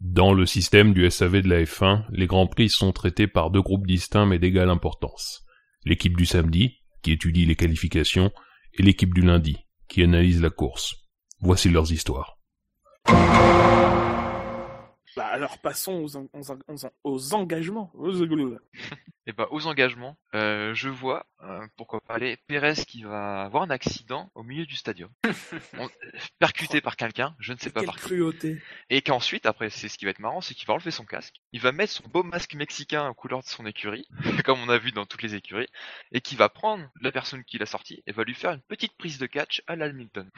Dans le système du SAV de la F1, les Grands Prix sont traités par deux groupes distincts mais d'égale importance. L'équipe du samedi, qui étudie les qualifications, et l'équipe du lundi, qui analyse la course. Voici leurs histoires. Bah alors passons aux, en- aux en- aux en- aux engagements. Et bah aux engagements, euh, je vois, euh, pourquoi pas aller, Pérez qui va avoir un accident au milieu du stadium. On- percuté par quelqu'un, je ne sais pas Quelle par qui. cruauté. Et qu'ensuite, après, c'est ce qui va être marrant, c'est qu'il va enlever son casque, il va mettre son beau masque mexicain aux couleurs de son écurie, comme on a vu dans toutes les écuries, et qui va prendre la personne qui l'a sorti et va lui faire une petite prise de catch à l'Hamilton.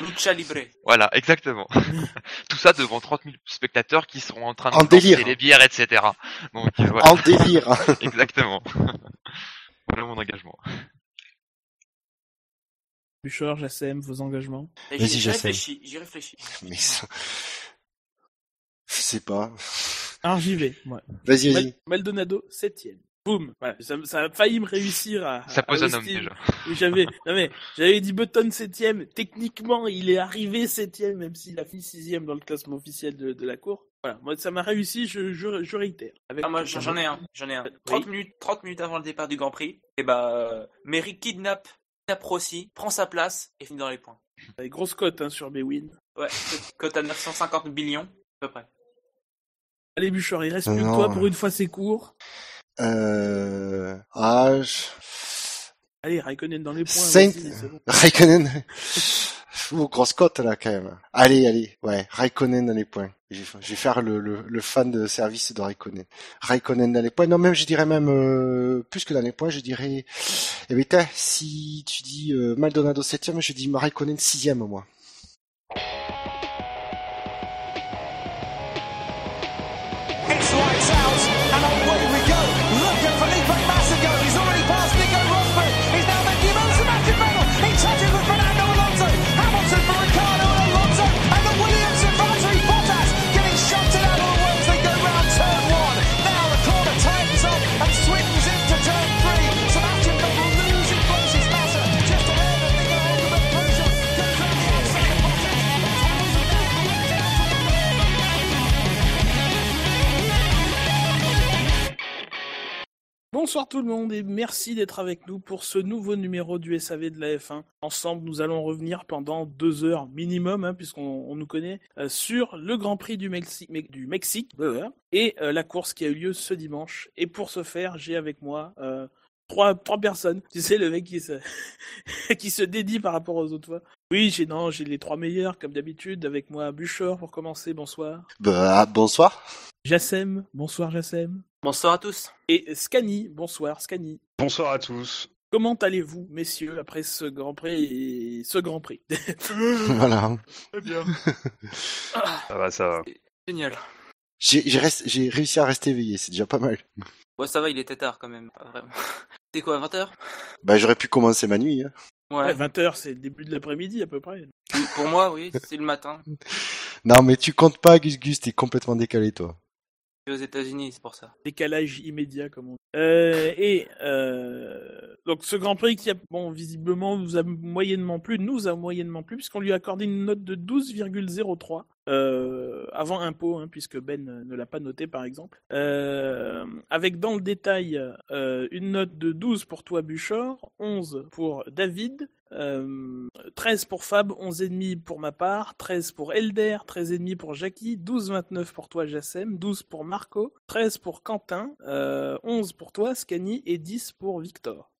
Lucha Libre. Voilà, exactement. Tout ça devant 30 000 spectateurs qui seront en train de En délire. les bières, etc. Donc euh, voilà, En délire. exactement. voilà mon engagement. Bouchard, JSM, vos engagements? Vas-y, j'y- réfléchis, j'y réfléchis. Mais ça... Je sais pas. Alors j'y vais, moi. Vas-y, vas-y. Maldonado, septième. Boum. Voilà, ça, ça a failli me réussir à. Ça à pose un homme déjà. J'avais, non mais, j'avais dit Button septième. Techniquement, il est arrivé septième, même s'il a fini sixième dans le classement officiel de, de la cour. Voilà, moi ça m'a réussi, je, je, je réitère. Avec- Ah, moi j'en ai un, j'en ai un. 30 minutes, 30 minutes avant le départ du Grand Prix, et bah, euh, Mary kidnappe, kidnappe Rossi, prend sa place et finit dans les points. Avec grosse cote hein, sur Bewin. Ouais, cote à 950 millions, à peu près. Allez Bouchard, il reste plus que toi pour une fois c'est court. Euh... Ah, je... Allez, Raikkonen dans les points. Saint- bon. Raikkonen. Ouh, grosse cote là quand même. Allez, allez, ouais, Raikkonen dans les points. Je vais, faire le, le, le fan de service de Raikkonen. Raikkonen dans les points. Non, même je dirais même euh, plus que dans les points, je dirais. Eh t'as, si tu dis euh, Maldonado septième, je dis Raikkonen sixième moi. Bonsoir tout le monde et merci d'être avec nous pour ce nouveau numéro du SAV de la F1. Ensemble, nous allons revenir pendant deux heures minimum, hein, puisqu'on on nous connaît, euh, sur le Grand Prix du, Mexi- Me- du Mexique euh, et euh, la course qui a eu lieu ce dimanche. Et pour ce faire, j'ai avec moi euh, trois, trois personnes. Tu sais, le mec qui se, qui se dédie par rapport aux autres fois. Oui, j'ai non, j'ai les trois meilleurs comme d'habitude. Avec moi, Bûcheur pour commencer. Bonsoir. Bah, bonsoir. Jassem. Bonsoir, Jassem. Bonsoir à tous. Et Scani. Bonsoir, Scani. Bonsoir à tous. Comment allez-vous, messieurs, après ce Grand Prix et ce Grand Prix voilà. Très bien. Ça va, ça va. Génial. J'ai réussi à rester éveillé, c'est déjà pas mal. Ouais, ça va, il était tard quand même, pas vraiment. C'était quoi, 20h Bah, j'aurais pu commencer ma nuit. Hein. Ouais. 20h, c'est le début de l'après-midi à peu près. Pour moi, oui, c'est le matin. Non, mais tu comptes pas, Gus Gus, t'es complètement décalé, toi. Aux États-Unis, c'est pour ça. Décalage immédiat, comme on dit. Euh, et euh, donc ce Grand Prix qui a, bon, visiblement nous a moyennement plu, nous a moyennement plu, puisqu'on lui a accordé une note de 12,03 euh, avant impôt, hein, puisque Ben euh, ne l'a pas noté par exemple. Euh, avec dans le détail euh, une note de 12 pour toi Buchor, 11 pour David, euh, 13 pour Fab, 11,5 pour ma part, 13 pour Elder, 13,5 pour Jackie, 12,29 pour toi Jassem, 12 pour Marco, 13 pour Quentin, euh, 11 pour toi Scani et 10 pour Victor.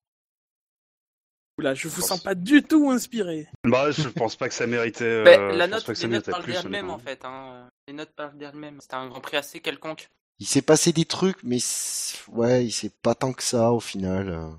Oula, je vous sens pas du tout inspiré. Bah, je pense pas que ça méritait. Ben, euh, la note, ça les notes parlent d'elles-mêmes en fait. Hein. Les notes parlent d'elles-mêmes. C'était un Grand Prix assez quelconque. Il s'est passé des trucs, mais c'est- ouais, il s'est pas tant que ça au final. euh.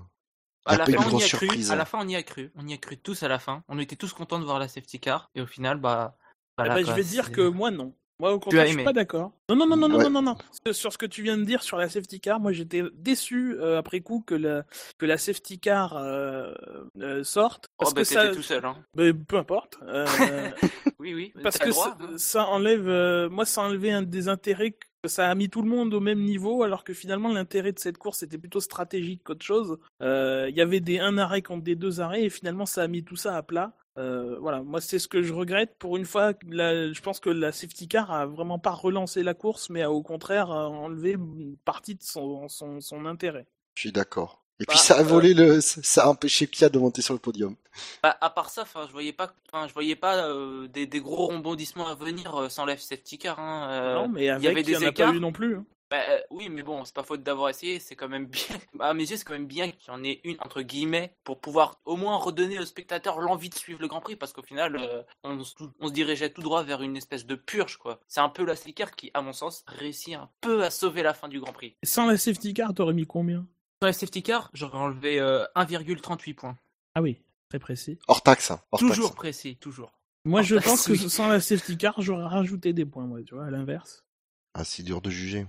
À la fin, on y a cru. surprise. À la fin, on y a cru. On y a cru tous à la fin. On était tous contents de voir la safety car. Et au final, bah. voilà, Eh ben, je vais dire que moi non. Moi au as contraire, je suis aimé. pas d'accord. Non non non non non Ouais. non non non. Sur- Sur ce que tu viens de dire sur la safety car, moi j'étais déçu euh, après coup que la que la safety car euh, euh, sorte Oh, parce bah, que t'étais ça tout seul. Hein. Ben, peu importe. euh, Oui, oui. parce que le droit, ça, hein. ça enlève, euh, moi, ça a enlevé un des intérêts que ça a mis tout le monde au même niveau, alors que finalement l'intérêt de cette course était plutôt stratégique qu'autre chose. Euh, Il y avait des un arrêt contre des deux arrêts, et finalement ça a mis tout ça à plat. Euh, voilà, moi c'est ce que je regrette. Pour une fois, la- je pense que la safety car a vraiment pas relancé la course, mais a au contraire a enlevé une partie de son, son, son intérêt. Je suis d'accord. Et Bah, puis ça a euh, volé le, ça a empêché Kia de monter sur le podium. Bah, à part ça, enfin, je voyais pas, enfin, je voyais pas euh, des, des gros rebondissements à venir euh, sans la safety car. Hein, euh. non, mais avec, y avait il y en des a pas écarts. eu non plus. hein. Bah, euh, oui, mais bon, c'est pas faute d'avoir essayé. C'est quand même bien. À mes yeux, c'est quand même bien qu'il y en ait une entre guillemets pour pouvoir au moins redonner aux spectateurs l'envie de suivre le Grand Prix, parce qu'au final, euh, on, se- on se dirigeait tout droit vers une espèce de purge, quoi. C'est un peu la safety car qui, à mon sens, réussit un peu à sauver la fin du Grand Prix. Sans la safety car, t'aurais mis combien? Dans la safety car, j'aurais enlevé euh, 1,38 points. Ah oui, très précis. Hors taxe, hein. Hors Toujours taxe. précis, toujours. Moi, je pense que sans la safety car, j'aurais rajouté des points, moi, tu vois, à l'inverse. Ah, c'est dur de juger.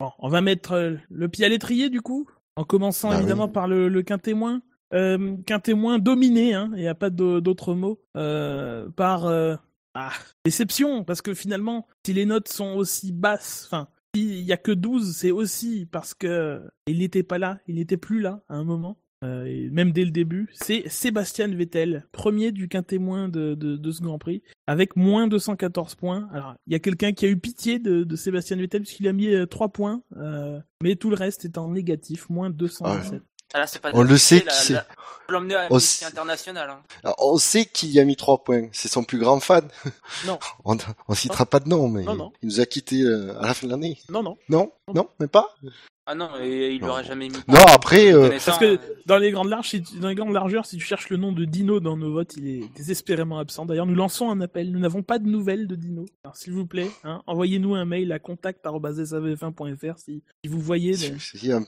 Bon, on va mettre euh, le pied à l'étrier du coup, en commençant Bah évidemment oui. par le, le quintémoin. Euh, quintémoin dominé, hein, il n'y a pas d'au- d'autres mots, euh, par euh, ah, déception, parce que finalement, si les notes sont aussi basses, enfin, s'il y a que 12, c'est aussi parce que il n'était pas là, il n'était plus là à un moment. Euh, et même dès le début, c'est Sébastien Vettel, premier du quintémoin de, de, de ce Grand Prix, avec moins 214 points. Alors, il y a quelqu'un qui a eu pitié de, de Sébastien Vettel puisqu'il a mis 3 points, euh, mais tout le reste est en négatif, moins 217. Ah, là, c'est pas On le sait qui la- à On International. Hein. Alors, on sait qu'il y a mis trois points. C'est son plus grand fan. Non. On, on citera pas de nom, mais Non, non. il nous a quittés euh, à la fin de l'année. Non, non? Non, non, même pas? Ah non, et il Non. l'aurait jamais mis. Non, après, euh, Parce que euh, dans les grandes larges, si tu- dans les grandes largeurs, si tu cherches le nom de Dino dans nos votes, il est désespérément absent. D'ailleurs, nous lançons un appel. Nous n'avons pas de nouvelles de Dino. Alors, s'il vous plaît, hein, envoyez-nous un mail à contact@sav1.fr si, si vous voyez de-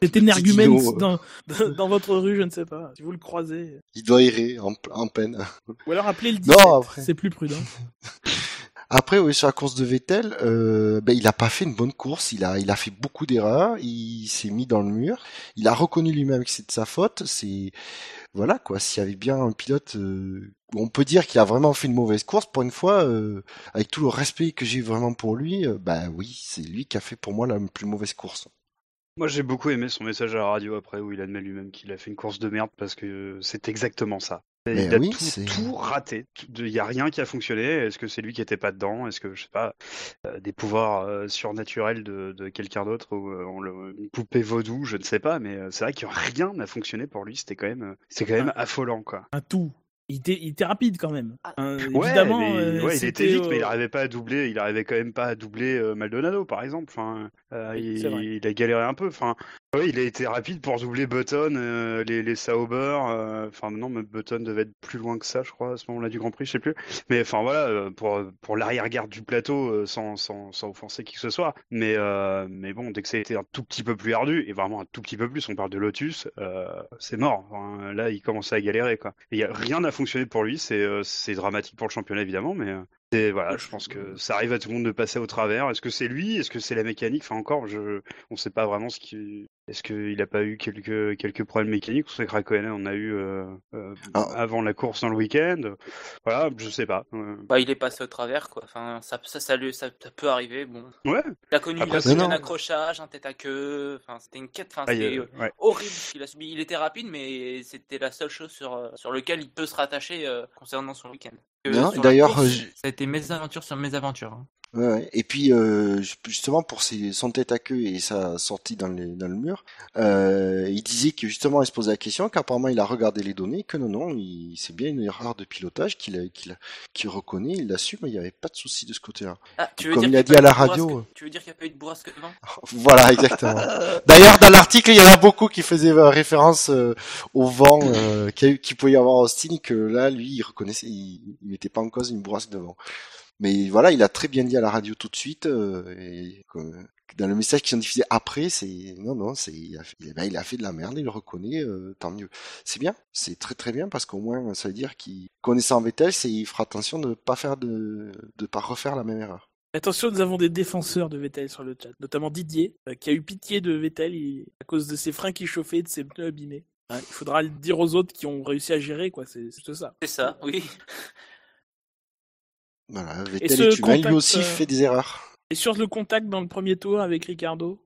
cet énergumène dino, euh, dans, dans, dans votre rue, je ne sais pas. Si vous le croisez. Il doit errer en, en peine. Ou alors appelez le Non, 17. après. C'est plus prudent. Après, oui, sur la course de Vettel, euh, ben, il a pas fait une bonne course. Il a, il a fait beaucoup d'erreurs. Il s'est mis dans le mur. Il a reconnu lui-même que c'est de sa faute. C'est, voilà, quoi. S'il y avait bien un pilote, euh, on peut dire qu'il a vraiment fait une mauvaise course, pour une fois, euh, avec tout le respect que j'ai vraiment pour lui, ben oui, c'est lui qui a fait pour moi la plus mauvaise course. Moi, j'ai beaucoup aimé son message à la radio après où il admet lui-même qu'il a fait une course de merde parce que c'est exactement ça. Mais il a oui, tout, raté. Il n'y a rien qui a fonctionné. Est-ce que c'est lui qui était pas dedans? Est-ce que, je sais pas, euh, des pouvoirs euh, surnaturels de, de quelqu'un d'autre ou euh, on le, une poupée vaudou Je ne sais pas, mais c'est vrai que rien n'a fonctionné pour lui. C'était quand même, c'est quand même affolant, quoi. Un tout. Il était, il était rapide quand même. Ah. Hein, Ouais, évidemment, mais- euh, ouais, il était vite, euh, mais il arrivait pas à doubler. Il arrivait quand même pas à doubler euh, Maldonado, par exemple. Enfin, euh, il, a galéré un peu. Enfin, ouais, il a été rapide pour doubler Button, euh, les, Sauber. euh, Enfin, non, mais Button devait être plus loin que ça, je crois, à ce moment-là du Grand Prix, je sais plus. Mais enfin, voilà, euh, pour pour l'arrière-garde du plateau, euh, sans, sans sans offenser qui que ce soit. Mais euh, mais bon, dès que ça a été un tout petit peu plus ardu et vraiment un tout petit peu plus, on parle de Lotus, euh, c'est mort. Là, il commençait à galérer, quoi. Il y a rien n'a fonctionné pour lui. C'est euh, dramatique pour le championnat évidemment, mais euh, voilà, je pense que ça arrive à tout le monde de passer au travers. Est-ce que c'est lui? Est-ce que c'est la mécanique? Enfin encore, je, on sait pas vraiment ce qui. Est-ce qu'il a pas eu quelques quelques problèmes mécaniques On sait que Raikkonen en a eu euh, euh, Ah. avant la course dans le week-end. Voilà, je sais pas. Euh, Bah, il est passé au travers, quoi. Enfin, ça, ça, ça, lui- ça, ça peut arriver. Bon, Ouais. il a connu, il a un accrochage, un tête à queue. Enfin, c'était une quête. Enfin, Ah, c'était ouais. horrible qu'il a subi. Il était rapide, mais c'était la seule chose sur sur lequel il peut se rattacher euh, concernant son week-end. D'ailleurs, ça a été mésaventure sur mésaventure. hein. Ouais. Et puis euh, justement pour ses, son tête à queue et sa sortie dans, les, dans le mur, euh, il disait que justement il se posait la question qu'apparemment il a regardé les données, que non non, il, c'est bien une erreur de pilotage qu'il a, qu'il a, qu'il reconnaît, il l'assume, il n'y avait pas de souci de ce côté-là. Ah, tu veux Comme il a dit à la radio, bourrasque- Tu veux dire qu'il n'y a pas eu de bourrasque de vent Voilà exactement. D'ailleurs dans l'article il y en a beaucoup qui faisaient euh, référence euh, au vent euh, qu'il qu'il pouvait y avoir à Austin, que là lui il reconnaissait, il, il mettait pas en cause une bourrasque de vent. Mais voilà, il a très bien dit à la radio tout de suite. euh, et que- dans le message qu'ils ont diffusé après, c'est non non, c'est il a fait, ben, il a fait de la merde, il le reconnaît, euh, tant mieux. C'est bien, c'est très très bien parce qu'au moins ça veut dire qu'il connaissant Vettel, c'est il fera attention de pas faire de de pas refaire la même erreur. Attention, nous avons des défenseurs de Vettel sur le chat, notamment Didier, euh, qui a eu pitié de Vettel il- à cause de ses freins qui chauffaient et de ses pneus abîmés. Il faudra le dire aux autres qui ont réussi à gérer, quoi. C'est c'est ça. C'est ça, oui. Voilà, Et Vettel ce est humain, lui aussi euh, fait des erreurs. Et sur le contact dans le premier tour avec Ricardo,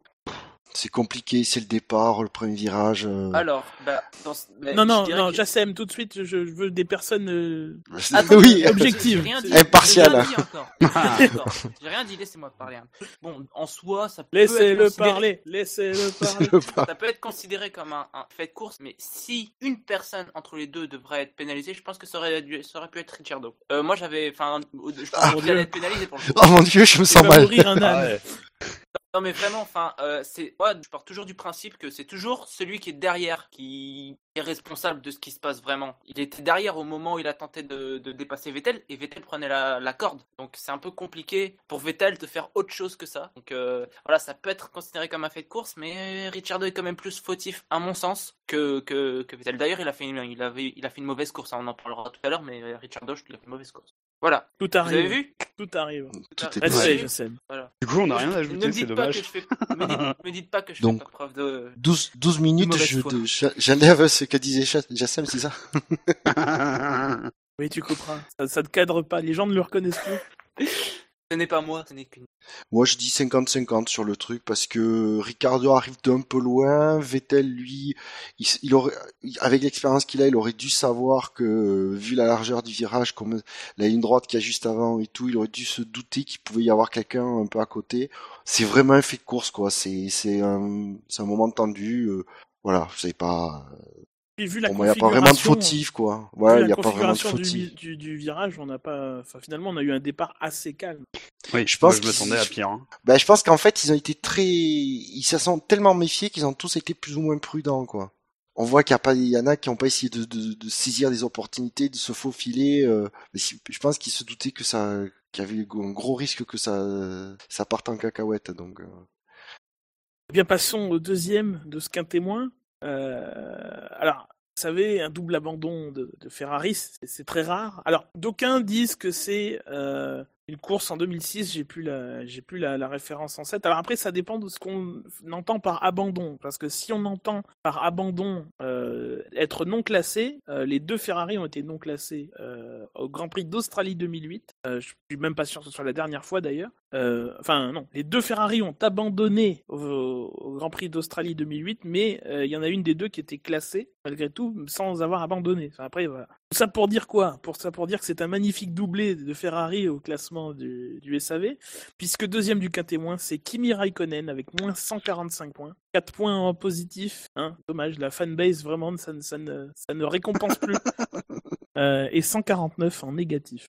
C'est compliqué, c'est le départ, le premier virage. euh. Alors, bah, dans ce- bah, Non, non, non, que- Jassem, tout de suite, je, je veux des personnes. euh, Attends, oui, j'ai- objective. j'ai rien dit, Impartial. J'ai rien dit encore. D'accord. J'ai rien dit, laissez-moi parler. Bon, en soi, ça peut être Laissez-le considéré- parler, laissez-le parler. Ça peut être considéré comme un, un fait de course, mais si une personne entre les deux devrait être pénalisée, je pense que ça aurait, dû- ça aurait pu être Ricciardo. Euh, moi, j'avais, enfin, je pense Ah, qu'il allait être pénalisé pour le coup. Oh mon dieu, je me sens mal. Non, mais vraiment, enfin, euh, c'est, moi, je pars toujours du principe que c'est toujours celui qui est derrière qui est responsable de ce qui se passe vraiment. Il était derrière au moment où il a tenté de, dépasser Vettel et Vettel prenait la, corde. Donc c'est un peu compliqué pour Vettel de faire autre chose que ça. Donc euh, voilà, ça peut être considéré comme un fait de course, mais Ricciardo est quand même plus fautif, à mon sens, que, que, Vettel. D'ailleurs, il a fait une, il avait, il a fait une mauvaise course. hein, on en parlera tout à l'heure, mais Ricciardo, qu'il a fait une mauvaise course. Voilà. Tout Vous avez arrive. vu Tout arrive. Tout est. Voilà. Du coup, on n'a rien à ne ajouter, c'est dites pas que dommage. je fais, me dites, me dites pas que je Donc- fais pas preuve de. 12, 12 minutes, je, j'enlève ce que disait Jassem, c'est ça Oui, tu couperas. Ça, ça te cadre pas. Les gens ne le reconnaissent plus. Ce n'est pas moi, ce n'est qu'une. Moi, je dis 50-50 sur le truc parce que Ricardo arrive d'un peu loin. Vettel, lui, avec l'expérience qu'il a, il aurait dû savoir que, vu la largeur du virage, comme la ligne droite qu'il y a juste avant et tout, il aurait dû se douter qu'il pouvait y avoir quelqu'un un peu à côté. C'est vraiment un fait de course, quoi. C'est, c'est un, c'est un moment tendu. euh, voilà, c'est pas, Puis vu la moi, il n'y a pas vraiment de fautif, quoi. Ouais, il n'y a pas vraiment de configuration du, fautif. du, du virage, on n'a pas. Enfin, finalement, on a eu un départ assez calme. Oui, Je pense je m'attendais à pire. hein. Ben, je pense qu'en fait, ils ont été très, ils se sont tellement méfiés qu'ils ont tous été plus ou moins prudents, quoi. On voit qu'il y a pas, il y en a qui n'ont pas essayé de, de, de saisir des opportunités, de se faufiler. Euh, je pense qu'ils se doutaient que ça, qu'il y avait un gros risque que ça, ça parte en cacahuète. Donc, euh. Eh bien, passons au deuxième de ce qu'un témoin. Euh, alors, vous savez, un double abandon de, de Ferrari, c'est très rare. Alors, d'aucuns disent que c'est euh, une course en 2006. J'ai plus la, référence en tête. Alors après, ça dépend de ce qu'on entend par abandon, parce que si on entend par abandon euh, être non classé, euh, les deux Ferrari ont été non classés euh, au Grand Prix d'Australie 2008. Euh, je suis même pas sûr que ce soit la dernière fois d'ailleurs. Enfin non, les deux Ferrari ont abandonné au, Grand Prix d'Australie 2008, mais il y en a une des deux qui était classée malgré tout sans avoir abandonné. Enfin, après voilà. Ça pour dire quoi? Pour ça pour dire que c'est un magnifique doublé de Ferrari au classement du, du SAV, puisque deuxième du cas témoin c'est Kimi Raikkonen avec moins 145 points, 4 points en positif. Hein, dommage, la fanbase vraiment ça, ne- ça ne ça ne récompense plus. Euh, et 149 en négatif.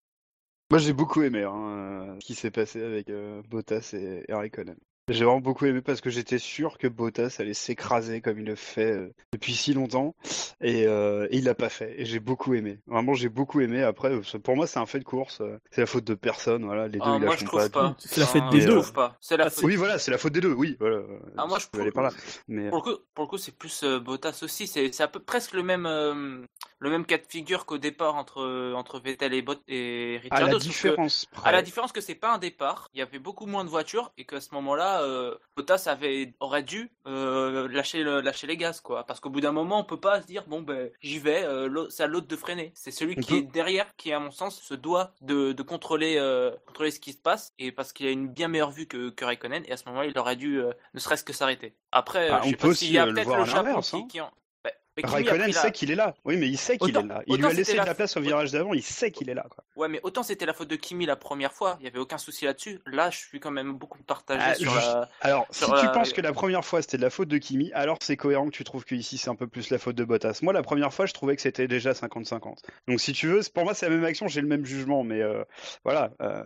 Moi, j'ai beaucoup aimé hein, ce qui s'est passé avec euh, Bottas et, et Raikkonen. J'ai vraiment beaucoup aimé parce que j'étais sûr que Bottas allait s'écraser comme il le fait euh, depuis si longtemps et, euh, et il l'a pas fait. Et j'ai beaucoup aimé. Vraiment, j'ai beaucoup aimé. Après, euh, pour moi, c'est un fait de course. euh, C'est la faute de personne. Voilà, les deux Ah, ils moi, lâchent je pas. trouve pas. C'est la Ah, des je deux. trouve pas. C'est la Ah, faute. Oui, voilà, c'est la faute des deux. Oui, voilà. Ah, moi, je je peux aller trouve- par là. Mais Pour le coup, pour le coup, c'est plus euh, Bottas aussi. C'est c'est un peu presque le même euh, le même cas de figure qu'au départ entre entre Vettel et Bot et à Ricciardo. la sauf que- différence À la différence que c'est pas un départ, il y avait beaucoup moins de voitures et qu'à ce moment-là, euh, Bottas avait aurait dû euh, lâcher le- lâcher les gaz quoi. Parce qu'au bout d'un moment, on peut pas se dire bon ben j'y vais, euh, c'est à l'autre de freiner. C'est celui qui est derrière qui à mon sens se doit de, de contrôler euh, contrôler ce qui se passe et parce qu'il a une bien meilleure vue que, que Raikkonen et à ce moment-là, il aurait dû euh, ne serait-ce que s'arrêter. Après, Ah, euh, je on sais peut pas s'il aussi, y a euh, le peut-être voir le à Japon l'inverse, qui, qui en... Raikkonen la- sait qu'il est là. Oui, mais il sait qu'il Autant- est là. Il lui a laissé de la- la place au virage d'avant. Il sait qu'il est là. Quoi. Ouais, mais autant c'était la faute de Kimi la première fois, il y avait aucun souci là-dessus. Là, je suis quand même beaucoup partagé Ah, sur je- la. Alors, si tu la- penses que la première fois c'était de la faute de Kimi, alors c'est cohérent que tu trouves que ici c'est un peu plus la faute de Bottas. Moi, la première fois, je trouvais que c'était déjà 50-50. Donc, si tu veux, pour moi, c'est la même action, j'ai le même jugement, mais euh, voilà. euh,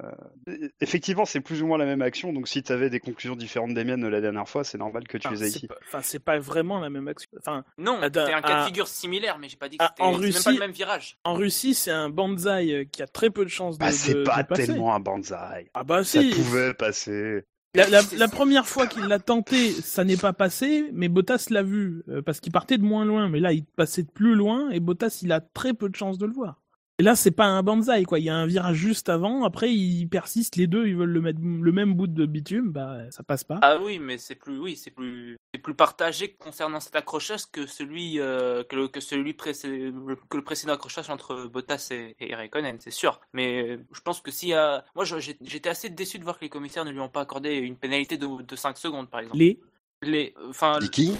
effectivement, c'est plus ou moins la même action. Donc, si tu avais des conclusions différentes des miennes la dernière fois, c'est normal que tu Enfin, les aies ici. pas- Enfin, c'est pas vraiment la même action. Enfin, Non, c'était un cas de figure similaire, mais j'ai pas dit que à- c'était en c'est même Russie- pas le même virage. en Russie, c'est un Banzai euh, qui a très peu de chances de, Bah, de- c'est de pas passer. tellement un banzai. Ah bah Ça si. pouvait passer. La, la- la première fois qu'il l'a tenté, ça n'est pas passé, mais Bottas l'a vu euh, parce qu'il partait de moins loin, mais là il passait de plus loin et Bottas il a très peu de chances de le voir. Et là c'est pas un Banzai quoi, il y a un virage juste avant, après ils persistent les deux, ils veulent le mettre le même bout de bitume, bah ça passe pas. Ah oui, mais c'est plus, oui, c'est plus, c'est plus partagé concernant cet accrochage que celui, euh, que, le, que celui précé- que le précédent accrochage entre Bottas et, et Raikkonen, c'est sûr. Mais euh, je pense que s'il y a, moi j'étais assez déçu de voir que les commissaires ne lui ont pas accordé une pénalité de, de 5 secondes par exemple. Les les, enfin, Les qui?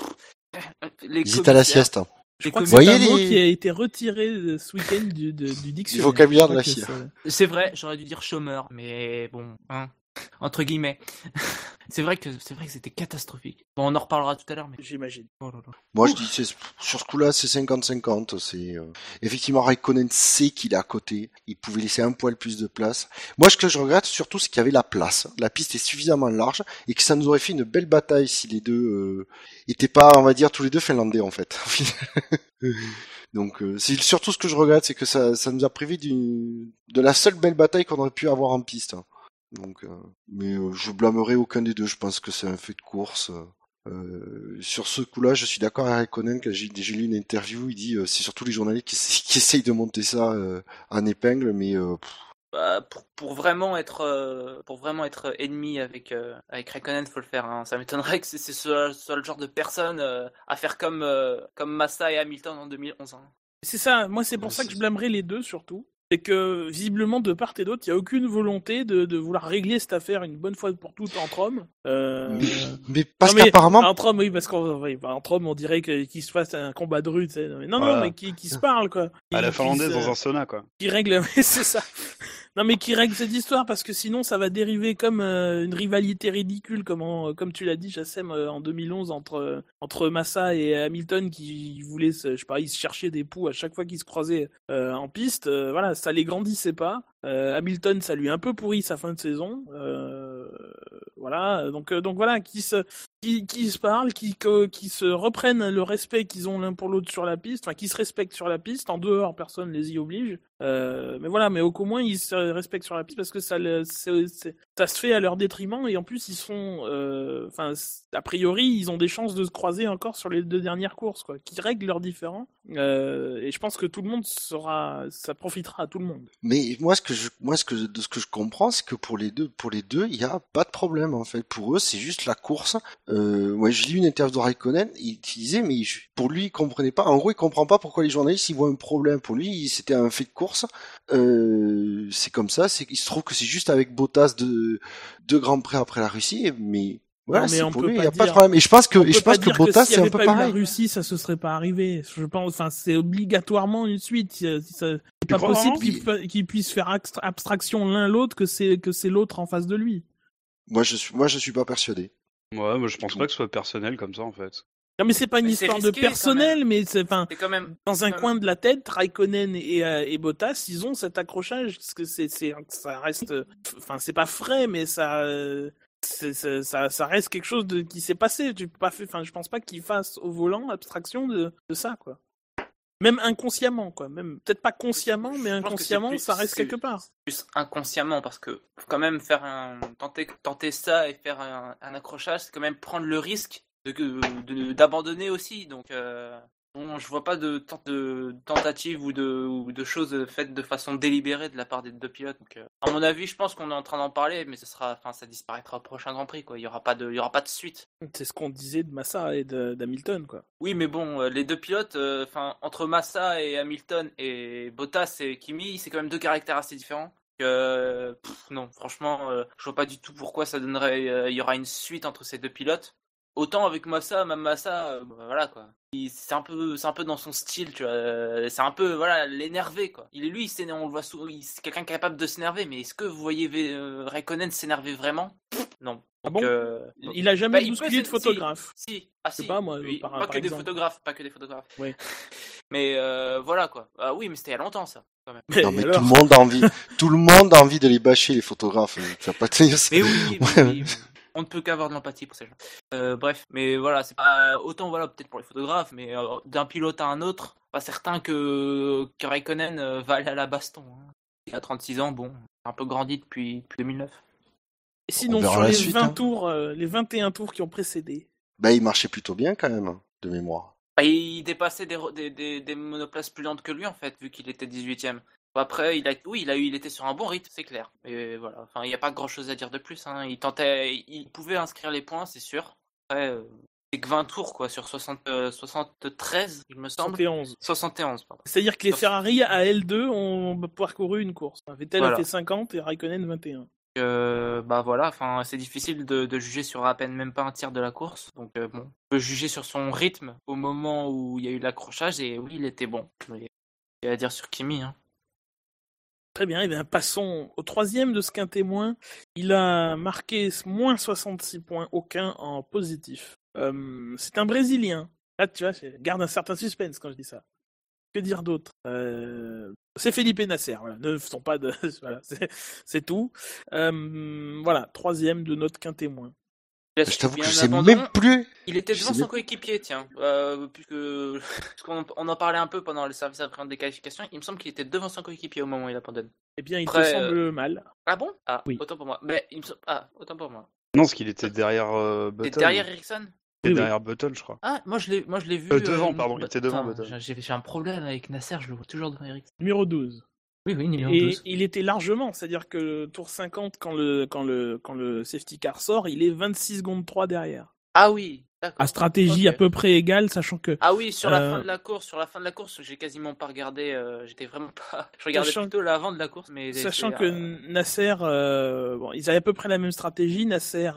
les Ils à la commissaires- sieste. Je crois que c'est un mot les- qui a été retiré ce week-end du, du dictionnaire. vocabulaire de la FIA. C'est vrai, j'aurais dû dire chômeur, mais bon, hein, entre guillemets. c'est vrai que c'est vrai que c'était catastrophique. Bon, on en reparlera tout à l'heure, mais J'imagine. oh. Moi, je dis, sur ce coup-là, c'est 50-50. C'est euh, effectivement Raikkonen sait qu'il est à côté. Il pouvait laisser un poil plus de place. Moi, ce que je regrette surtout, c'est qu'il y avait la place. La piste est suffisamment large et que ça nous aurait fait une belle bataille si les deux euh, étaient pas, on va dire, tous les deux finlandais en fait. Donc, euh, c'est surtout ce que je regrette, c'est que ça, ça nous a privé de la seule belle bataille qu'on aurait pu avoir en piste. Donc, euh, mais euh, je blâmerai aucun des deux. Je pense que c'est un fait de course. euh, sur ce coup-là, je suis d'accord avec Conan quand j'ai j'ai lu une interview, il dit euh, c'est surtout les journalistes qui, essa- qui essayent de monter ça euh, en épingle, mais euh, Bah, pour, pour vraiment être euh, pour vraiment être ennemi avec euh, avec Raikkonen, faut le faire. hein. Ça m'étonnerait que c'est c'est ce, ce le genre de personne euh, à faire comme euh, comme Massa et Hamilton en 2011. hein. C'est ça, moi c'est pour Ouais, ça que je blâmerais les deux surtout. C'est que visiblement de part et d'autre, il n'y a aucune volonté de, de vouloir régler cette affaire une bonne fois pour toutes entre hommes. Euh... mais, mais parce non, mais qu'apparemment, Entre hommes, oui, parce qu'entre oui, bah, entre hommes, on dirait que- qu'il se fasse un combat de rue. tu sais. Non, non, mais qui, qui se parle, quoi. À la finlandaise dans un sauna, quoi. qui règle, oui, c'est ça. Non, mais qui règle cette histoire parce que sinon ça va dériver comme euh, une rivalité ridicule, comme, en- comme tu l'as dit, Chassem, euh, en 2011 entre euh, entre Massa et Hamilton qui voulaient, se, je sais ils se cherchaient des poux à chaque fois qu'ils se croisaient euh, en piste. Euh, voilà, ça les grandissait pas. Euh, Hamilton, ça lui a un peu pourri sa fin de saison. Euh, voilà, donc euh, donc voilà, qui se qui, se parlent, qui, qui se reprennent le respect qu'ils ont l'un pour l'autre sur la piste, enfin qui se respectent sur la piste, en dehors personne les y oblige. Euh, mais voilà, mais au moins ils se respectent sur la piste parce que ça, se fait à leur détriment et en plus ils sont, euh, enfin a priori ils ont des chances de se croiser encore sur les deux dernières courses, quoi, qui règlent leurs différends. Euh, et je pense que tout le monde sera, ça profitera à tout le monde. mais moi ce que je, moi ce que de ce que je comprends, c'est que pour les deux, pour les deux, il y a pas de problème en fait. Pour eux, c'est juste la course. Euh, ouais, j'ai lu une interview de Raikkonen, il disait, mais pour lui, il comprenait pas. En gros, il comprend pas pourquoi les journalistes ils voient un problème. Pour lui, c'était un fait de course. Euh, c'est comme ça. C'est, il se trouve que c'est juste avec Bottas de deux grands prix après la Russie, mais voilà, Non, mais c'est on pour peut lui, il pas y a pas de problème. Et je pense que, et je pense que Bottas, c'est un avait peu pas eu pareil. la Russie, ça se serait pas arrivé. Je pense, enfin, c'est obligatoirement une suite. C'est c'est pas possible qu'ils puissent faire abstraction l'un l'autre que c'est que c'est l'autre en face de lui. Moi, je suis, moi, je suis pas persuadé. Ouais, moi je pense pas que ce soit personnel comme ça en fait. Non, mais c'est pas une Mais histoire de risqué, personnel, mais c'est enfin quand même dans un coin de la tête, Raikkonen et, euh, et Bottas, ils ont cet accrochage parce que c'est ça reste, enfin c'est pas frais, mais ça. ça, ça reste quelque chose de, qui s'est passé. Tu peux pas enfin, je pense pas qu'ils fassent au volant abstraction de, de ça, quoi. Même inconsciemment, quoi. Même peut-être pas consciemment, mais que inconsciemment, plus- ça reste quelque part. plus inconsciemment parce que quand même faire un tenter tenter ça et faire un, un accrochage, c'est quand même prendre le risque de de- d'abandonner aussi. Donc euh, bon, je vois pas de, de tentative ou de ou de choses faites de façon délibérée de la part des deux pilotes. Donc euh, à mon avis, je pense qu'on est en train d'en parler, mais ce sera, enfin, ça disparaîtra au prochain Grand Prix. Quoi. Il y aura pas de, il y aura pas de suite. C'est ce qu'on disait de Massa et d'Hamilton, quoi. Oui, mais bon, euh, les deux pilotes, euh, entre Massa et Hamilton et Bottas et Kimi, c'est quand même deux caractères assez différents. Euh, pff, non, franchement, euh, je vois pas du tout pourquoi ça donnerait. euh, Il y aura une suite entre ces deux pilotes. Autant avec Massa, même Massa, euh, bah, voilà quoi. C'est un peu, c'est un peu dans son style, tu vois. euh, C'est un peu, voilà, l'énervé quoi. Il est lui, il on le voit souvent. C'est quelqu'un capable de s'énerver, mais est-ce que vous voyez euh, Raikkonen s'énerver vraiment? Pff, Non. Ah Donc, bon? euh, Il a jamais Bah, bousculé de photographe. si, ah Je sais si, pas, moi, oui, par- pas par que des exemple. photographes, pas que des photographes. Oui. Mais euh, voilà quoi. Ah oui, mais c'était il y a longtemps ça. Quand même. Non, mais alors tout le monde a envie, tout le monde a envie de les bâcher, les photographes. Tu vas pas tenir ça. Mais oui, mais Ouais. oui, on ne peut qu'avoir de l'empathie pour ces gens. Euh, bref, mais voilà, c'est pas autant voilà peut-être pour les photographes, mais euh, d'un pilote à un autre, pas certain que, que Raikkonen euh, va aller à la baston. hein. Il a 36 ans, bon, un peu grandi depuis, depuis 2009. Et sinon, sur les suite, 20 hein. tours, euh, les 21 tours qui ont précédé, Bah, il marchait plutôt bien quand même, de mémoire. Bah, il dépassait des, ro- des, des, des monoplaces plus lentes que lui en fait, vu qu'il était 18ème. Après, il a, oui, il a eu, il était sur un bon rythme, c'est clair. Mais voilà, enfin, il n'y a pas grand chose à dire de plus. Hein. Il tentait, il pouvait inscrire les points, c'est sûr. Après, euh, c'est que 20 tours quoi, sur 60, euh, 73, il me semble. 71. 71, pardon. C'est-à-dire que les Ferrari à L2 ont parcouru une course. Vettel Voilà. a fait 50 et Raikkonen 21. Euh, bah voilà, enfin c'est difficile de, de juger sur à peine même pas un tiers de la course. Donc euh, bon, on peut juger sur son rythme au moment où il y a eu l'accrochage et oui, il était bon. Il y a à dire sur Kimi. Hein. Très bien, et bien passons au troisième de ce qu'un témoin. Il a marqué moins 66 points, aucun en positif. Euh, c'est un Brésilien. Là, tu vois, garde un certain suspense quand je dis ça. Que dire d'autre? Euh, C'est Felipe Nasser. Ne faisons pas de. c'est tout. Euh, voilà, troisième de notre qu'un témoin. Je t'avoue que je sais abandon. même plus. Il était devant son même- coéquipier, tiens. Euh, puisque on en parlait un peu pendant le service après des qualifications. Il me semble qu'il était devant son coéquipier au moment où il abandonne. Eh bien, il Après, te semble mal. Ah bon? Ah, Oui. autant pour moi. Mais il me semble... Ah, autant pour moi. Non, parce qu'il était derrière euh, Button. derrière Ericsson? Il était Oui, oui. derrière Button, je crois. Ah, moi je l'ai, moi je l'ai vu. Euh, devant, pardon, il bah, était devant, Button. J'ai j'ai un problème avec Nasser, je le vois toujours devant Ericsson. Numéro 12. Oui, oui, numéro Et 12. il était largement, c'est-à-dire que tour 50, quand le, quand, le, quand le safety car sort, il est 26 secondes 3 derrière. Ah oui. À stratégie à peu près égale, sachant que Ah oui, sur la Euh, fin de la course, sur la fin de la course, j'ai quasiment pas regardé. euh, J'étais vraiment pas. Je regardais Sachant- plutôt l'avant de la course, mais Sachant que euh, Nasser, bon, ils avaient à peu près la même stratégie. Nasser,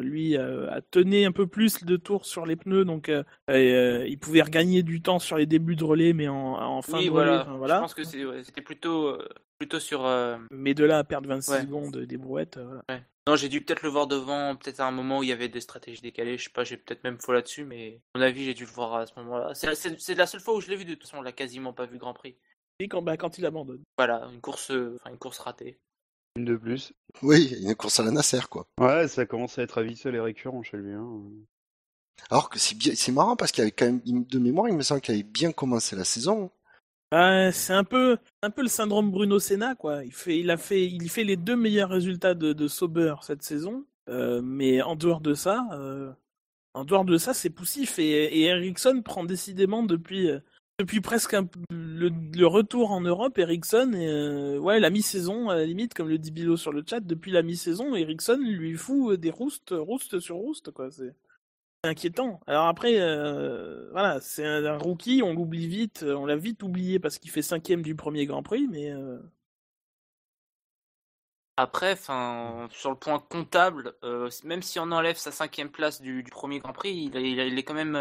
lui, a tenu un peu plus de tours sur les pneus, donc il pouvait regagner du temps sur les débuts de relais, mais en, en fin oui, de relais. voilà. enfin, Je voilà. pense que ouais, c'était plutôt, plutôt sur. euh, Mais de là à perdre 26 Ouais. secondes des brouettes, euh. Non, j'ai dû peut-être le voir devant, peut-être à un moment où il y avait des stratégies décalées. Je sais pas, j'ai peut-être même faux là-dessus, mais à mon avis, j'ai dû le voir à ce moment-là. C'est c'est- c'est la seule fois où je l'ai vu. De toute façon, on l'a quasiment pas vu Grand Prix. Et quand, bah, quand il abandonne. Voilà, une course, euh, enfin une course ratée. Une de plus. Oui, une course à la Nasser, quoi. Ouais, ça commence à être habituel et récurrent chez lui. Hein. Alors que c'est bien, c'est marrant parce qu'il avait quand même, de mémoire, il me semble qu'il avait bien commencé la saison. Bah, c'est un peu, un peu le syndrome Bruno Senna, quoi. Il fait, il a fait, il fait les deux meilleurs résultats de, de Sauber cette saison, euh, mais en dehors de ça, euh, en dehors de ça, c'est poussif. Et, et Ericsson prend décidément depuis, euh, depuis presque le, retour en Europe, Ericsson, ouais, la mi-saison à la limite, comme le dit Bilo sur le chat, depuis la mi-saison, Ericsson lui fout des roustes, roustes sur roustes, quoi. C'est inquiétant. Alors après, euh, voilà, c'est un, un rookie, on l'oublie vite, euh, on l'a vite oublié parce qu'il fait cinquième du premier Grand Prix, mais euh, Après, enfin, sur le point comptable, euh, même si on enlève sa cinquième place du, du premier Grand Prix, il, est- il est- il est quand même,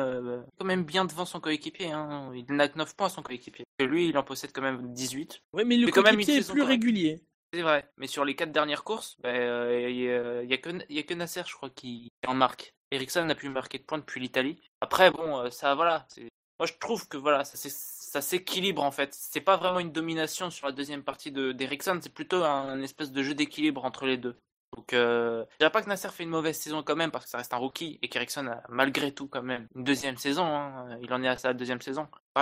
quand même bien devant son coéquipier. Hein. Il n'a que 9 points à son coéquipier. Lui, il en possède quand même 18. ouais, mais le coéquipier est plus régulier. C'est vrai. Mais sur les quatre dernières courses, il y, a- il y a que, Nasser, je crois, qui en marque. Ericsson n'a plus marqué de points depuis l'Italie. Après, bon, euh, ça, voilà. Moi, je trouve que voilà, ça, s'équilibre en fait. C'est pas vraiment une domination sur la deuxième partie de d'Ericsson, c'est plutôt un, espèce de jeu d'équilibre entre les deux. Donc, euh, dirais pas que Nasser fait une mauvaise saison quand même parce que ça reste un rookie et qu'Ericsson a malgré tout quand même une deuxième saison. hein. Il en est à sa deuxième saison. Ça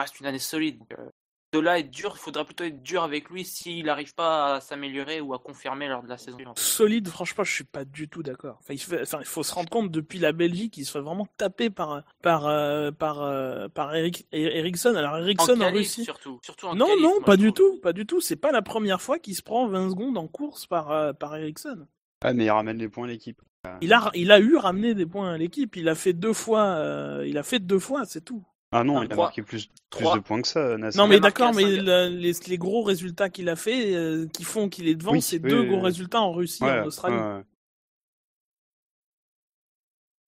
reste une, année solide. Euh, de là être dur, il faudra plutôt être dur avec lui s'il n'arrive pas à s'améliorer ou à confirmer lors de la saison. suivante. Solide, franchement, je suis pas du tout d'accord. Enfin, il, fait- enfin, il faut se rendre compte depuis la Belgique, il se fait vraiment taper par par euh, par euh, par Eric, Ericsson. Alors En Ericsson en, Russie. surtout. surtout en Non, non, moi, pas du trouve. tout, pas du tout. C'est pas la première fois qu'il se prend 20 secondes en course par euh, par Ericsson. Ah, mais il ramène les points à l'équipe. Il a il a eu ramené des points à l'équipe. Il a fait deux fois. euh, il a fait deux fois, c'est tout. Ah non, il a marqué plus, plus de points que ça, Nasser. Non, mais d'accord, mais le- les, les gros résultats qu'il a fait, euh, qui font qu'il est devant, Oui, c'est oui, deux oui, gros oui. résultats en Russie, Ouais, en Australie. ouais, ouais.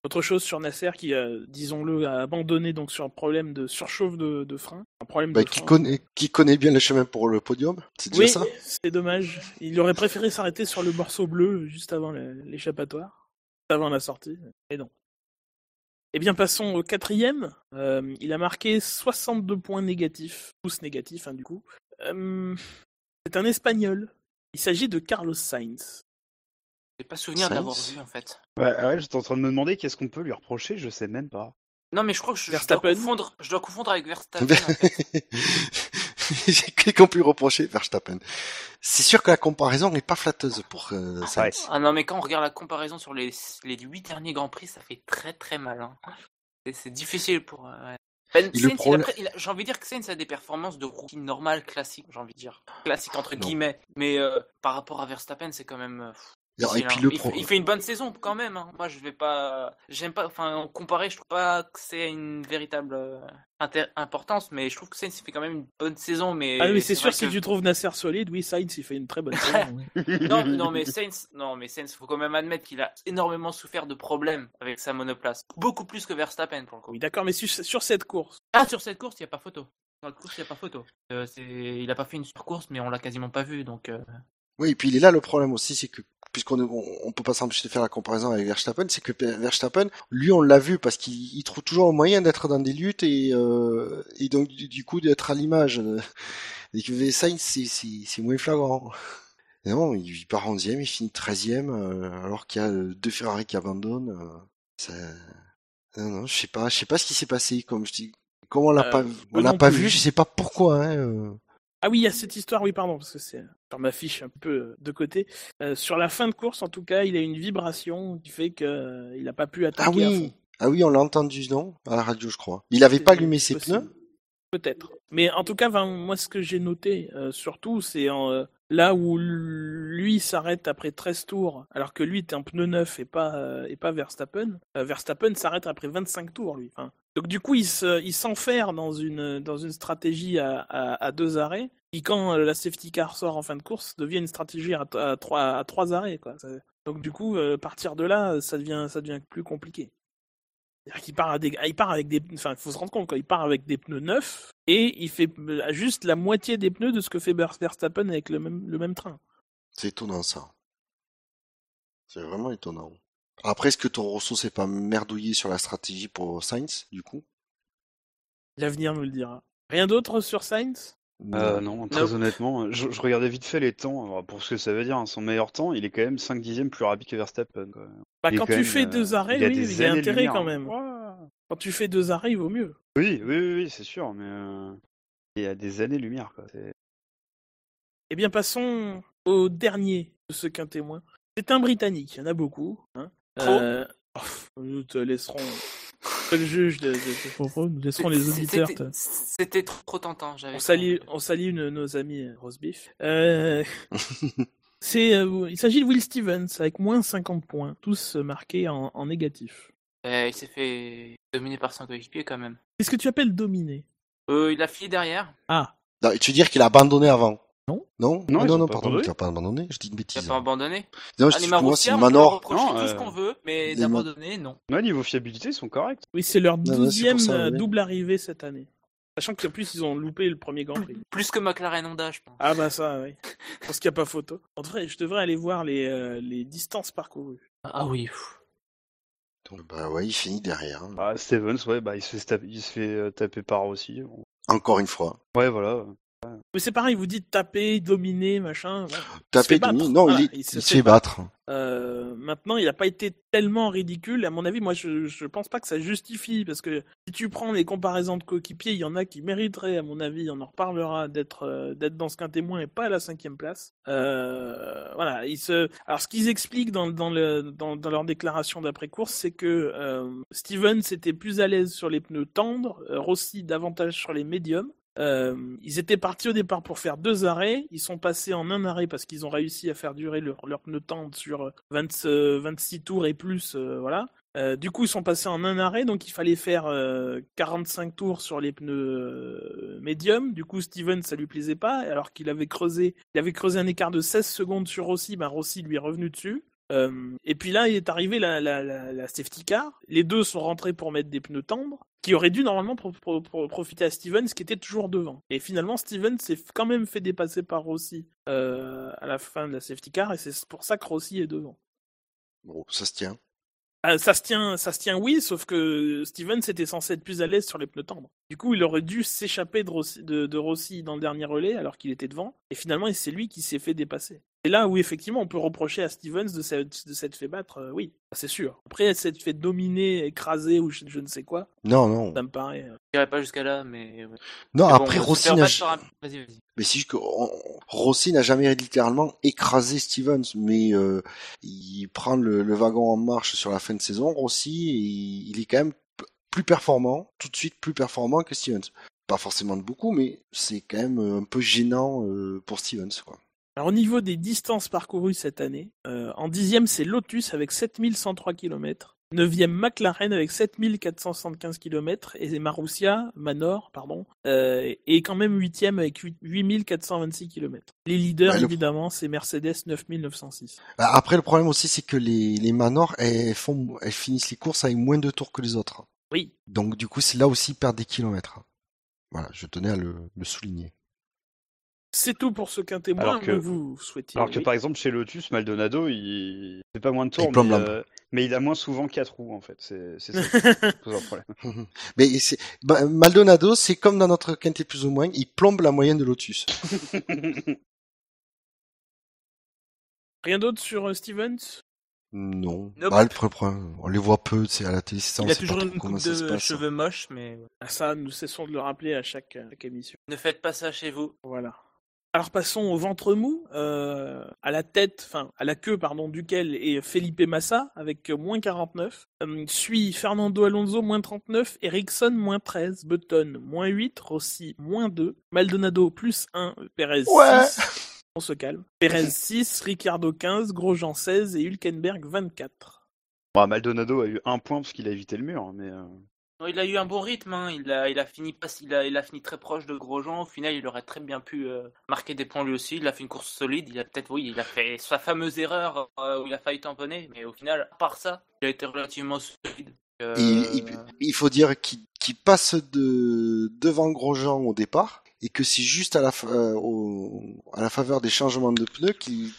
Autre chose sur Nasser qui, euh, disons-le, a abandonné donc sur un problème de surchauffe de, de frein. Un problème Bah, de qui frein. connaît, qui connaît bien le chemin pour le podium. C'est déjà Oui, ça. c'est dommage. Il aurait préféré s'arrêter sur le morceau bleu juste avant l'échappatoire, avant la sortie. Et non. Eh bien, passons au quatrième. Euh, il a marqué 62 points négatifs, tous négatifs hein, du coup. Euh, c'est un Espagnol. Il s'agit de Carlos Sainz. J'ai pas souvenir Sainz. vu en fait. Ouais, ah ouais, j'étais en train de me demander qu'est-ce qu'on peut lui reprocher, je sais même pas. Non, mais je crois que je, je dois, Verstappen. confondre, je dois confondre avec Verstappen. en fait. J'ai qu'est-ce qu'on peut lui reprocher, Verstappen. C'est sûr que la comparaison n'est pas flatteuse pour euh, Sainz. Ah non, mais quand on regarde la comparaison sur les, les 8 derniers Grands Prix, ça fait très très mal. hein. C'est- difficile pour. euh. Ben, problème- j'ai envie de dire que Sainz a des performances de rookie normal, classique, j'ai envie de dire. Classique entre Non. guillemets. Mais euh, par rapport à Verstappen, c'est quand même. Et, puis le il, pro... fait, il fait une bonne saison quand même. hein. Moi, je vais pas. J'aime pas. Enfin, comparé, je trouve pas que c'est une véritable euh, inter- importance, mais je trouve que Sainz il fait quand même une bonne saison. Mais Ah oui, c'est sûr, vrai si que- tu trouves Nasser solide, oui, Sainz, il fait une très bonne saison. oui. non, non, mais Sainz, non, mais Sainz, faut quand même admettre qu'il a énormément souffert de problèmes avec sa monoplace, beaucoup plus que Verstappen pour le coup. Oui, d'accord, mais sur, sur cette course, Ah, sur cette course, il y a pas photo. Sur la course, il y a pas photo. Euh, il a pas fait une super course, mais on l'a quasiment pas vu, donc. euh, Oui, et puis il est là le problème aussi, c'est que puisqu'on on, on peut pas s'empêcher de faire la comparaison avec Verstappen, c'est que Verstappen, lui, on l'a vu parce qu'il il trouve toujours un moyen d'être dans des luttes et, euh, et donc du, du coup d'être à l'image. Et que Sainz, c'est moins flagrant. Et non, il, part 11e, il finit 13e, euh, alors qu'il y a euh, deux Ferrari qui abandonnent. euh, ça... Non, non, je sais pas, je sais pas ce qui s'est passé. Comme je dis, comment on l'a pas, on l'a pas plus. vu, je sais pas pourquoi. Hein, euh. Ah oui, il y a cette histoire, oui, pardon, parce que c'est sur ma fiche un peu de côté. Euh, sur la fin de course, en tout cas, il a une vibration qui fait que euh, n'a pas pu attaquer Ah à oui, fond. ah oui, on l'a entendu, non À la radio, je crois. Il avait pas allumé ses possible. pneus Peut-être. Mais en tout cas, ben, moi, ce que j'ai noté, euh, surtout, c'est en, euh, là où lui s'arrête après 13 tours, alors que lui est un pneu neuf et pas, euh, et pas Verstappen. Verstappen s'arrête après 25 tours, lui. Enfin, donc du coup, il se- il s'enferme dans une, stratégie à, deux arrêts, qui quand euh, la safety car sort en fin de course, devient une stratégie à, trois, arrêts. Donc du coup, euh, partir de là, ça devient, ça devient plus compliqué. C'est-à-dire qu'il part, il part avec des, enfin, il faut se rendre compte il part avec des pneus neufs et il fait euh, juste la moitié des pneus de ce que fait Ver- Verstappen avec le même, le même train. C'est étonnant ça. C'est vraiment étonnant. Après, est-ce que ton Rosso s'est pas merdouillé sur la stratégie pour Sainz, du coup? L'avenir nous le dira. Rien d'autre sur Sainz? Euh, non, très honnêtement, je, je regardais vite fait les temps, alors, pour ce que ça veut dire, hein, son meilleur temps, il est quand même 5 dixièmes plus rapide que Verstappen. quoi. Bah, quand quand tu même, fais euh, deux arrêts, il a oui, des il y a intérêt quand même. Quand tu fais deux arrêts, il vaut mieux. Oui, oui, oui, oui, c'est sûr, mais euh, il y a des années-lumière. Eh bien, passons au dernier de ce qu'un témoin. C'est un Britannique, il y en a beaucoup. Hein. Trop. Euh, oh, nous te laisserons. Le juge de, de, de propos, nous laisserons les auditeurs. C'était trop, trop tentant. j'avais On pas- salue, on salue nos, nos amis euh, Roastbeef. Euh, c'est, euh, il s'agit de Will Stevens avec moins 50 points, tous marqués en, en négatif. Euh, il s'est fait dominer par son coéquipier quand même. Qu'est-ce que tu appelles dominer? Euh, il a fini derrière. Ah, Non, Tu veux dire qu'il a abandonné avant Non. Non Non, Ah non, pardon, a pas abandonné, je dis une bêtise. pas abandonné. Non, Ah, je pour moi, c'est on peut tout ce euh, qu'on veut, mais d'abandonner, non. Ouais, niveau fiabilité, ils sont corrects. oui, c'est leur douzième euh, double arrivée cette année. Sachant qu'en plus, ils ont loupé le premier Grand Prix. Plus que McLaren Honda, je pense. Ah bah ça, oui. Parce qu'il n'y a pas photo. En vrai, je devrais aller voir les, euh, les distances parcourues. Ah oui. Donc, bah ouais, il finit derrière. hein. Ah, Stevens, ouais, bah, il se fait, taper, il se fait taper par aussi. Encore une fois. Ouais, voilà. Mais c'est pareil, vous dites taper, dominer, machin. voilà. Taper. Demi, non, Voilà, il, il il se fait battre. Euh, maintenant, il n'a pas été tellement ridicule. À mon avis, moi, je, je pense pas que ça justifie parce que si tu prends les comparaisons de coéquipiers, il y en a qui mériteraient, à mon avis, on en reparlera, d'être euh, d'être dans ce qu'un témoin et pas à la cinquième place. Euh, voilà. Ils se... Alors, ce qu'ils expliquent dans, dans, le, dans, dans leur déclaration d'après course, c'est que euh, Stevens était plus à l'aise sur les pneus tendres, Rossi davantage sur les médiums. Euh, ils étaient partis au départ pour faire deux arrêts. Ils sont passés en un arrêt parce qu'ils ont réussi à faire durer leur, leur pneu tendre sur 20, euh, 26 tours et plus. euh, voilà. Euh, du coup, ils sont passés en un arrêt, donc il fallait faire euh, 45 tours sur les pneus euh, médiums. Du coup, Steven, ça lui plaisait pas, alors qu'il avait creusé, il avait creusé un écart de 16 secondes sur Rossi. Ben Rossi lui est revenu dessus. Euh, et puis là, il est arrivé la, la, la, la safety car. Les deux sont rentrés pour mettre des pneus tendres, qui auraient dû normalement pro- pro- pro- profiter à Stevens, qui était toujours devant. Et finalement, Stevens s'est quand même fait dépasser par Rossi euh, à la fin de la safety car, et c'est pour ça que Rossi est devant. Bon, ça se tient. Ah, ça se tient, ça se tient, oui, sauf que Stevens était censé être plus à l'aise sur les pneus tendres. Du coup, il aurait dû s'échapper de Rossi, de, de Rossi dans le dernier relais alors qu'il était devant, et finalement, c'est lui qui s'est fait dépasser. Et là où effectivement on peut reprocher à Stevens de s'être, de s'être fait battre, euh, oui, c'est sûr. Après, s'être fait dominer, écraser ou je, je ne sais quoi, Non, non. ça me paraît. euh, Je pas jusqu'à là, mais. Non, Mais bon, après, se Rossi n'a un- Vas-y, vas-y. Mais c'est que on- Rossi n'a jamais littéralement écrasé Stevens, mais euh, il prend le, le wagon en marche sur la fin de saison. Rossi, et il est quand même p- plus performant, tout de suite plus performant que Stevens. Pas forcément de beaucoup, mais c'est quand même euh, un peu gênant euh, pour Stevens. Quoi. Alors, au niveau des distances parcourues cette année, euh, en dixième, c'est Lotus avec 7103 km. Neuvième, McLaren avec 7475 km. Et Marussia, Manor, pardon, euh, est quand même huitième avec 8 8426 km. Les leaders, le- évidemment, c'est Mercedes 9906. Bah, Après, le problème aussi, c'est que les, les Manor, elles, font, elles finissent les courses avec moins de tours que les autres. Oui, Donc, du coup, c'est là aussi, perdent des kilomètres. Voilà, je tenais à le, le souligner. C'est tout pour ce quintet Alors moins que- que vous souhaitiez. Alors que oui. par exemple chez Lotus, Maldonado, il fait pas moins de tours, mais, euh, mais il a moins souvent 4 roues en fait. C'est ça qui pose un problème. Mais bah, Maldonado, c'est comme dans notre quintet plus ou moins, il plombe la moyenne de Lotus. Rien d'autre sur euh, Stevens? Non. Nope. Bah, le premier point, on les voit peu, c'est à la télé, Il a toujours pas une coupe de passe. cheveux moches, mais Ah, Ça, nous cessons de le rappeler à chaque, à chaque émission. ne faites pas ça chez vous. Voilà. Alors passons au ventre mou, euh, à la tête, enfin à la queue pardon, duquel est Felipe Massa avec moins 49. Euh, suit Fernando Alonso moins 39, Ericsson moins 13, Button moins 8, Rossi moins 2, Maldonado plus 1, Perez Ouais. 6. On se calme. Perez 6, Ricciardo 15, Grosjean 16 et Hülkenberg 24. Bon, Maldonado a eu un point parce qu'il a évité le mur, mais euh, Il a eu un bon rythme, il, a, fini très proche de Grosjean. Au final, il aurait très bien pu euh, marquer des points lui aussi. Il a fait une course solide. Il a peut-être, fait sa fameuse erreur euh, où il a failli tamponner. Mais au final, à part ça, il a été relativement solide. Euh, il, faut dire qu'il passe de devant Grosjean au départ et que c'est juste à la, faveur des changements de pneus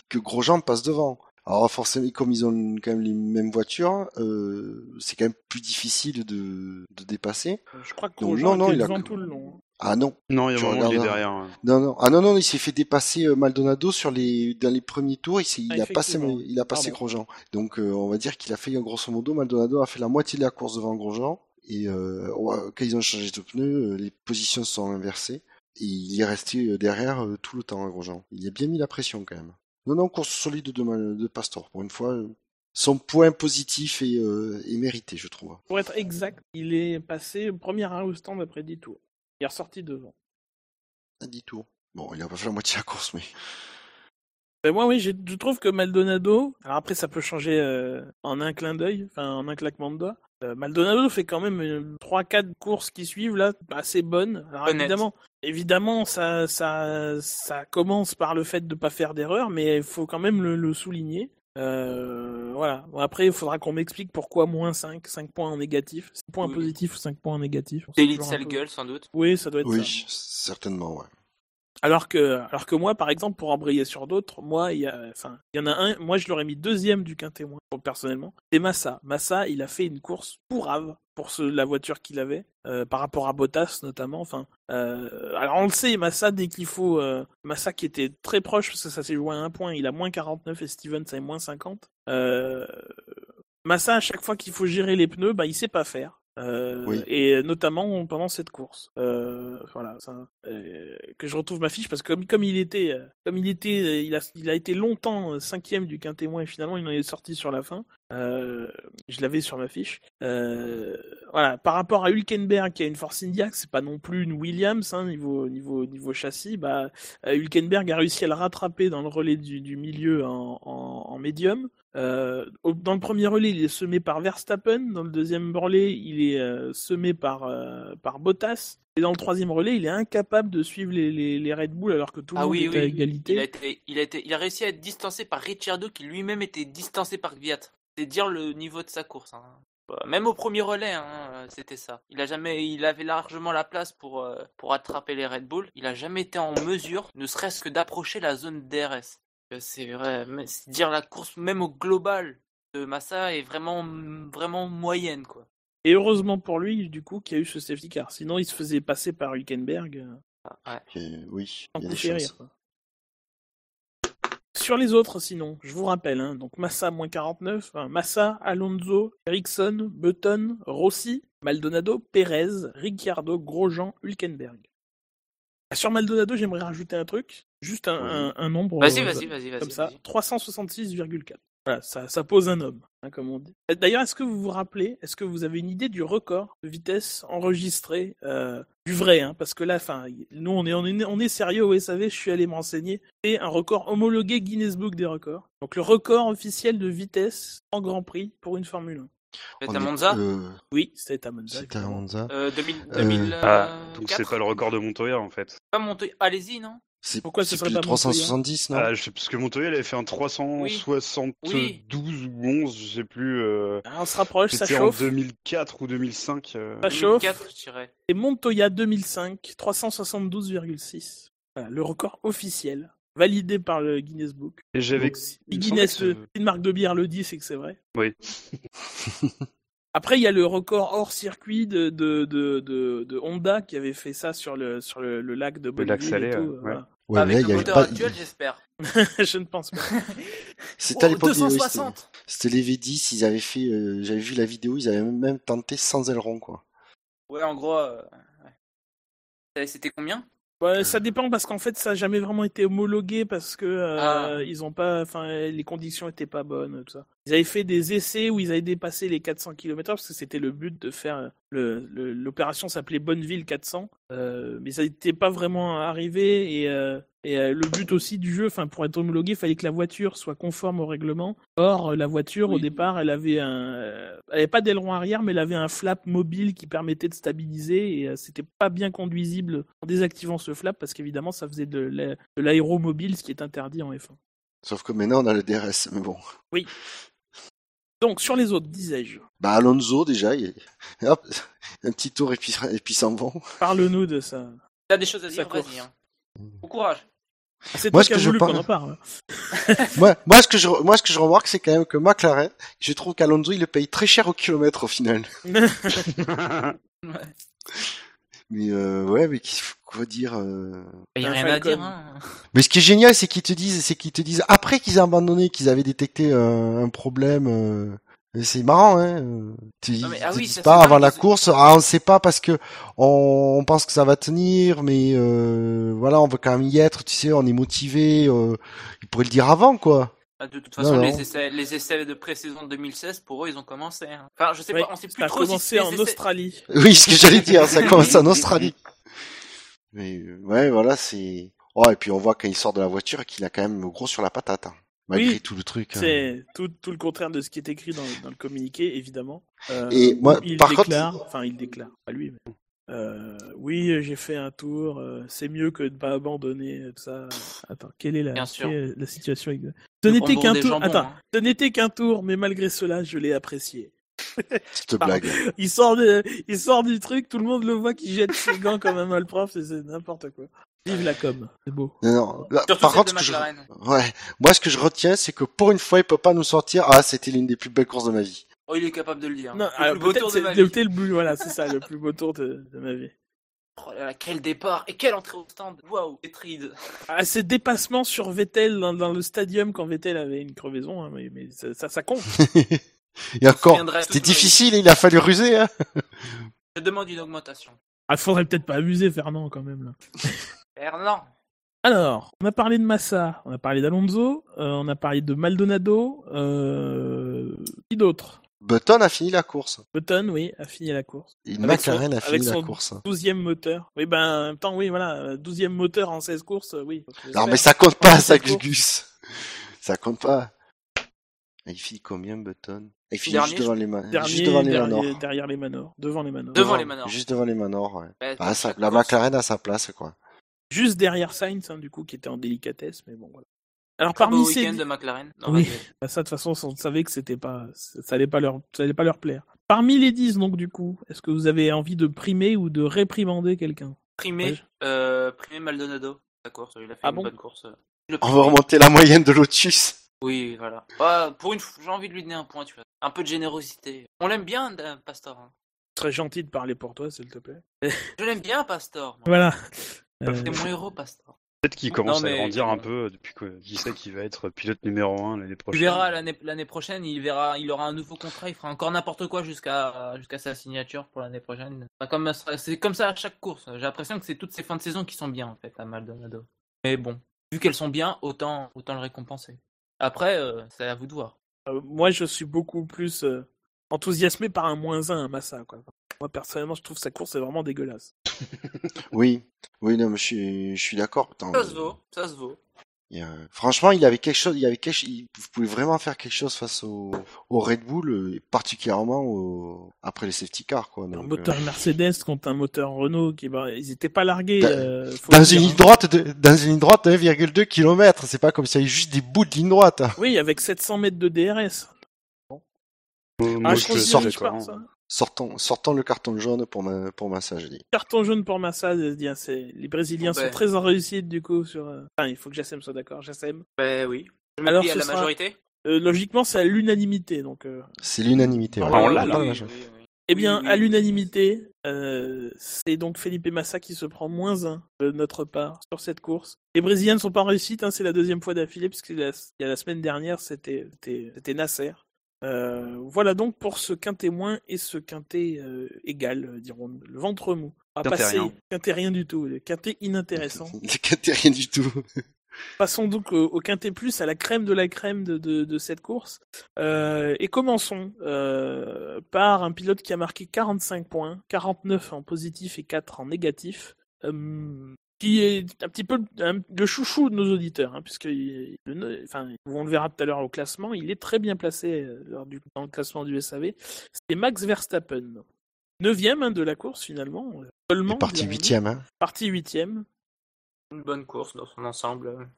que Grosjean passe devant. Alors forcément, comme ils ont quand même les mêmes voitures, euh, c'est quand même plus difficile de, de dépasser. Je crois que Donc, Grosjean non, non, il a tout le long. hein. Ah non, non, il y a un il est derrière. hein. non, non, ah non, non, il s'est fait dépasser euh, Maldonado sur les dans les premiers tours. Il, s'est- il Ah, a passé, il a passé. Grosjean. Donc euh, on va dire qu'il a fait grosso modo Maldonado a fait la moitié de la course devant Grosjean. Et euh, quand ils ont changé de pneus, euh, les positions se sont inversées. Et il est resté euh, derrière tout le temps, hein, Grosjean. Il a bien mis la pression quand même. Non, non, course solide de, Pastor. Pour une fois, euh, son point positif est, euh, est mérité, je trouve. Pour être exact, il est passé premier à au stand après 10 tours. Il est ressorti devant. À 10 tours. Bon, il a pas fait la moitié de la course, mais... Ben moi, oui, je je trouve que Maldonado, alors après, ça peut changer euh, en un clin d'œil, enfin en un claquement de doigts. Euh, Maldonado fait quand même euh, trois, quatre courses qui suivent là, assez bonnes. Alors Honnête. évidemment, évidemment, ça, ça, ça commence par le fait de pas faire d'erreur, mais il faut quand même le, le souligner. Euh, voilà. Bon, après, il faudra qu'on m'explique pourquoi moins 5, 5 points en négatif. 5 points Oui. positifs ou 5 points en négatif. Délit de sale peu- gueule, sans doute. Oui, ça doit être ça. Oui, certainement, ouais. Alors que, alors que moi, par exemple, pour embrayer sur d'autres, moi, il y en a un, moi, je l'aurais mis deuxième du quintet, moi, personnellement. C'est Massa. Massa, il a fait une course pourrave pour ce, la voiture qu'il avait, euh, par rapport à Bottas, notamment. Enfin, euh, alors on le sait, Massa, dès qu'il faut, euh, Massa qui était très proche, parce que ça s'est joué à un point, il a moins 49 et Stevens a moins 50. Euh, Massa, à chaque fois qu'il faut gérer les pneus, bah, il sait pas faire. Euh, Oui. Et notamment pendant cette course. Euh, voilà, ça, euh, que je retrouve ma fiche parce que comme, comme il était, comme il était, il a, il a été longtemps cinquième du quintet moins et finalement il en est sorti sur la fin. Euh, je l'avais sur ma fiche. Euh, voilà, par rapport à Hülkenberg qui a une Force India, c'est pas non plus une Williams hein, niveau niveau niveau châssis. Bah, euh, Hülkenberg a réussi à le rattraper dans le relais du, du milieu en, en, en médium. Euh, dans le premier relais, il est semé par Verstappen. Dans le deuxième relais, il est semé par, par Bottas. Et dans le troisième relais, il est incapable de suivre les, les, les Red Bull alors que tout le Ah monde oui, est oui. à Il a, égalité. été, il, a été, il a réussi à être distancé par Ricciardo qui lui-même était distancé par Gviat. C'est dire le niveau de sa course. hein. Bah, Même au premier relais, hein, c'était ça. Il a jamais, il avait largement la place pour euh, pour attraper les Red Bull. Il a jamais été en mesure, ne serait-ce que d'approcher la zone DRS. Euh, C'est vrai, mais c'est dire la course même au global de Massa est vraiment vraiment moyenne quoi. Et heureusement pour lui, du coup, qu'il y a eu ce safety car. Sinon, il se faisait passer par Hülkenberg. euh, Ah, ouais. Et oui, il y a des coup fait chances. rire, quoi. Sur les autres, sinon, je vous rappelle, hein, donc Massa moins 49, hein, Massa, Alonso, Ericsson, Button, Rossi, Maldonado, Perez, Ricciardo, Grosjean, Hülkenberg. Ah, Sur Maldonado, j'aimerais rajouter un truc, juste un, Oui. un- un nombre Vas-y, euh, vas-y, vas-y, comme ça, vas-y. 366,4. Voilà, ça, ça pose un homme, hein, comme on dit. D'ailleurs, est-ce que vous vous rappelez, est-ce que vous avez une idée du record de vitesse enregistré euh, du vrai hein, Parce que là, enfin, nous, on est, on est, on est sérieux au SAV, je suis allé me renseigner. C'est un record homologué Guinness Book des records. Donc le record officiel de vitesse en Grand Prix pour une Formule 1. C'est On à Monza euh, Oui, c'était à Monza. C'était à. Monza. euh, 2000, Euh, 2000, Ah, euh, donc c'est pas le record de Montoya en fait. Pas Montoya. Allez-y, non? C'est Pourquoi ce c'est serait plus pas de Montoya 370, non Ah, je sais, parce que Montoya il avait fait un 372 Oui. ou 11, je sais plus. euh, Ah, on se rapproche, ça C'était en chauffe. 2004 ou 2005. euh, Ça chauffe. 2004, je dirais. Et Montoya 2005, 372,6. Voilà, le record officiel, validé par le Guinness Book. Et j'avais. Si Guinness, euh, une marque de bière le dit, c'est que c'est vrai. Oui. Après, il y a le record hors circuit de, de, de, de, de Honda qui avait fait ça sur le, sur le, le lac de Le lac Salé, et tout, ouais, voilà. Ouais, mais Avec là, le il y avait moteur pas. actuel, j'espère. Je ne pense pas. C'était à Oh, l'époque des- oui, c'était- 260 C'était les V10, ils avaient fait. euh, J'avais vu la vidéo, ils avaient même tenté sans aileron, quoi. Ouais, en gros. euh, ouais. C'était combien? Ouais, ça dépend parce qu'en fait, ça n'a jamais vraiment été homologué parce que euh, Ah. ils ont pas, enfin, les conditions étaient pas bonnes, tout ça. Ils avaient fait des essais où ils avaient dépassé les 400 km parce que c'était le but de faire le, le- l'opération s'appelait Bonneville 400, euh, mais ça n'était pas vraiment arrivé et, euh, et euh, le but aussi du jeu, enfin, pour être homologué, il fallait que la voiture soit conforme au règlement. Or, la voiture au Oui. départ, elle avait un, euh, elle avait pas d'aileron arrière, mais elle avait un flap mobile qui permettait de stabiliser et euh, c'était pas bien conduisible en désactivant ce flap parce qu'évidemment ça faisait de l'a- de l'aéromobile, ce qui est interdit en F1. Sauf que maintenant, on a le DRS, mais bon. Donc sur les autres, disais-je, Bah, Alonso, déjà, il... hop, un petit tour et puis, et puis s'en vont. parle-nous de ça. T'as des choses à dire, vas-y. Hein. Bon courage. C'est Moi, ce que je par- qu'on en parle. moi, moi, ce que je, moi, ce que je remarque, c'est quand même que McLaren, je trouve qu'Alonso, il le paye très cher au kilomètre, au final. Ouais. Mais, euh, ouais, mais qu'il faut quoi dire, euh... Y a rien à dire. Hein. Mais ce qui est génial, c'est qu'ils te disent, c'est qu'ils te disent après qu'ils aient abandonné, qu'ils avaient détecté un, un problème. C'est marrant, hein. euh, tu- Non, mais- ils ah oui, pas avant la course. Ah, on sait pas parce que on, on pense que ça va tenir, mais euh, voilà, on veut quand même y être. Tu sais, on est motivé. Euh, ils pourraient le dire avant, quoi. Ah, De toute façon, non. les essais, les essais de pré-saison 2016, pour eux, ils ont commencé. hein. Enfin, je sais pas, on sait plus ça a trop commencé en essais- Australie. Oui, ce que j'allais dire, ça commence en Australie. Mais euh, ouais, voilà, c'est. Oh, et puis on voit quand il sort de la voiture qu'il a quand même gros sur la patate, hein, malgré Oui, tout le truc. hein. C'est tout, tout le contraire de ce qui est écrit dans, dans le communiqué, évidemment. Euh, Et moi, il par contre- déclare, enfin il déclare, pas lui, mais euh, oui, j'ai fait un tour. euh, c'est mieux que de ne pas abandonner tout ça. Attends, quelle est la, quelle est la situation exacte? Ce n'était qu'un tour. jambons, Attends, hein. ce n'était qu'un tour, mais malgré cela, je l'ai apprécié. Cette blague. Il sort, de, il sort du truc, tout le monde le voit qui jette ses gants comme un malprof, c'est c'est n'importe quoi. Vive la com, c'est beau. Non, non. Là, par contre, ce que je... Ouais, moi ce que je retiens, c'est que pour une fois, il peut pas nous sortir. Ah, c'était l'une des plus belles courses de ma vie. Oh, il est capable de le dire. Non, le alors, plus beau tour de ma vie. le plus, voilà, c'est ça, le plus beau tour de, de ma vie. Oh là là, quel départ et quelle entrée au stand. Waouh, Etride. Ah, ces dépassements sur Vettel dans, dans le stadium quand Vettel avait une crevaison, hein, mais, mais ça, ça, ça compte. Et encore, c'était difficile, il a fallu ruser. Hein. Je demande une augmentation. Ah, faudrait peut-être pas abuser Fernand quand même là. Alors, on a parlé de Massa, on a parlé d'Alonso, euh, on a parlé de Maldonado, euh... qui d'autre? Button a fini la course. Button, oui, a fini la course. Et Avec McLaren son- a fini avec la course. 12e moteur. Oui, ben, en même temps, oui, voilà, 12e moteur en 16 courses, euh, oui. Non, mais ça compte pas, ça. Gus. Ça compte pas. Il finit combien, Button? Il finit juste devant les, man... Dernier, juste devant les Manors. derrière les Manors, devant les Manors. Devant les Manors. Juste devant les Manors, ouais. Ah, ça, la course. McLaren a sa place, quoi. Juste derrière Sainz, hein, du coup, qui était en délicatesse, mais bon, voilà. Alors, parmi beau ces... week-end de McLaren. Non, Oui. Bah, ça, de toute façon, on savait que c'était pas, ça allait pas leur, ça allait pas leur plaire. Parmi les 10, donc, du coup, est-ce que vous avez envie de primer ou de réprimander quelqu'un? Primé, Ouais. euh, primé Maldonado. La course, il a fait Ah une bon? bonne course. On va remonter la moyenne de Lotus. Oui, voilà. Ah, pour une fois, j'ai envie de lui donner un point, tu vois. Un peu de générosité. On l'aime bien, euh, Pastor. hein. Très gentil de parler pour toi, s'il te plaît. Je l'aime bien, Pastor. moi. Voilà. Euh, C'est mon héros, Pastor. Peut-être qu'il commence Non, mais- à grandir un peu depuis que- qu'il sait qu'il va être pilote numéro 1 l'année Tu prochaine. verras l'année l'année prochaine, il verra, il aura un nouveau contrat, il fera encore n'importe quoi jusqu'à jusqu'à sa signature pour l'année prochaine. Enfin, comme c'est comme ça à chaque course. J'ai l'impression que c'est toutes ces fins de saison qui sont bien en fait à Maldonado. Mais bon, vu qu'elles sont bien, autant autant le récompenser. Après, euh, c'est à vous de voir. Euh, moi, je suis beaucoup plus euh, enthousiasmé par un moins 1 à Massa. Quoi. Moi, personnellement, je trouve sa course est vraiment dégueulasse. Oui, oui, non, mais je suis, je suis d'accord. Ça se vaut, ça se Franchement, il avait quelque chose, il y avait quelque, il- vous pouvez vraiment faire quelque chose face au, au Red Bull, euh, et particulièrement au... après les safety cars, quoi. un moteur euh, Mercedes contre un moteur Renault, qui, bah, ils étaient pas largués. Dans- euh, dans une ligne hein. droite de, dans une ligne droite de 1,2 km, c'est pas comme s'il y avait juste des bouts de ligne droite. Oui, avec 700 mètres de DRS. Euh, Ah, moi, je je que assez je pense, hein. Sortons, sortons le carton jaune pour ma, pour ma ça, je dis. Carton jaune pour Massa, je dis, hein, c'est- les Brésiliens Ben. sont très en réussite du coup sur. euh, Enfin, il faut que Jassem soit d'accord. Jassem. Ben oui. Je me Alors, plie à ce la sera- majorité Euh, logiquement, c'est à l'unanimité, donc. euh, C'est l'unanimité. Ah, ouais. on l'a, là. oui, oui, oui. Eh bien, Oui, à oui. l'unanimité, euh, c'est donc Felipe Massa qui se prend moins 1 de notre part sur cette course. Les Brésiliens ne sont pas en réussite, hein, c'est la deuxième fois d'affilée, puisque la, il y a la semaine dernière, c'était c'était- c'était Nasser. Euh, voilà donc pour ce quintet moins et ce quintet euh, égal, euh, dirons le ventre mou. Va Quintet passer rien. quintet rien du tout, le quintet inintéressant. Le quintet, rien du tout. Passons donc au, au quintet plus, à la crème de la crème de, de, de cette course. Euh, et commençons par un pilote qui a marqué 45 points, 49 en positif et 4 en négatif. Qui est un petit peu le chouchou de nos auditeurs, hein, puisque il- le- enfin, on le verra tout à l'heure au classement, il est très bien placé euh, lors du, dans le classement du SAV. C'est Max Verstappen, neuvième hein, de la course finalement. euh, Seulement, parti dirons-nous. huitième, hein. Parti huitième. Une bonne course dans son ensemble.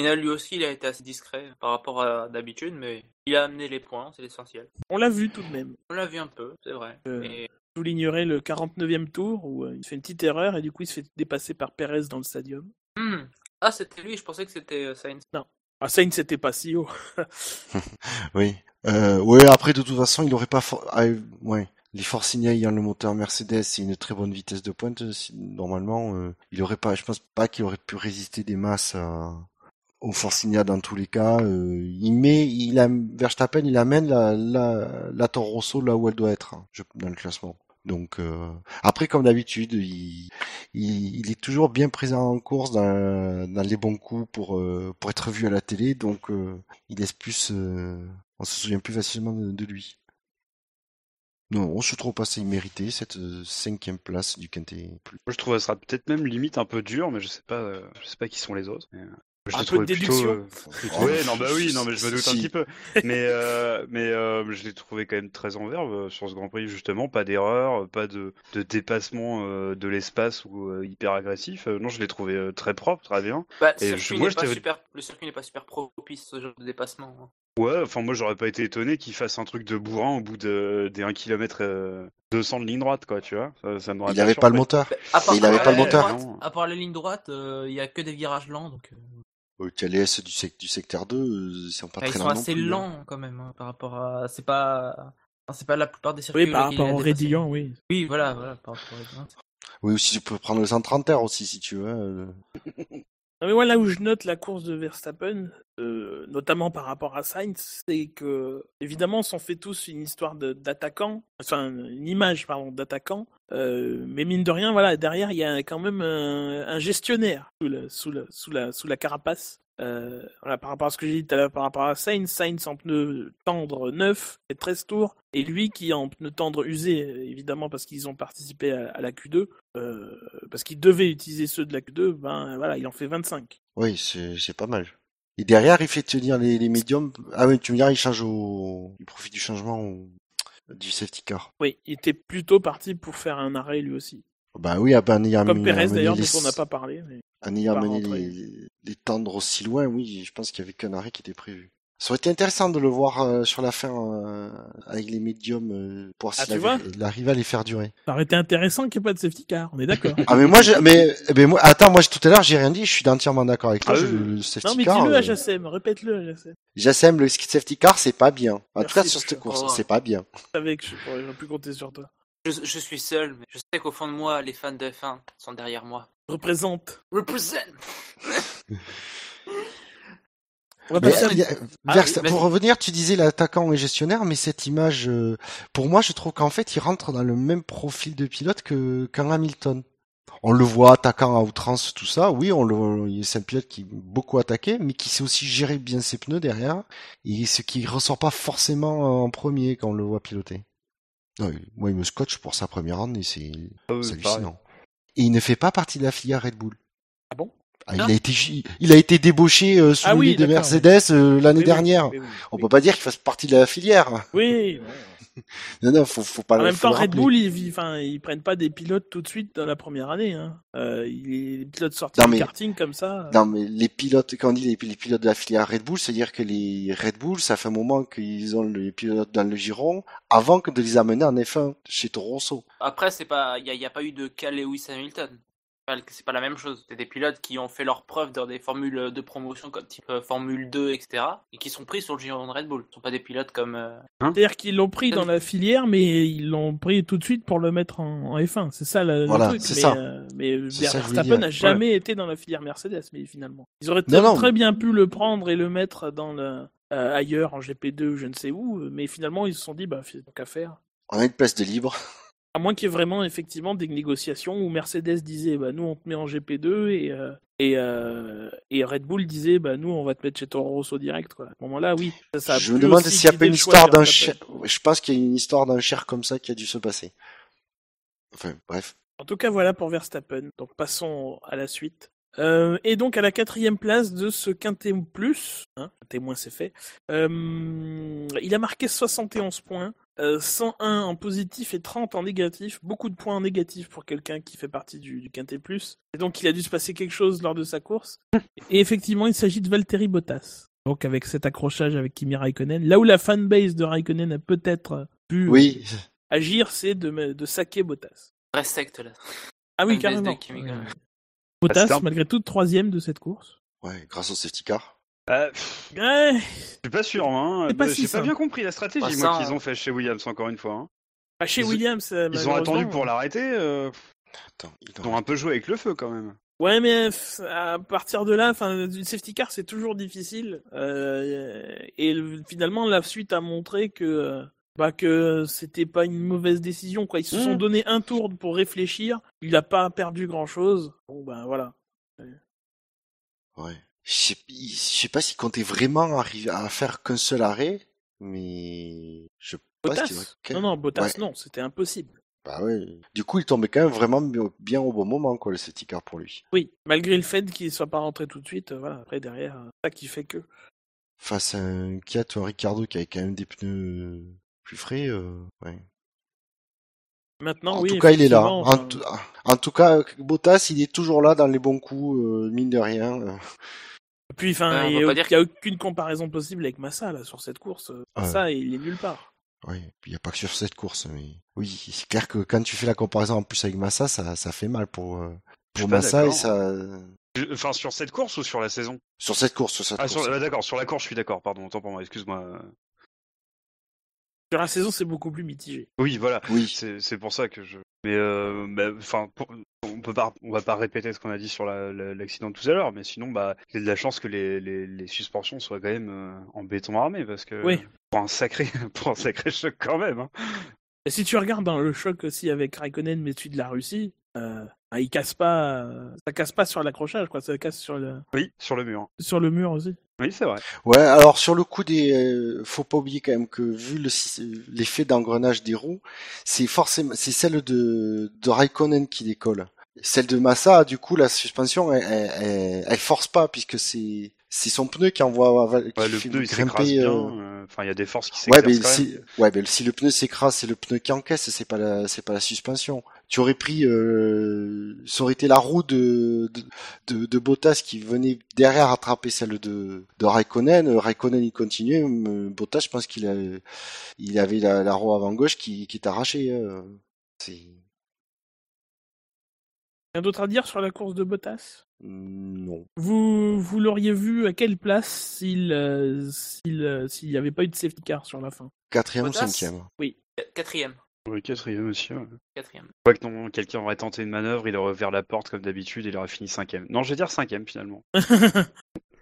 Final, lui aussi, il a été assez discret par rapport à d'habitude, mais il a amené les points, c'est l'essentiel. On l'a vu tout de même. On l'a vu un peu, c'est vrai. Euh, Et soulignerait le 49e tour où euh, il fait une petite erreur et du coup il se fait dépasser par Perez dans le stadium. Hmm. Ah, c'était lui, je pensais que c'était euh, Sainz. Ah, Sainz c'était pas si haut. Oui. Euh, ouais, après, de toute façon, il aurait pas, for- ah, euh, ouais. Les Forcinia ayant le moteur Mercedes et une très bonne vitesse de pointe, si- normalement, euh, il aurait pas, je pense pas qu'il aurait pu résister des masses à, au Forcinia dans tous les cas. Euh, il met, il a, Verstappen, il amène la, la, la Toro Rosso là où elle doit être, hein, je- dans le classement. Donc, euh, après, comme d'habitude, il, il, il est toujours bien présent en course dans, dans les bons coups pour, euh, pour être vu à la télé. Donc, euh, il laisse plus, on se souvient plus facilement de, lui. Non, je trouve pas ça immérité cette cinquième place du Quintet je trouve ça sera peut-être même limite un peu dur, mais je sais pas, je sais pas qui sont les autres. Je Un l'ai peu trouvé de plutôt, déduction. euh, plutôt- Ouais, non, bah oui, non, mais je me doute un petit peu. Mais, euh, mais euh, je l'ai trouvé quand même très en verve euh, sur ce Grand Prix, justement. Pas d'erreur, pas de, de dépassement euh, de l'espace ou euh, hyper agressif. Euh, non, je l'ai trouvé euh, très propre, très bien. Bah, Et le je- circuit moi, n'est pas super... Le circuit n'est pas super propice à ce genre de dépassement. hein. Ouais, enfin, moi, j'aurais pas été étonné qu'il fasse un truc de bourrin au bout de, des 1 km 200 de ligne droite, quoi, tu vois. Ça, ça m'aurait Il avait pas le surpris. moteur. Bah, à part, il avait à pas le moteur. à part la ligne droite, euh, il y a que des virages lents, donc euh, Euh, TLS du, sec- du secteur 2, euh, ils sont pas bah, ils très sont assez plus, hein. lents quand même hein, par rapport à. C'est pas. enfin, C'est pas la plupart des circuits. Oui, par rapport au. Rédillon, oui. Oui, voilà, voilà, par rapport au Rédillon. Oui, aussi tu peux prendre le 130 r aussi si tu veux. euh. Non, mais voilà où je note la course de Verstappen, euh, notamment par rapport à Sainz, c'est que évidemment on s'en fait tous une histoire d'attaquant, enfin une image pardon d'attaquant, euh, mais mine de rien voilà derrière il y a quand même un, gestionnaire sous, le- sous, la- sous la sous la carapace. Euh, voilà, par rapport à ce que j'ai dit tout à l'heure par rapport à Sainz, Sainz en pneu tendre 9 et 13 tours, et lui qui en pneu tendre usé, évidemment parce qu'ils ont participé à, la Q2, euh, parce qu'il devait utiliser ceux de la Q2, ben voilà, il en fait 25. Oui, c'est pas mal. Et derrière, il fait tenir les, les médiums. Ah oui, tu me diras, il change au, il profite du changement au- du safety car. Oui, il était plutôt parti pour faire un arrêt lui aussi. Bah oui, ah en ayant Comme mis- Pérez amené d'ailleurs, les- dont on n'a pas parlé. mais- En ayant mené les, les tendre aussi loin, oui, je pense qu'il y avait qu'un arrêt qui était prévu. Ça aurait été intéressant de le voir euh, sur la fin euh, avec les médiums euh, pour voir Ah, il arrivait à les faire durer. Ça aurait été intéressant qu'il n'y ait pas de safety car, on est d'accord. Ah mais moi, je, mais, mais moi, attends, moi tout à l'heure j'ai rien dit, je suis entièrement d'accord avec toi. Ah oui. le safety non mais car, dis-le à Jassem, répète-le à Jassem. J'assème le safety car, c'est pas bien. En tout cas sur cette course, c'est pas bien. Je savais que je pourrais plus compter sur toi. Je, je suis seul, mais je sais qu'au fond de moi, les fans de F1 sont derrière moi. Représente. Represent Mais, Ah oui, pour revenir, tu disais l'attaquant et gestionnaire, mais cette image, euh, pour moi, je trouve qu'en fait, il rentre dans le même profil de pilote que qu'un Hamilton. On le voit attaquant à outrance, tout ça. Oui, on le, c'est un pilote qui beaucoup attaqué, mais qui sait aussi gérer bien ses pneus derrière, et ce qui ressort pas forcément en premier quand on le voit piloter. Non, moi, il me scotche pour sa première année, c'est Ah oui, c'est pareil. hallucinant. Et il ne fait pas partie de la filière Red Bull. Ah bon? Ah, il a été, il a été débauché euh, sous Ah le oui, de Mercedes euh, l'année Oui, dernière. oui, oui, On peut pas dire qu'il fasse partie de la filière. Oui. Non, non, faut, faut pas En même temps, Red. Bull, ils, enfin, ils prennent pas des pilotes tout de suite dans la première année. Hein. Euh, ils- les pilotes sortis Non, du mais- karting comme ça. Non, mais les pilotes, quand on dit les, les pilotes de la filière Red Bull, c'est-à-dire que les Red Bull, ça fait un moment qu'ils ont les pilotes dans le giron avant que de les amener en F1 chez Toro Rosso. Après, c'est pas, il y, a- y a pas eu de cas Lewis Hamilton. Pas le- C'est pas la même chose. C'est des pilotes qui ont fait leurs preuves dans des formules de promotion comme type euh, Formule 2, etc. Et qui sont pris sur le giron de Red Bull. Ce sont pas des pilotes comme. euh, C'est-à-dire qu'ils l'ont pris dans la filière, mais ils l'ont pris tout de suite pour le mettre en, en F1. C'est ça le, le Voilà, truc. c'est mais, ça. euh, mais Verstappen n'a jamais été dans la filière Mercedes, mais finalement. Ils auraient Non, très, non. très bien pu le prendre et le mettre dans le, euh, ailleurs en GP2 ou je ne sais où, mais finalement ils se sont dit, bah, c'est qu'à faire. On a une place de libre. À moins qu'il y ait vraiment effectivement des négociations où Mercedes disait bah nous on te met en GP2 et euh, et, euh, et Red Bull disait bah nous on va te mettre chez Toro Rosso direct quoi. À ce moment-là oui. Ça, ça a je me demande s'il n'y a pas une histoire d'un cher. Je pense qu'il y a une histoire d'un cher comme ça qui a dû se passer. Enfin, bref. En tout cas voilà pour Verstappen. Donc passons à la suite. Euh, et donc à la quatrième place de ce quintet plus, hein, quintet moins c'est fait, euh, il a marqué 71 points, euh, 101 en positif et 30 en négatif, beaucoup de points en négatif pour quelqu'un qui fait partie du, du quintet plus. Et donc il a dû se passer quelque chose lors de sa course. Et effectivement il s'agit de Valtteri Bottas. Donc avec cet accrochage avec Kimi Raikkonen, là où la fanbase de Raikkonen a peut-être pu Oui. agir, c'est de, de saquer Bottas. Vraie secte là. Ah oui, Fanbase carrément. Kimi. Bottas, un- malgré tout, troisième de cette course. Ouais, grâce au safety car. Pff, Ouais, je suis pas sûr, hein. C'est pas Bah, si J'ai pas bien compris la stratégie, Bah, ça, qu'ils ont fait chez Williams, encore une fois. hein. Bah, chez Ils- Williams, euh, Ils ont attendu pour l'arrêter. euh, Attends, Ils ont un peu joué avec le feu, quand même. Ouais, mais à partir de là, enfin, du safety car, c'est toujours difficile. Euh, et le- finalement, la suite a montré que, euh, bah, que c'était pas une mauvaise décision. Quoi. Ils se sont Mhm. donné un tour pour réfléchir. Il a pas perdu grand chose. Bon, ben voilà. Ouais. Je sais, je sais pas s'il comptait vraiment arriver à faire qu'un seul arrêt, mais je pense qu'il aurait Bottas Non, non, Bottas, Ouais. non, c'était impossible. Bah ouais. Du coup, il tombait quand même vraiment bien- au bon moment, quoi, le safety car pour lui. Oui, malgré le fait qu'il soit pas rentré tout de suite, euh, voilà, après derrière, euh, ça qui fait que. Face à un Kiat ou un Ricardo qui avait quand même des pneus plus frais, euh, ouais. Maintenant, En oui. tout cas, il est là. En, enfin, tout- en tout cas, Bottas, il est toujours là dans les bons coups, euh, mine de rien. euh. Puis, enfin, on il va n'y a, dire a aucune comparaison possible avec Massa là sur cette course. Euh, Ouais. Massa, il est nulle part. Oui, il n'y a pas que sur cette course, mais oui, c'est clair que quand tu fais la comparaison en plus avec Massa, ça, ça fait mal pour, pour Massa et d'accord. ça, Je- Enfin, sur cette course ou sur la saison? Sur cette course, sur cette Ah, course. sur... ah, d'accord, sur la course, je suis d'accord, pardon, autant pour moi, excuse-moi. Sur la saison, c'est beaucoup plus mitigé. Oui, voilà, Oui, c'est pour ça que je. Mais, euh, bah, enfin, on peut pas, on va pas répéter ce qu'on a dit sur la- la- l'accident de tout à l'heure, mais sinon, bah, il y a de la chance que les, les, les suspensions soient quand même euh, en béton armé, parce que Oui. pour un sacré, pour un sacré choc quand même. Hein. Et si tu regardes dans le choc aussi avec Raikkonen, mais celui de la Russie, euh, bah, il casse pas, euh, ça casse pas sur l'accrochage, quoi. Ça casse sur le, Oui, sur le mur. sur le mur aussi. Oui, c'est vrai. Ouais, alors sur le coup des, euh, faut pas oublier quand même que vu le l'effet d'engrenage des roues, c'est forcément, c'est celle de, de Raikkonen qui décolle. Celle de Massa, du coup, la suspension, elle, elle, elle- elle force pas puisque c'est, c'est son pneu qui envoie, qui Ouais, le fait pneu il s'écrase grimper. bien. euh, euh, Enfin, il y a des forces qui Ouais, s'exercent mais si, ouais, mais si le pneu s'écrase, c'est le pneu qui encaisse, c'est pas la, c'est pas la suspension. Tu aurais pris, euh, ça aurait été la roue de, de, de, de Bottas qui venait derrière attraper celle de, de Raikkonen. Euh, Raikkonen, il continuait. euh, Bottas, je pense qu'il a, il avait la, la roue avant gauche qui, qui est arrachée. euh. C'est, Rien d'autre à dire sur la course de Bottas? Non. Vous, vous l'auriez vu à quelle place s'il euh, s'il euh, s'il n'y avait pas eu de safety car sur la fin? Quatrième ou Bottas cinquième? Qu- Quatrième. Oui, quatrième aussi. Ouais. Quatrième. Quoi que non, quelqu'un aurait tenté une manœuvre, il aurait ouvert la porte comme d'habitude, il aurait fini cinquième. Non, je vais dire cinquième finalement.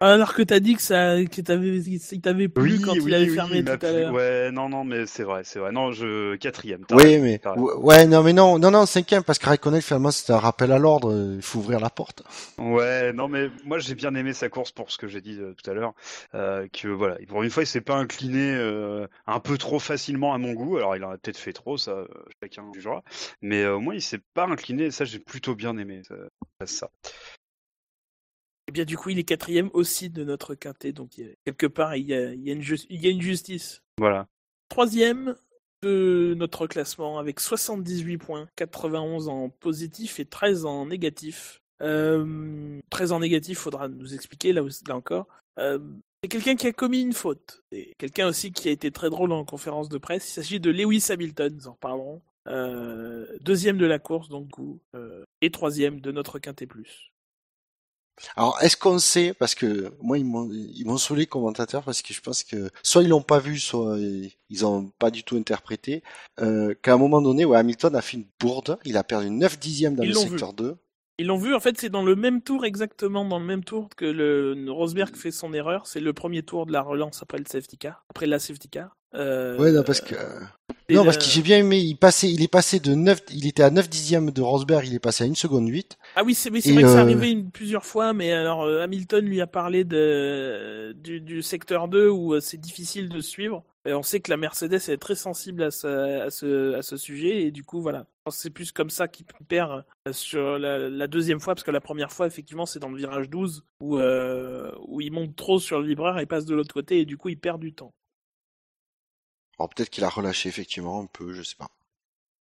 Alors que t'as dit que ça, que t'avais, il t'avait plu quand il avait fermé il tout à l'heure. Ouais, non, non, mais c'est vrai, c'est vrai. Non, je quatrième. t'as Oui, raison, mais ouais, non, mais non, non, non, cinquième parce que Raikkonen finalement c'était un rappel à l'ordre. euh, Il faut ouvrir la porte. Ouais, non, mais moi j'ai bien aimé sa course pour ce que j'ai dit euh, tout à l'heure, euh, que voilà, pour une fois il s'est pas incliné euh, un peu trop facilement à mon goût. Alors il en a peut-être fait trop, ça euh, chacun jugera, mais euh, au moins il s'est pas incliné. et Ça j'ai plutôt bien aimé. Ça, ça. Et bien du coup, il est quatrième aussi de notre quintet, donc il y a- quelque part il y a, il y a une, jus- il y a une justice. Voilà. Troisième de notre classement avec 78 points, 91 en positif et 13 en négatif. Euh, 13 en négatif, faudra nous expliquer là, là encore. Euh, c'est quelqu'un qui a commis une faute. C'est quelqu'un aussi qui a été très drôle en conférence de presse. Il s'agit de Lewis Hamilton, nous en reparlerons. Euh, deuxième de la course, donc, euh, et troisième de notre quintet plus. Alors, est-ce qu'on sait, parce que moi, ils m'ont, ils m'ont saoulé commentateurs parce que je pense que soit ils l'ont pas vu, soit ils ont pas du tout interprété, euh, qu'à un moment donné, ouais, Hamilton a fait une bourde, il a perdu 9 dixièmes dans Ils le l'ont vu. secteur 2. Ils l'ont vu, en fait, c'est dans le même tour, exactement dans le même tour que le Rosberg fait son erreur. C'est le premier tour de la relance après le safety car, après la safety car. Euh, Ouais, non, parce que, non, parce que j'ai bien aimé, il passait, il est passé de 9, il était à 9 dixièmes de Rosberg, il est passé à 1 seconde 8. Ah oui, c'est vrai que c'est euh, arrivé une- plusieurs fois, mais alors euh, Hamilton lui a parlé de, du, du secteur 2 où c'est difficile de suivre. Et on sait que la Mercedes est très sensible à ce, à ce, à ce sujet, et du coup, voilà. C'est plus comme ça qu'il perd sur la, la deuxième fois, parce que la première fois, effectivement, c'est dans le virage 12 où, euh, où il monte trop sur le libraire et passe de l'autre côté, et du coup, il perd du temps. Alors peut-être qu'il a relâché effectivement un peu, je sais pas.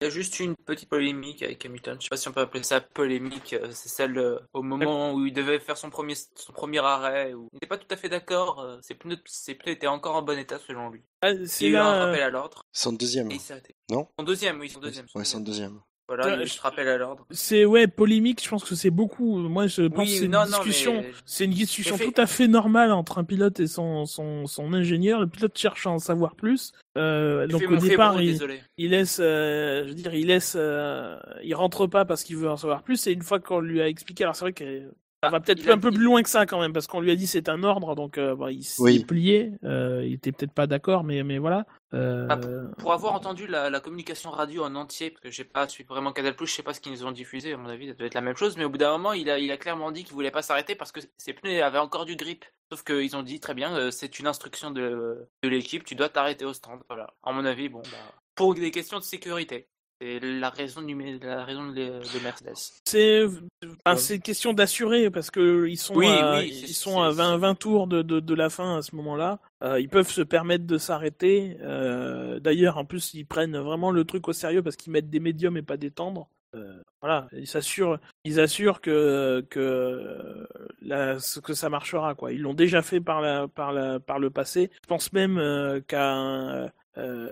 Il y a juste une petite polémique avec Hamilton. Je sais pas si on peut appeler ça polémique. euh, C'est celle euh, au moment où il devait faire son premier, son premier arrêt. Où il n'était pas tout à fait d'accord. euh, Ses pneus, ses pneus étaient encore en bon état selon lui. Ah, Il y c'est a eu un rappel à l'ordre Son deuxième. et il s'est arrêté. Non? Son deuxième, oui, son deuxième. son Ouais, son deuxième. Voilà, il y a Euh, eu ce rappel à l'ordre. C'est ouais polémique. Je pense que c'est beaucoup. Moi, je pense Oui, que c'est une non, discussion. mais- C'est une discussion fait- tout à fait normale entre un pilote et son son, son ingénieur. Le pilote cherche à en savoir plus. Euh, Je donc au départ, il, il laisse, euh, je veux dire, il laisse, euh, il rentre pas parce qu'il veut en savoir plus. Et une fois qu'on lui a expliqué, alors c'est vrai que ça va peut-être un peu plus loin que ça quand même, parce qu'on lui a dit c'est un ordre, donc euh, bon, il s'est Oui. plié. Euh, il était peut-être pas d'accord, mais mais voilà. Euh, Ah, Pour avoir entendu la, la communication radio en entier, parce que j'ai pas suivi vraiment Canal+, je sais pas ce qu'ils nous ont diffusé, à mon avis, ça doit être la même chose, mais au bout d'un moment, il a, il a clairement dit qu'il voulait pas s'arrêter parce que ses pneus avaient encore du grip. Sauf qu'ils ont dit très bien, euh, c'est une instruction de, de l'équipe, tu dois t'arrêter au stand. Voilà. À mon avis, bon, bah, pour des questions de sécurité. C'est la raison, du, la raison de, de Mercedes. C'est c'est une question d'assurer parce que ils sont Oui, à, oui, ils sont à c'est- 20, 20 tours de, de, de la fin à ce moment-là. Euh, ils peuvent se permettre de s'arrêter. Euh, D'ailleurs, en plus, ils prennent vraiment le truc au sérieux parce qu'ils mettent des médiums et pas des tendres. Euh, voilà, ils s'assurent, ils assurent que que la, ce- que ça marchera quoi. Ils l'ont déjà fait par la par la par le passé. Je pense même euh, qu'à un, euh,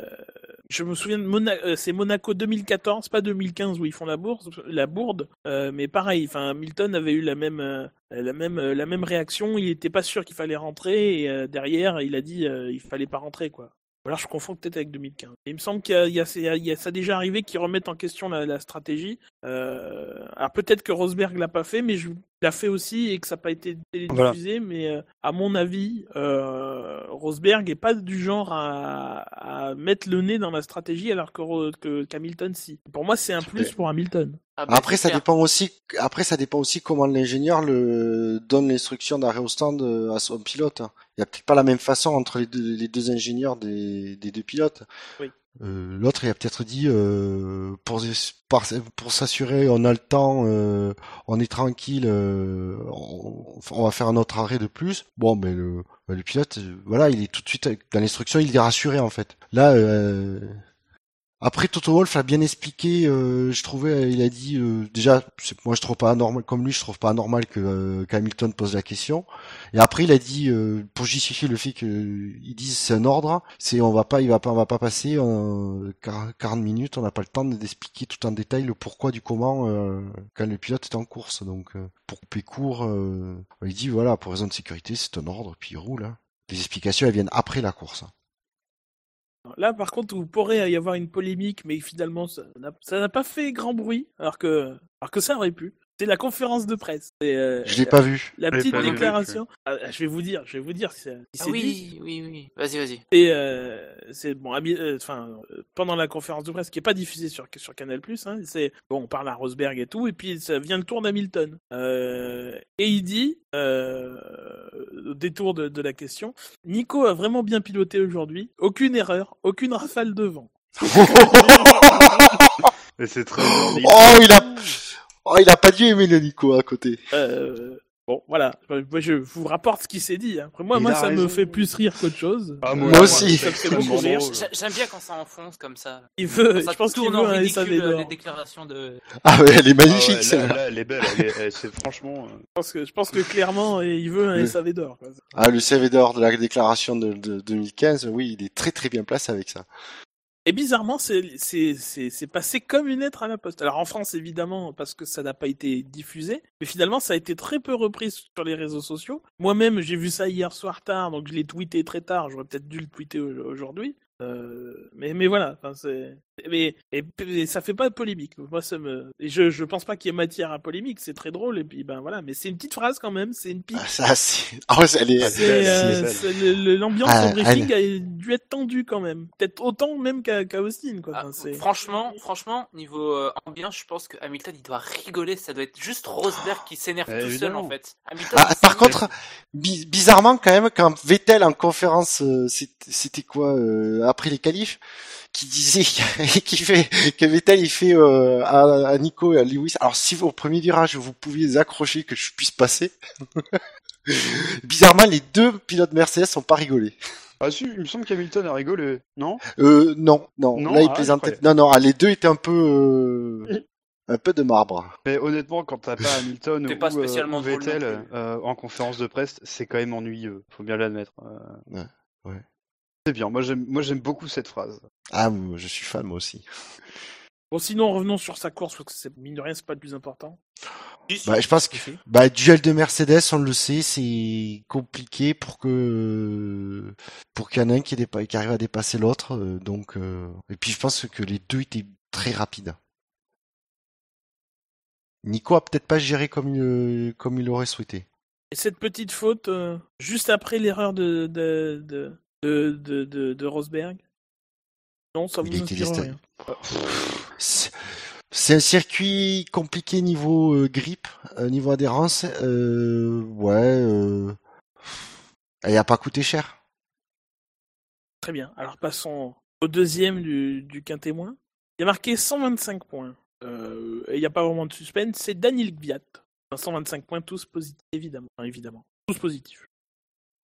je me souviens de euh, c'est Monaco 2014, pas 2015 où ils font la bourse, la bourde, euh, mais pareil. Enfin, Milton avait eu la même, la même, la même réaction. Il était pas sûr qu'il fallait rentrer et derrière, il a dit il fallait pas rentrer quoi. Alors je confonds peut-être avec 2015. Et il me semble qu'il y a, ça déjà arrivé qu'ils remettent en question la, la stratégie. Alors peut-être que Rosberg l'a pas fait, mais je l'a fait aussi et que ça n'a pas été télédiffusé. Mais euh, à mon avis, euh, Rosberg est pas du genre à, à mettre le nez dans la stratégie alors que, que qu'Hamilton si. Pour moi, c'est un plus pour Hamilton. Ah, bah, Après, ça clair. dépend aussi. Après, ça dépend aussi comment l'ingénieur le donne l'instruction d'arrêt au stand euh, à son pilote. Il y a peut-être pas la même façon entre les deux, les deux ingénieurs des, des deux pilotes. Oui. Euh, L'autre, il a peut-être dit euh, pour pour s'assurer, on a le temps, euh, on est tranquille, on, va faire un autre arrêt de plus. Bon, mais le, le pilote, voilà, il est tout de suite dans l'instruction, il est rassuré en fait. Là. Après, Toto Wolff a bien expliqué. euh, je trouvais, il a dit euh, déjà, moi je trouve pas anormal comme lui, je trouve pas anormal que euh, qu'Hamilton pose la question. Et après, il a dit euh, pour justifier le fait qu'ils disent c'est un ordre, c'est on va pas, il va pas, on va pas passer euh, 40 minutes, on n'a pas le temps d'expliquer tout en détail le pourquoi du comment quand le pilote est en course. Donc pour couper court, il dit voilà pour raison de sécurité, c'est un ordre, puis il roule. hein. Les explications elles viennent après la course. Là, par contre, vous pourrez y avoir une polémique, mais finalement, ça n'a pas fait grand bruit, alors que, alors que ça aurait pu. C'est la conférence de presse. Euh, Je l'ai pas vu. La petite vu, déclaration. Ah, je vais vous dire, je vais vous dire. si Ah dit. oui, oui, oui. Vas-y, vas-y. Et euh, c'est bon, euh, enfin, euh, pendant la conférence de presse qui est pas diffusée sur sur Canal hein, c'est bon, on parle à Rosberg et tout, et puis ça vient le tour d'Hamilton. Euh, et il dit, euh, au détour de, de la question, Nico a vraiment bien piloté aujourd'hui, aucune erreur, aucune rafale de vent. Mais c'est très oh, il a, oh, il a pas dû aimer le Nico à côté. Euh, bon, voilà. Moi, je vous rapporte ce qui s'est dit. hein. Après, moi, Il moi, ça me fait plus rire qu'autre chose. Ah, Moi aussi. J'aime bien quand ça enfonce comme ça. Il veut, Ça je pense qu'il veut un ridicule SAV euh, d'or. les déclarations de. Ah ouais, elle est Ah magnifique ouais, celle-là. là, là, elle est belle. elle est- elle- C'est franchement. euh, Je pense que, je pense que clairement, il veut un. SAV d'or. Ah, le CV d'or de la déclaration de, de 2015, oui, il est très très bien placé avec ça. Et bizarrement, c'est passé comme une lettre à la poste. Alors en France, évidemment, parce que ça n'a pas été diffusé, mais finalement, ça a été très peu repris sur les réseaux sociaux. Moi-même, j'ai vu ça hier soir tard, donc je l'ai tweeté très tard. J'aurais peut-être dû le tweeter au- aujourd'hui. Euh, mais mais voilà, c'est mais et, et ça fait pas de polémique. Moi, ça me et je je pense pas qu'il y ait matière à polémique. C'est très drôle et puis ben voilà, mais c'est une petite phrase quand même. C'est une pique. Ah, ça, c'est, ouais, elle est, C'est, euh, c'est l'ambiance Ah, au briefing a dû être tendue quand même. Peut-être autant même qu'à qu'à Austin, quoi. Ah, Enfin, franchement, franchement, niveau euh, ambiance, je pense que Hamilton il doit rigoler. Ça doit être juste Rosberg qui s'énerve Eh, tout seul évidemment. en fait. Hamilton, Ah, par contre, bi- bizarrement quand même, quand Vettel en conférence, euh, c'était c'était quoi euh, après les qualifs, qui disait qui fait que Vettel il fait euh, à, à Nico et à Lewis. Alors si au premier virage vous pouviez les accrocher que je puisse passer. Bizarrement, les deux pilotes Mercedes sont pas rigolés. Ah si, il me semble qu'Hamilton a rigolé, non? Euh, non, non, Non, là il ah, plaisantait. Non, non, ah, les deux étaient un peu, euh, un peu de marbre. Mais honnêtement, quand t'as pas Hamilton ou, pas euh, spécialement Vettel euh, en conférence de presse, c'est quand même ennuyeux. Faut bien l'admettre. Euh, Ouais, ouais. C'est bien. Moi j'aime, moi j'aime beaucoup cette phrase. Ah, moi, je suis fan moi aussi. Bon, sinon, revenons sur sa course, parce que c'est, mine de rien, c'est pas le plus important. Bah, je pense que bah, duel de Mercedes, on le sait, c'est compliqué pour que pour qu'il y en ait un qui, dépa- qui arrive à dépasser l'autre. euh, donc, euh, et puis je pense que les deux étaient très rapides. Nico a peut-être pas géré comme il comme il aurait souhaité. Et cette petite faute, euh, juste après l'erreur de, de, de, de, de, de, de Rosberg? Non, ça vous inspire rien. C'est un circuit compliqué niveau euh, grip, euh, niveau adhérence. Euh, ouais, euh, il a pas coûté cher. Très bien. Alors, passons au deuxième du, du quintémoin. Il a marqué 125 points. Et il n'y a pas vraiment de suspense. C'est Daniel Gviat. Enfin, 125 points, tous positifs, évidemment. Évidemment. Tous positifs.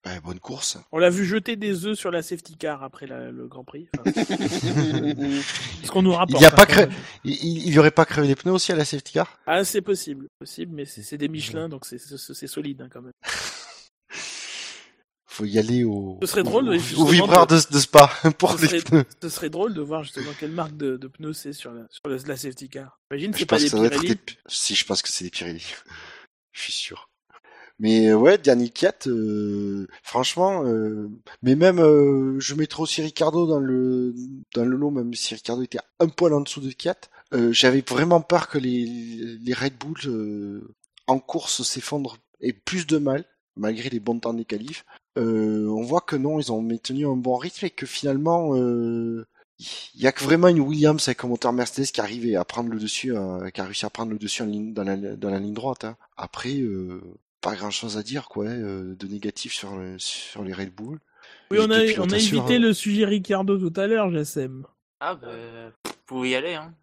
Ouais, bonne course. On l'a vu jeter des œufs sur la safety car après la- le Grand Prix. Enfin, ce qu'on nous rapporte. Il y a hein, pas quand cré- même. Il, il, il y aurait pas crevé les pneus aussi à la safety car? Ah, c'est possible, possible, mais c'est des Michelin, donc c'est- solide hein, quand même. Faut y aller au, Ce serait drôle, au, vibreur de, de Spa pour Ce les serait, pneus. ce serait drôle de voir justement quelle marque de, de pneus c'est sur la, sur la, la safety car. Imagine, c'est pas des Pirelli. des... Si, je pense que c'est des Pirelli. je suis sûr. Mais euh, ouais, Dernier Kiat, euh, franchement, euh, mais même euh, je mettrais aussi Ricardo dans le dans le lot, même si Ricardo était un poil en dessous de Kiat. Euh, J'avais vraiment peur que les, les Red Bull euh, en course s'effondrent et plus de mal, malgré les bons temps des qualifs. On voit que non, ils ont maintenu un bon rythme et que finalement, il y a que vraiment une Williams avec un moteur Mercedes qui arrive à prendre le dessus, euh, qui a réussi à prendre le dessus en ligne, dans, la, dans la ligne droite. hein. Après, euh, pas grand chose à dire quoi, hein, euh, de négatif sur, le- sur les Red Bull. Oui, on a, on a évité hein. le sujet Ricardo tout à l'heure, Jassem. Ah bah, vous pouvez y aller hein.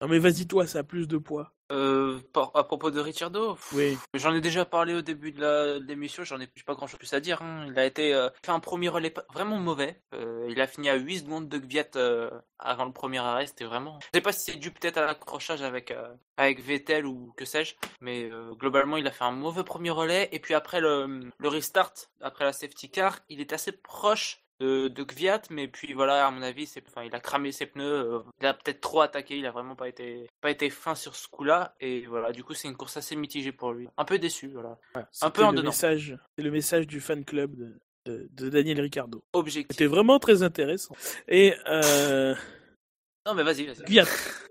Non mais vas-y toi, ça a plus de poids. Euh, à propos de Ricciardo, pff, Oui. j'en ai déjà parlé au début de l'émission, j'en ai pas grand chose plus à dire. hein. Il a été euh, fait un premier relais vraiment mauvais. Euh, il a fini à 8 secondes de Gviat avant le premier arrêt, c'était vraiment. Je sais pas si c'est dû peut-être à l'accrochage avec avec Vettel ou que sais-je, mais globalement il a fait un mauvais premier relais et puis après le, le restart, après la safety car, il est assez proche de, de mais puis voilà, à mon avis, c'est, enfin, il a cramé ses pneus, euh, il a peut-être trop attaqué, il a vraiment pas été, pas été fin sur ce coup-là, et voilà, du coup, c'est une course assez mitigée pour lui. Un peu déçu, voilà. Un peu en le dedans. message, c'est le message du fan club de, de, de Daniel Ricardo. Objectif. C'était vraiment très intéressant. Et euh, Non, mais vas-y, vas-y. Viat,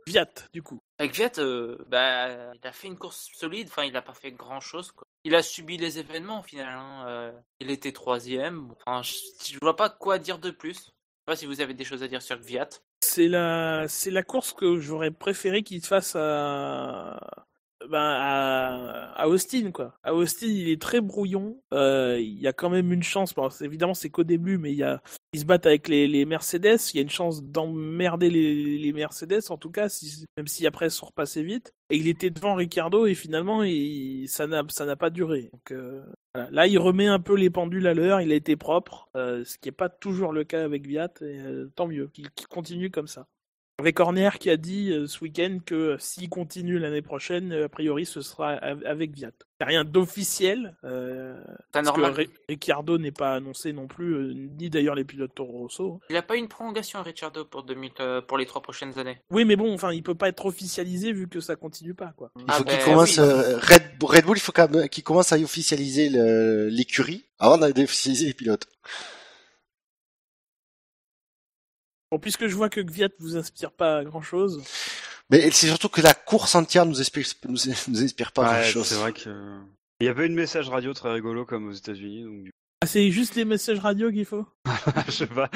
Viat, du coup. Avec Viet, euh, bah, il a fait une course solide. Enfin, il a pas fait grand chose. Quoi. Il a subi les événements au final. Hein. euh, il était troisième. Enfin, je, je vois pas quoi dire de plus. Je sais pas si vous avez des choses à dire sur Viat. C'est la, c'est la course que j'aurais préféré qu'il fasse à, ben, à, Austin, quoi. À Austin, il est très brouillon. Euh, il y a quand même une chance. Bon, évidemment, c'est qu'au début, mais il y a, ils se battent avec les, Mercedes. Il y a une chance d'emmerder les, Mercedes, en tout cas, même si après, ils sont repassés vite. Et il était devant Ricardo et finalement, ça n'a, pas duré. Euh. Là, il remet un peu les pendules à l'heure. Il a été propre, euh, ce qui n'est pas toujours le cas avec Viat. Et, tant mieux qu'il continue comme ça. Avec Horner qui a dit euh, ce week-end que euh, s'il continue l'année prochaine, euh, a priori, ce sera av- avec Viat. Il n'y a rien d'officiel. Euh, C'est parce que normal. Ri- Ricciardo n'est pas annoncé non plus, euh, ni d'ailleurs les pilotes Toro Rosso. Il a pas eu une prolongation, Ricciardo, pour, 2000, euh, pour les trois prochaines années. Oui, mais bon, enfin, il peut pas être officialisé vu que ça continue pas, quoi. Il Ah faut qu'il ben commence, oui. euh, Red, Red Bull, il faut qu'il commence à officialiser l'écurie avant d'officialiser les pilotes. Bon, puisque je vois que Gviat vous inspire pas grand-chose, Mais c'est surtout que la course entière nous inspire, nous, nous inspire pas Ouais, grand chose. c'est vrai que. Il y avait une message radio très rigolo comme aux États-Unis, donc du ah, c'est juste les messages radio qu'il faut? je sais pas,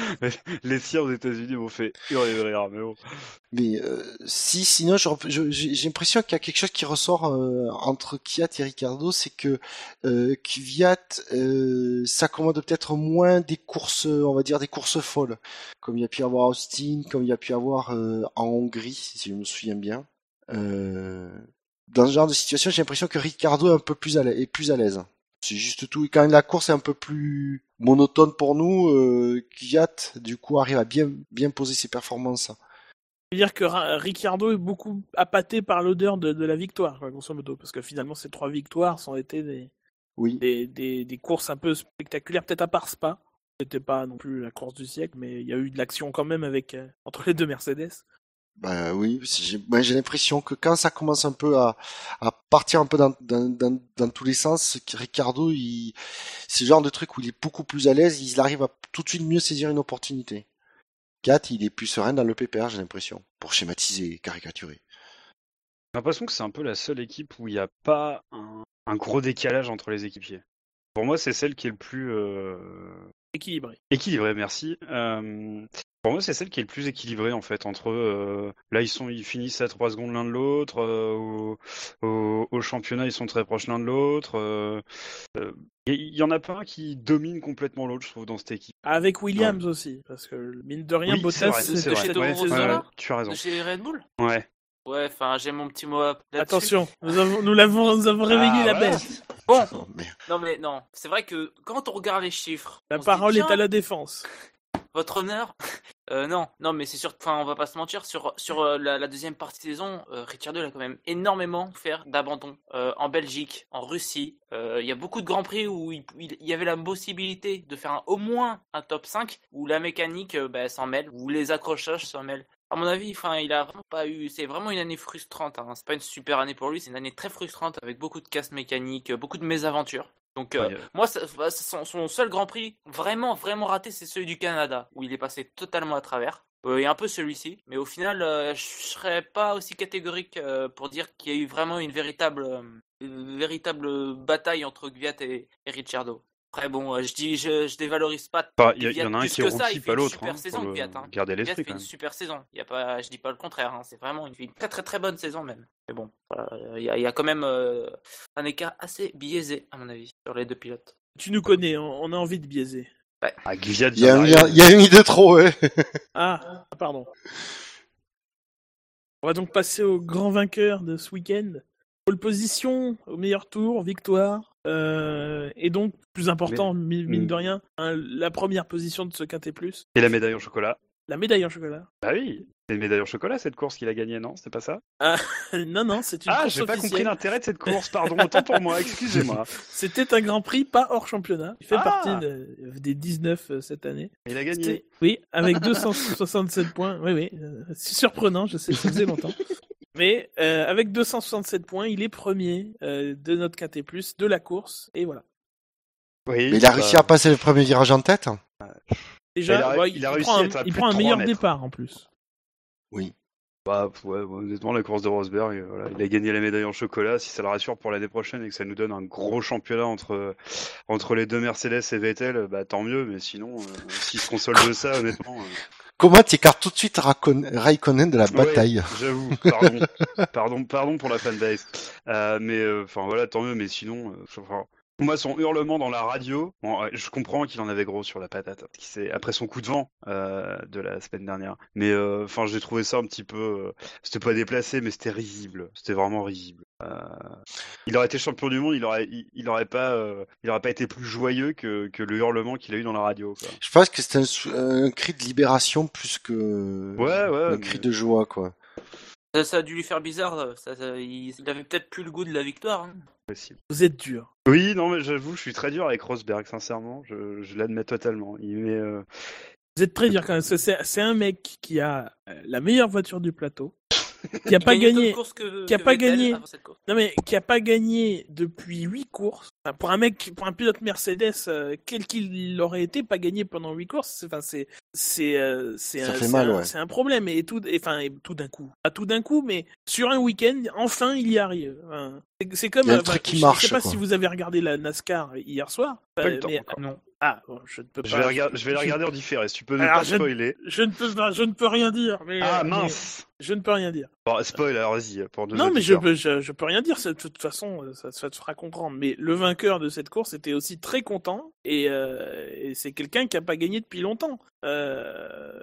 les siens aux États-Unis m'ont fait hurler de rire, mais bon. Mais euh, si, sinon, je- je- j'ai l'impression qu'il y a quelque chose qui ressort euh, entre Kiat et Ricardo, c'est que euh, Kvyat euh, s'accommode peut-être moins des courses, on va dire des courses folles, comme il y a pu y avoir à Austin, comme il y a pu y avoir euh, en Hongrie, si je me souviens bien. Euh, dans ce genre de situation, j'ai l'impression que Ricardo est un peu plus à l'aise, est plus à l'aise. C'est juste tout. Et quand la course est un peu plus monotone pour nous, euh, Kvyat, du coup, arrive à bien, bien poser ses performances. C'est-à-dire que Ra- Ricciardo est beaucoup appâté par l'odeur de, de la victoire, quoi, grosso modo, parce que finalement, ces trois victoires sont été des, Oui. des, des, des courses un peu spectaculaires, peut-être à part Spa. C'était pas non plus la course du siècle, mais il y a eu de l'action quand même avec euh, entre les deux Mercedes. Bah oui, c'est- j'ai l'impression que quand ça commence un peu à, partir un peu dans, tous les sens, Ricardo, c'est le genre de truc où il est beaucoup plus à l'aise, il arrive à tout de suite mieux saisir une opportunité. Kat, il est plus serein dans le PPR, j'ai l'impression, pour schématiser et caricaturer. J'ai l'impression que c'est un peu la seule équipe où il n'y a pas un, un gros décalage entre les équipiers. Pour moi, c'est celle qui est le plus euh, Équilibré. équilibrée, merci. Euh, pour moi, c'est celle qui est le plus équilibrée en fait entre euh, là ils sont ils finissent à 3 secondes l'un de l'autre euh, au, au, au championnat ils sont très proches l'un de l'autre. euh, euh, Il y, y en a pas un qui domine complètement l'autre, je trouve, dans cette équipe. Avec Williams aussi, parce que mine de rien, Oui, c'est Bottas, c'est chez Ouais, ouais, tu as raison. De chez Red Bull? Ouais. Ouais, enfin, j'ai mon petit mot. Attention, nous avons, nous l'avons, nous avons réveillé Ah, la voilà. bête. Bon, Oh, non mais non, c'est vrai que quand on regarde les chiffres, La dit, parole est à la défense. Votre honneur euh, Non, non, mais c'est sûr. Enfin, on va pas se mentir sur sur euh, la, la deuxième partie de saison. Euh, Ricciardo a quand même énormément fait d'abandon euh, en Belgique, en Russie. Euh, Il y a beaucoup de grands prix où il, il- il y avait la possibilité de faire un- au moins un top 5 où la mécanique euh, bah, s'en mêle, où les accrochages s'en mêlent. À mon avis, enfin, il a vraiment pas eu. C'est vraiment une année frustrante. Hein. C'est pas une super année pour lui. C'est une année très frustrante avec beaucoup de casse mécaniques, euh, beaucoup de mésaventures. Donc euh, Ouais, euh, moi, ça- bah, son, son seul Grand Prix vraiment, vraiment raté, c'est celui du Canada, où il est passé totalement à travers. Euh, et un peu celui-ci. Mais au final, euh, je serais pas aussi catégorique pour dire qu'il y a eu vraiment une véritable, une véritable bataille entre Gviat et, et Ricciardo. Après, bon, euh, je dis, je, je dévalorise pas. Enfin, il y, a- il Gviat y en a un qui est rookie, pas une l'autre. super Hein, saison, Gviat, hein. garder l'esprit fait une super saison. Il y a pas, je dis pas le contraire. hein. C'est vraiment une, une très très très bonne saison même. Mais bon, il y, a, il y a quand même euh, un écart assez biaisé à mon avis sur les deux pilotes. Tu nous connais, on, on a envie de biaiser. Ah, Gviat Il y a, vient il y a, d'arriver. il y a une idée trop, ouais. Ah, pardon. On va donc passer au grand vainqueur de ce week-end. Pole position, au meilleur tour, victoire. Euh, et donc, plus important, mi- mine mine- de rien, hein, la première position de ce quintet plus. Et la médaille en chocolat. La médaille en chocolat. Bah oui, c'est une médaille en chocolat cette course qu'il a gagnée, non? C'est pas ça? Non, non, c'est une Ah, course j'ai pas compris l'intérêt de cette course, pardon, autant pour moi, excusez-moi. C'était un grand prix, pas hors championnat. Il fait Ah. partie de- des 19 euh, cette année. Il a gagné. Oui, avec 267 points. Oui, oui. euh, C'est surprenant, je sais, ça faisait longtemps. Mais euh, avec 267 points, il est premier euh, de notre KT+, de la course. Et voilà. Oui, Mais il a réussi à passer le premier virage en tête. Déjà, Il a- ouais, il a il réussi prend à un, il prend meilleur 3 mètres. départ en plus. Oui. Bah ouais, honnêtement, la course de Rosberg, euh, voilà, il a gagné la médaille en chocolat. Si ça le rassure pour l'année prochaine et que ça nous donne un gros championnat entre entre les deux Mercedes et Vettel, bah tant mieux. Mais sinon, euh, s'il se console de ça, honnêtement. euh, Comment tu écartes tout de suite Raikkonen de la bataille Ouais, J'avoue, pardon, pardon, pardon pour la fanbase. Euh, mais euh, enfin voilà, tant mieux. Mais sinon, euh, moi son hurlement dans la radio, bon, je comprends qu'il en avait gros sur la patate, après son coup de vent euh, de la semaine dernière. Mais euh, enfin, j'ai trouvé ça un petit peu, c'était pas déplacé, mais c'était risible. C'était vraiment risible. Euh, il aurait été champion du monde, il aurait, il, il aurait pas, euh, il aurait pas été plus joyeux que, que le hurlement qu'il a eu dans la radio. Quoi. Je pense que c'était un, cri de libération plus que Ouais, ouais. un mais- cri de joie, quoi. Ça, ça a dû lui faire bizarre. Ça, ça- il, avait peut-être plus le goût de la victoire. hein. Vous êtes dur. Oui, non, mais j'avoue, je suis très dur avec Rosberg, sincèrement. Je, je l'admets totalement. Il met, euh, Vous êtes très dur quand même. C'est un mec qui a euh, la meilleure voiture du plateau, qui a pas gagné, que- qui a pas Vettel gagné. non mais qui a pas gagné depuis huit courses. Enfin, pour un mec, pour un pilote Mercedes, euh, quel qu'il aurait été, pas gagné pendant huit courses. c'est- Enfin, c'est c'est euh, c'est un, fait c'est mal, un- ouais. c'est un problème et tout, et, enfin et tout d'un coup, pas tout d'un coup, mais sur un week-end, enfin il y arrive. Enfin, c'est- c'est comme un enfin, truc qui je marche, sais pas quoi. si vous avez regardé la NASCAR hier soir. Pas euh, le temps mais- non. Ah, bon, je ne peux pas. je vais, regarder, je vais la regarder en différé. Si tu peux Alors, pas je- spoiler. Je ne peux pas, je ne peux rien dire. Mais, Ah euh, mais mince. Je ne peux rien dire. Bon, spoil, alors vas-y, pour nos Non, mais je peux, je, je peux rien dire. De toute façon, euh, ça, ça te fera comprendre. Mais le vainqueur de cette course était aussi très content et, euh, et c'est quelqu'un qui a pas gagné depuis longtemps. Euh,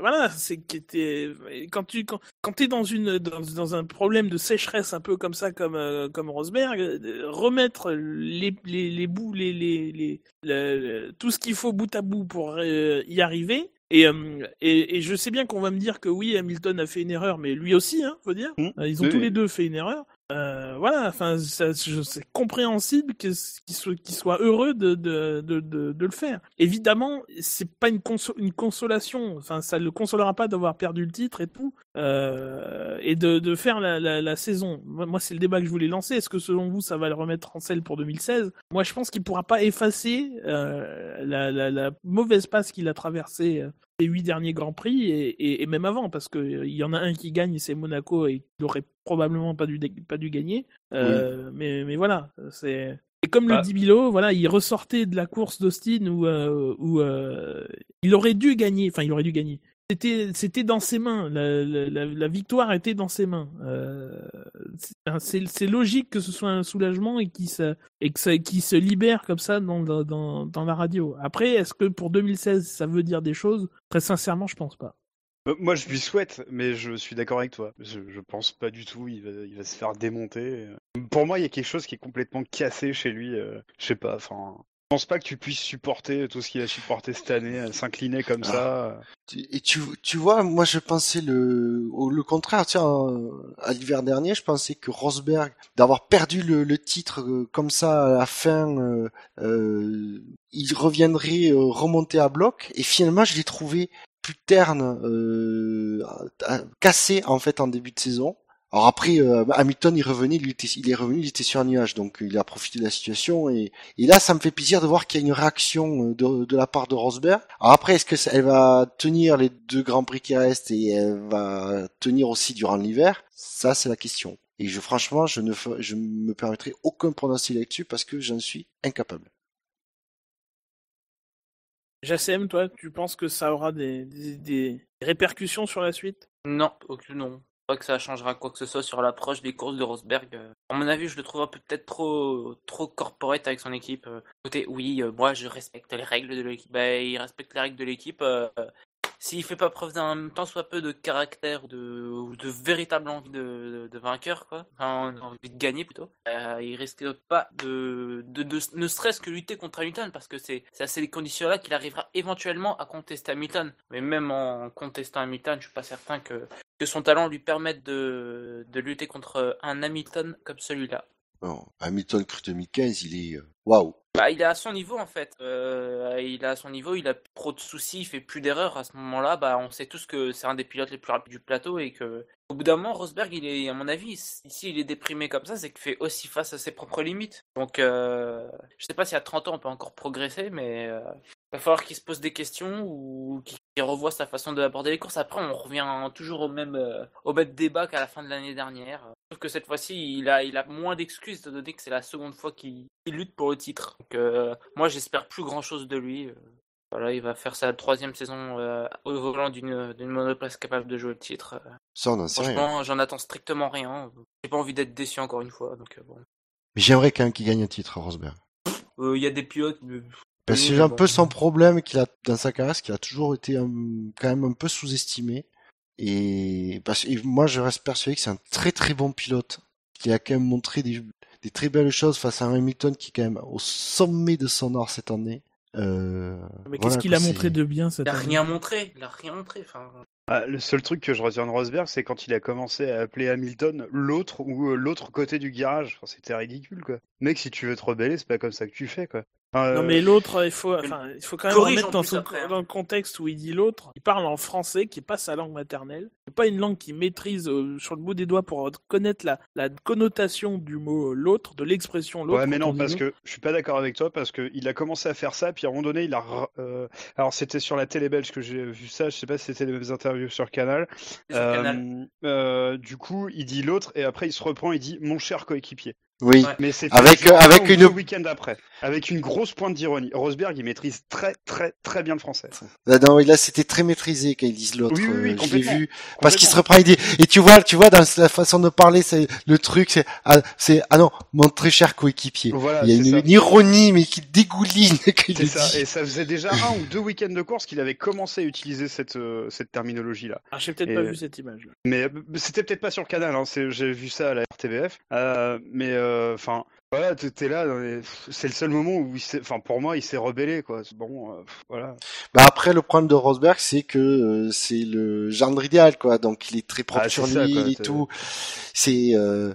voilà, c'est qui était quand tu quand, quand t'es dans une dans, dans un problème de sécheresse un peu comme ça comme euh, comme Rosberg, euh, remettre les les les bouts les les, les le- le- tout ce qu'il faut bout à bout pour euh, y arriver. Et, euh, et, et je sais bien qu'on va me dire que oui, Hamilton a fait une erreur, mais lui aussi, hein, faut dire. Mmh. Euh, Ils ont Oui, tous les deux fait une erreur. Euh, voilà, enfin, c'est compréhensible qu'ils soient heureux de, de, de, de, le faire. Évidemment, c'est pas une, conso- une consolation. Enfin, ça le consolera pas d'avoir perdu le titre et tout, euh, et de, faire la, la, la saison. Moi, c'est le débat que je voulais lancer. Est-ce que selon vous, ça va le remettre en selle pour 2016 Moi, je pense qu'il pourra pas effacer euh, la, la, la mauvaise passe qu'il a traversée euh, les huit derniers grands prix et, et, et même avant parce que euh, il y en a un qui gagne c'est Monaco et il aurait probablement pas dû pas dû gagner Euh, mais mais voilà c'est et comme Bah. le dit Bilo voilà il ressortait de la course d'Austin où euh, où euh, il aurait dû gagner enfin il aurait dû gagner c'était dans ses mains la, victoire était dans ses mains euh, c'est- logique que ce soit un soulagement et qu'il se que ça, se libère comme ça dans, la radio. Après, est-ce que pour 2016, ça veut dire des choses? Très sincèrement, je pense pas. Euh, Moi, je lui souhaite, mais je suis d'accord avec toi. Je, je pense pas du tout. Il va, il va se faire démonter. Pour moi, il y a quelque chose qui est complètement cassé chez lui. euh, je sais pas. Enfin, je pense pas que tu puisses supporter tout ce qu'il a supporté cette année, euh, s'incliner comme ça. Tu- Et tu, tu vois, moi je pensais le, le contraire. Tiens, euh, à l'hiver dernier, je pensais que Rosberg, d'avoir perdu le, le titre euh, comme ça à la fin, euh, euh, il reviendrait euh, remonter à bloc. Et finalement, je l'ai trouvé plus terne, euh, cassé en fait en début de saison. Alors après, euh, Hamilton, il revenait, était- il est revenu, il était sur un nuage, donc il a profité de la situation. Et, et là, ça me fait plaisir de voir qu'il y a une réaction euh, de, de la part de Rosberg. Alors après, est-ce que ça- elle va tenir les deux grands prix qui restent et elle va tenir aussi durant l'hiver? Ça, c'est la question. Et je, franchement, je ne je me permettrai aucun pronostic là-dessus parce que j'en suis incapable. Jacem, toi, tu penses que ça aura des, des, des répercussions sur la suite? Non, aucune non. Que ça changera quoi que ce soit sur l'approche des courses de Rosberg. euh. À mon avis, je le trouve peut-être trop trop corporate avec son équipe. euh. Côté, oui, euh, moi je respecte les règles de l'équipe. Bah, il respecte les règles de l'équipe. S'il fait pas preuve d'un tant soit peu de caractère ou de, véritable envie de, vainqueur, quoi, enfin, envie de gagner plutôt, euh, il risque pas de, de, ne serait-ce que lutter contre Hamilton parce que c'est c'est à ces conditions-là qu'il arrivera éventuellement à contester Hamilton. Mais même en contestant Hamilton, je suis pas certain que que son talent lui permette de, de lutter contre un Hamilton comme celui-là. Bon, Hamilton Cru 2015, il est euh, waouh. Bah, il est à son niveau en fait. Euh, il est à son niveau, il a trop de soucis, il fait plus d'erreurs. À ce moment-là, bah, on sait tous que c'est un des pilotes les plus rapides du plateau et que au bout d'un moment, Rosberg, il est, à mon avis, ici il est déprimé comme ça, c'est qu'il fait aussi face à ses propres limites. Donc, euh, je sais pas si à 30 ans on peut encore progresser, mais euh, va falloir qu'il se pose des questions ou qu'il revoie sa façon d'aborder les courses. Après, on revient toujours au même, au même débat qu'à la fin de l'année dernière. Sauf que cette fois-ci, il a, il a moins d'excuses, étant donné que c'est la seconde fois qu'il lutte pour le titre. Donc, euh, moi, j'espère plus grand-chose de lui. Euh, Voilà, il va faire sa troisième saison euh, au volant d'une monoplace capable de jouer le titre. Ça, on sait. Franchement, j'en attends strictement rien. J'ai pas envie d'être déçu encore une fois. Donc, euh, bon. Mais j'aimerais quand même qu'il gagne un titre, Rosberg. Euh, Il y a des pilotes. mais- Parce que Oui, j'ai un bon. peu son problème qu'il a dans sa carrière, c'est qu'il a toujours été un- quand même un peu sous-estimé. Et parce et moi, je reste persuadé que c'est un très très bon pilote, qui a quand même montré des, des très belles choses face à un Hamilton qui est quand même au sommet de son art cette année. Euh, Mais voilà, qu'est-ce qu'il a montré de bien cette Il a année rien montré. Il a rien montré. Enfin, Ah, le seul truc que je retiens de Rosberg, c'est quand il a commencé à appeler Hamilton l'autre ou euh, l'autre côté du garage. Enfin, C'était ridicule, quoi. Mec, si tu veux te rebeller, c'est pas comme ça que tu fais, quoi. Enfin, Non euh, mais l'autre, il faut, enfin, il faut quand même Corrige remettre dans, son- après, hein. dans le contexte où il dit l'autre. Il parle en français, qui est pas sa langue maternelle. C'est pas une langue qu'il maîtrise euh, sur le bout des doigts pour connaître la, la connotation du mot euh, l'autre, de l'expression l'autre. Ouais, mais non, parce que je suis pas d'accord avec toi, parce que il a commencé à faire ça, puis à un moment donné, il a. euh, Alors, c'était sur la télé belge que j'ai vu ça, je sais pas si c'était les mêmes interviews sur Canal. sur Euh, Canal. euh, du coup, il dit l'autre, et après, il se reprend, il dit mon cher coéquipier. Oui, Ouais. Mais c'est Avec, euh, avec une- après, avec une grosse pointe d'ironie. Rosberg, il maîtrise très, très, très bien le français. Là, non, là, c'était très maîtrisé quand ils disent l'autre. Oui, oui, oui, euh, je l'ai vu. Parce qu'il se reprend, il dit, et tu vois, tu vois, dans la façon de parler, c'est, le truc, c'est, ah, c'est, ah non, mon très cher coéquipier. Voilà, il y a une, ironie, mais qui dégouline quand il C'est ça, dit. et ça faisait déjà un ou deux week-ends de course qu'il avait commencé à utiliser cette, euh, cette terminologie-là. Ah, j'ai peut-être Et- pas vu cette image. Mais euh, c'était peut-être pas sur le canal, hein, j'ai vu ça à la RTBF. Euh, mais enfin, voilà, t'es là, c'est le seul moment où, il enfin pour moi, il s'est rebellé, quoi. Bon, euh, voilà. Bah après, le problème de Rosberg, c'est que euh, c'est le gendre idéal, quoi. Donc, il est très propre Ah, sur ça, lui quoi, et tout. C'est, euh,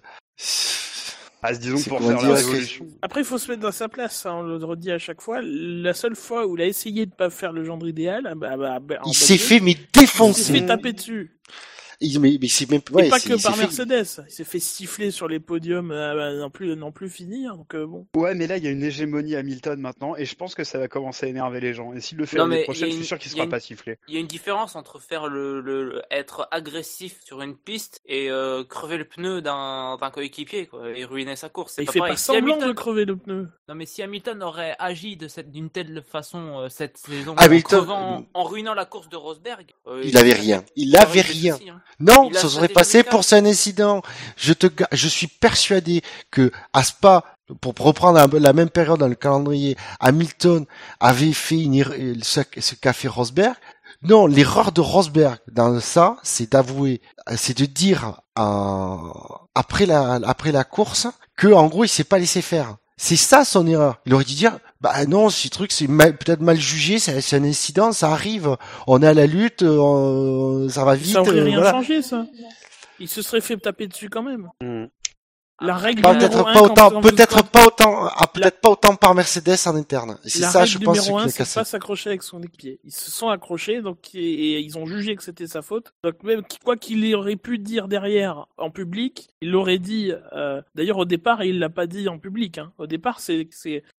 Ah, disons pour faire la révolution. Après, il faut se mettre dans sa place, hein, on le redit à chaque fois. La seule fois où il a essayé de pas faire le gendre idéal, ah bah, bah, bah, en il s'est fait, mais il s'est défoncer. fait taper dessus. Il, mais, mais c'est même, et ouais, pas que il par fait- Mercedes. Il s'est fait siffler sur les podiums, euh, bah, non plus, non plus finir. Donc euh, bon. Ouais, mais là, il y a une hégémonie Hamilton maintenant, et je pense que ça va commencer à énerver les gens. Et s'il le fait l'année il prochaine, y a je suis une- sûr qu'il il sera une- pas sifflé. Il y a une différence entre faire le, le- le- être agressif sur une piste et euh, crever le pneu d'un d'un coéquipier quoi, et ruiner sa course. Il pas fait pareil. pas Si semblant Hamilton- de crever le pneu. Non mais si Hamilton aurait agi de cette d'une telle façon euh, cette saison Hamilton- en, crevant- en ruinant la course de Rosberg, euh, Il avait rien. Il il avait rien. soucis, hein. Non, ça serait passé pour un incident. Je te, je suis persuadé que à Spa, pour reprendre la, la même période dans le calendrier, Hamilton avait fait une, euh, ce, ce qu'a fait Rosberg. Non, l'erreur de Rosberg dans ça, c'est d'avouer, c'est de dire euh, après la après la course que en gros il s'est pas laissé faire. C'est ça son erreur. Il aurait dû dire, bah non, ce truc c'est peut-être mal jugé, c'est c'est un incident, ça arrive. On est à la lutte, euh, ça va vite. ça aurait euh, rien voilà. changé, ça. Il se serait fait taper dessus quand même. Hmm. La règle Peut-être pas autant, peut-être pas autant, ah, peut-être pas autant par Mercedes en interne. Et C'est ça, je pense, numéro un, qui a c'est cassé. pas s'accrocher avec son équipier. Ils se sont accrochés, donc et, et ils ont jugé que c'était sa faute. Donc même quoi qu'il aurait pu dire derrière en public, il l'aurait dit. euh, D'ailleurs, au départ, il l'a pas dit en public. Hein. Au départ, c'est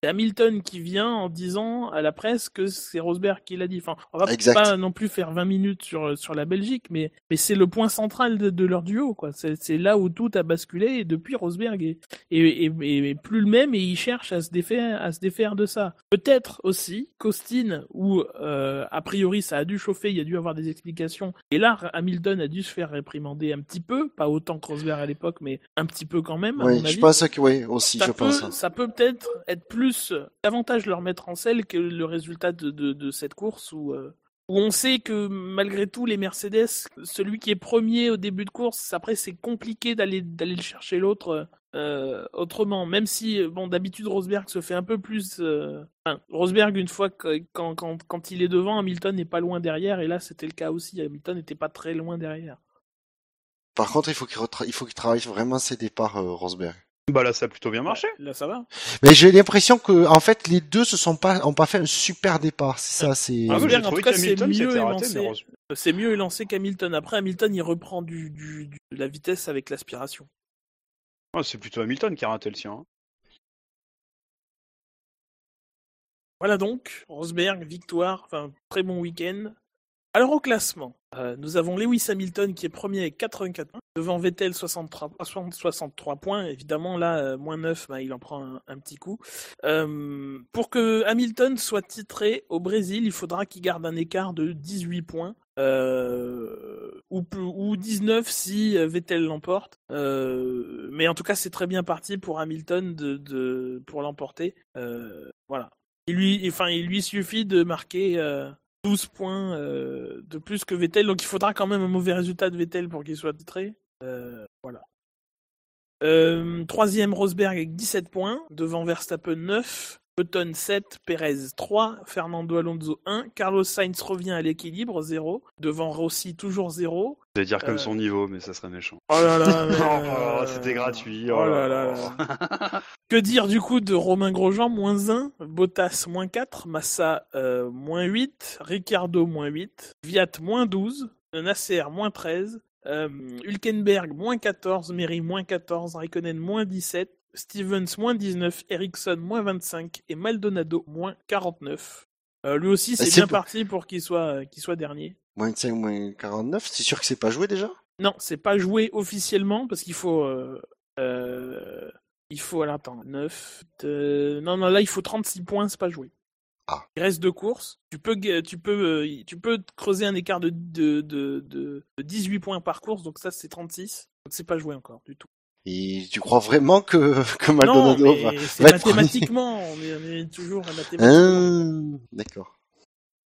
Hamilton qui vient en disant à la presse que c'est Rosberg qui l'a dit. Enfin, on va Exact. pas non plus faire 20 minutes sur sur la Belgique, mais mais c'est le point central de, de leur duo. quoi. C'est c'est là où tout a basculé et depuis Rosberg est plus le même et il cherche à se défaire à se défaire de ça. Peut-être aussi qu'Austin où euh, a priori ça a dû chauffer, il y a dû avoir des explications et là Hamilton a dû se faire réprimander un petit peu, pas autant que Rosberg à l'époque mais un petit peu quand même Oui, je pense que oui, aussi, ça je peut, pense. ça peut peut-être être plus euh, davantage leur mettre en selle que le résultat de, de, de cette course où, euh, on sait que malgré tout les Mercedes, celui qui est premier au début de course, après c'est compliqué d'aller le chercher l'autre euh, autrement. Même si bon d'habitude Rosberg se fait un peu plus. euh, Rosberg une fois quand, il est devant, Hamilton n'est pas loin derrière et là c'était le cas aussi. Hamilton n'était pas très loin derrière. Par contre, il faut qu'il retra- il faut qu'il travaille vraiment ses départs, euh, Rosberg. Bah là, ça a plutôt bien marché. Là ça va. Mais j'ai l'impression que, en fait, les deux se sont pas, ont pas fait un super départ. C'est ça, c'est. Ah, moi, j'ai Rosberg, en trouvé tout cas, c'est qu'Hamilton mieux élancé. mais Ros- C'est mieux élancé qu'Hamilton. Après, Hamilton, il reprend du, du, du- de la vitesse avec l'aspiration. Ah, c'est plutôt Hamilton qui a raté le sien. hein. Voilà donc, Rosberg, victoire, enfin très bon week-end. Alors au classement, euh, nous avons Lewis Hamilton qui est premier avec 84 points, devant Vettel 63, 63 points. Évidemment là, euh, moins 9, bah, il en prend un, petit coup. Euh, pour que Hamilton soit titré au Brésil, il faudra qu'il garde un écart de 18 points. Euh, ou, plus- ou 19 si euh, Vettel l'emporte. Euh, mais en tout cas, c'est très bien parti pour Hamilton pour l'emporter. Euh, voilà. Il lui, suffit de marquer euh, 12 points euh, de plus que Vettel, donc il faudra quand même un mauvais résultat de Vettel pour qu'il soit titré. Euh, voilà. Euh, troisième Rosberg avec 17 points, devant Verstappen 9, Button 7, Perez 3, Fernando Alonso 1, Carlos Sainz revient à l'équilibre 0, devant Rossi toujours 0. Je vais dire comme Euh. son niveau, mais ça serait méchant. Oh là là, Oh, euh, c'était gratuit. Oh là là là. Que dire du coup de Romain Grosjean, moins 1, Bottas, moins 4, Massa, euh, moins 8, Ricardo, moins 8, Viat, moins 12, Nasser, moins 13, euh, Hülkenberg, moins 14, Meri, moins 14, Raikkonen, moins 17, Stevens, moins 19, Ericsson, moins 25 et Maldonado, moins 49. Euh, lui aussi, c'est c'est bien parti pour qu'il soit, euh, qu'il soit dernier. Moins 5, moins 49, c'est sûr que c'est pas joué déjà? Non, c'est pas joué officiellement parce qu'il faut. Euh, euh, il faut. Alors attends, 9. de- Non, non, là il faut 36 points, c'est pas joué. Ah. Il reste deux courses. Tu peux, ga- tu peux, tu peux creuser un écart de, de, de, de, de 18 points par course, donc ça c'est 36. Donc c'est pas joué encore du tout. Et tu crois vraiment que, que non, Maldonado va, mais c'est va être premier mathématiquement, on est, on est toujours mathématiquement. Hein, D'accord.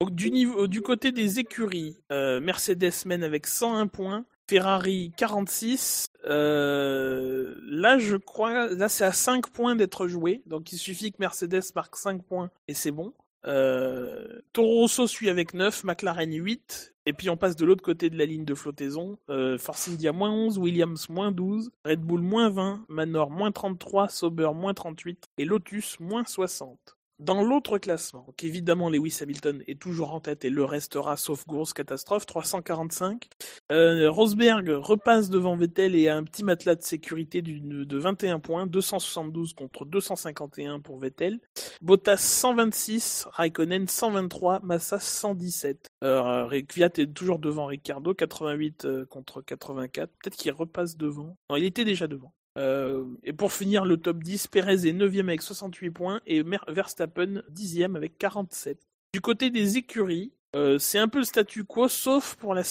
Donc, du, niveau, du côté des écuries, euh, Mercedes mène avec 101 points, Ferrari 46. Euh, là, je crois, là c'est à 5 points d'être joué, donc il suffit que Mercedes marque 5 points et c'est bon. Euh, Toro Rosso suit avec 9, McLaren 8, et puis on passe de l'autre côté de la ligne de flottaison. Euh, Force India moins 11, Williams moins 12, Red Bull moins 20, Manor moins 33, Sauber moins 38 et Lotus moins 60. Dans l'autre classement, évidemment Lewis Hamilton est toujours en tête et le restera sauf grosse catastrophe, 345. Euh, Rosberg repasse devant Vettel et a un petit matelas de sécurité de 21 points, 272 contre 251 pour Vettel. Bottas 126, Raikkonen 123, Massa 117. Euh, est toujours devant Ricardo, 88 euh, contre 84. Peut-être qu'il repasse devant. Non, il était déjà devant. Euh, et pour finir le top 10, Perez est 9e avec 68 points et Verstappen 10e avec 47. Du côté des écuries, euh, c'est un peu le statu quo, sauf pour la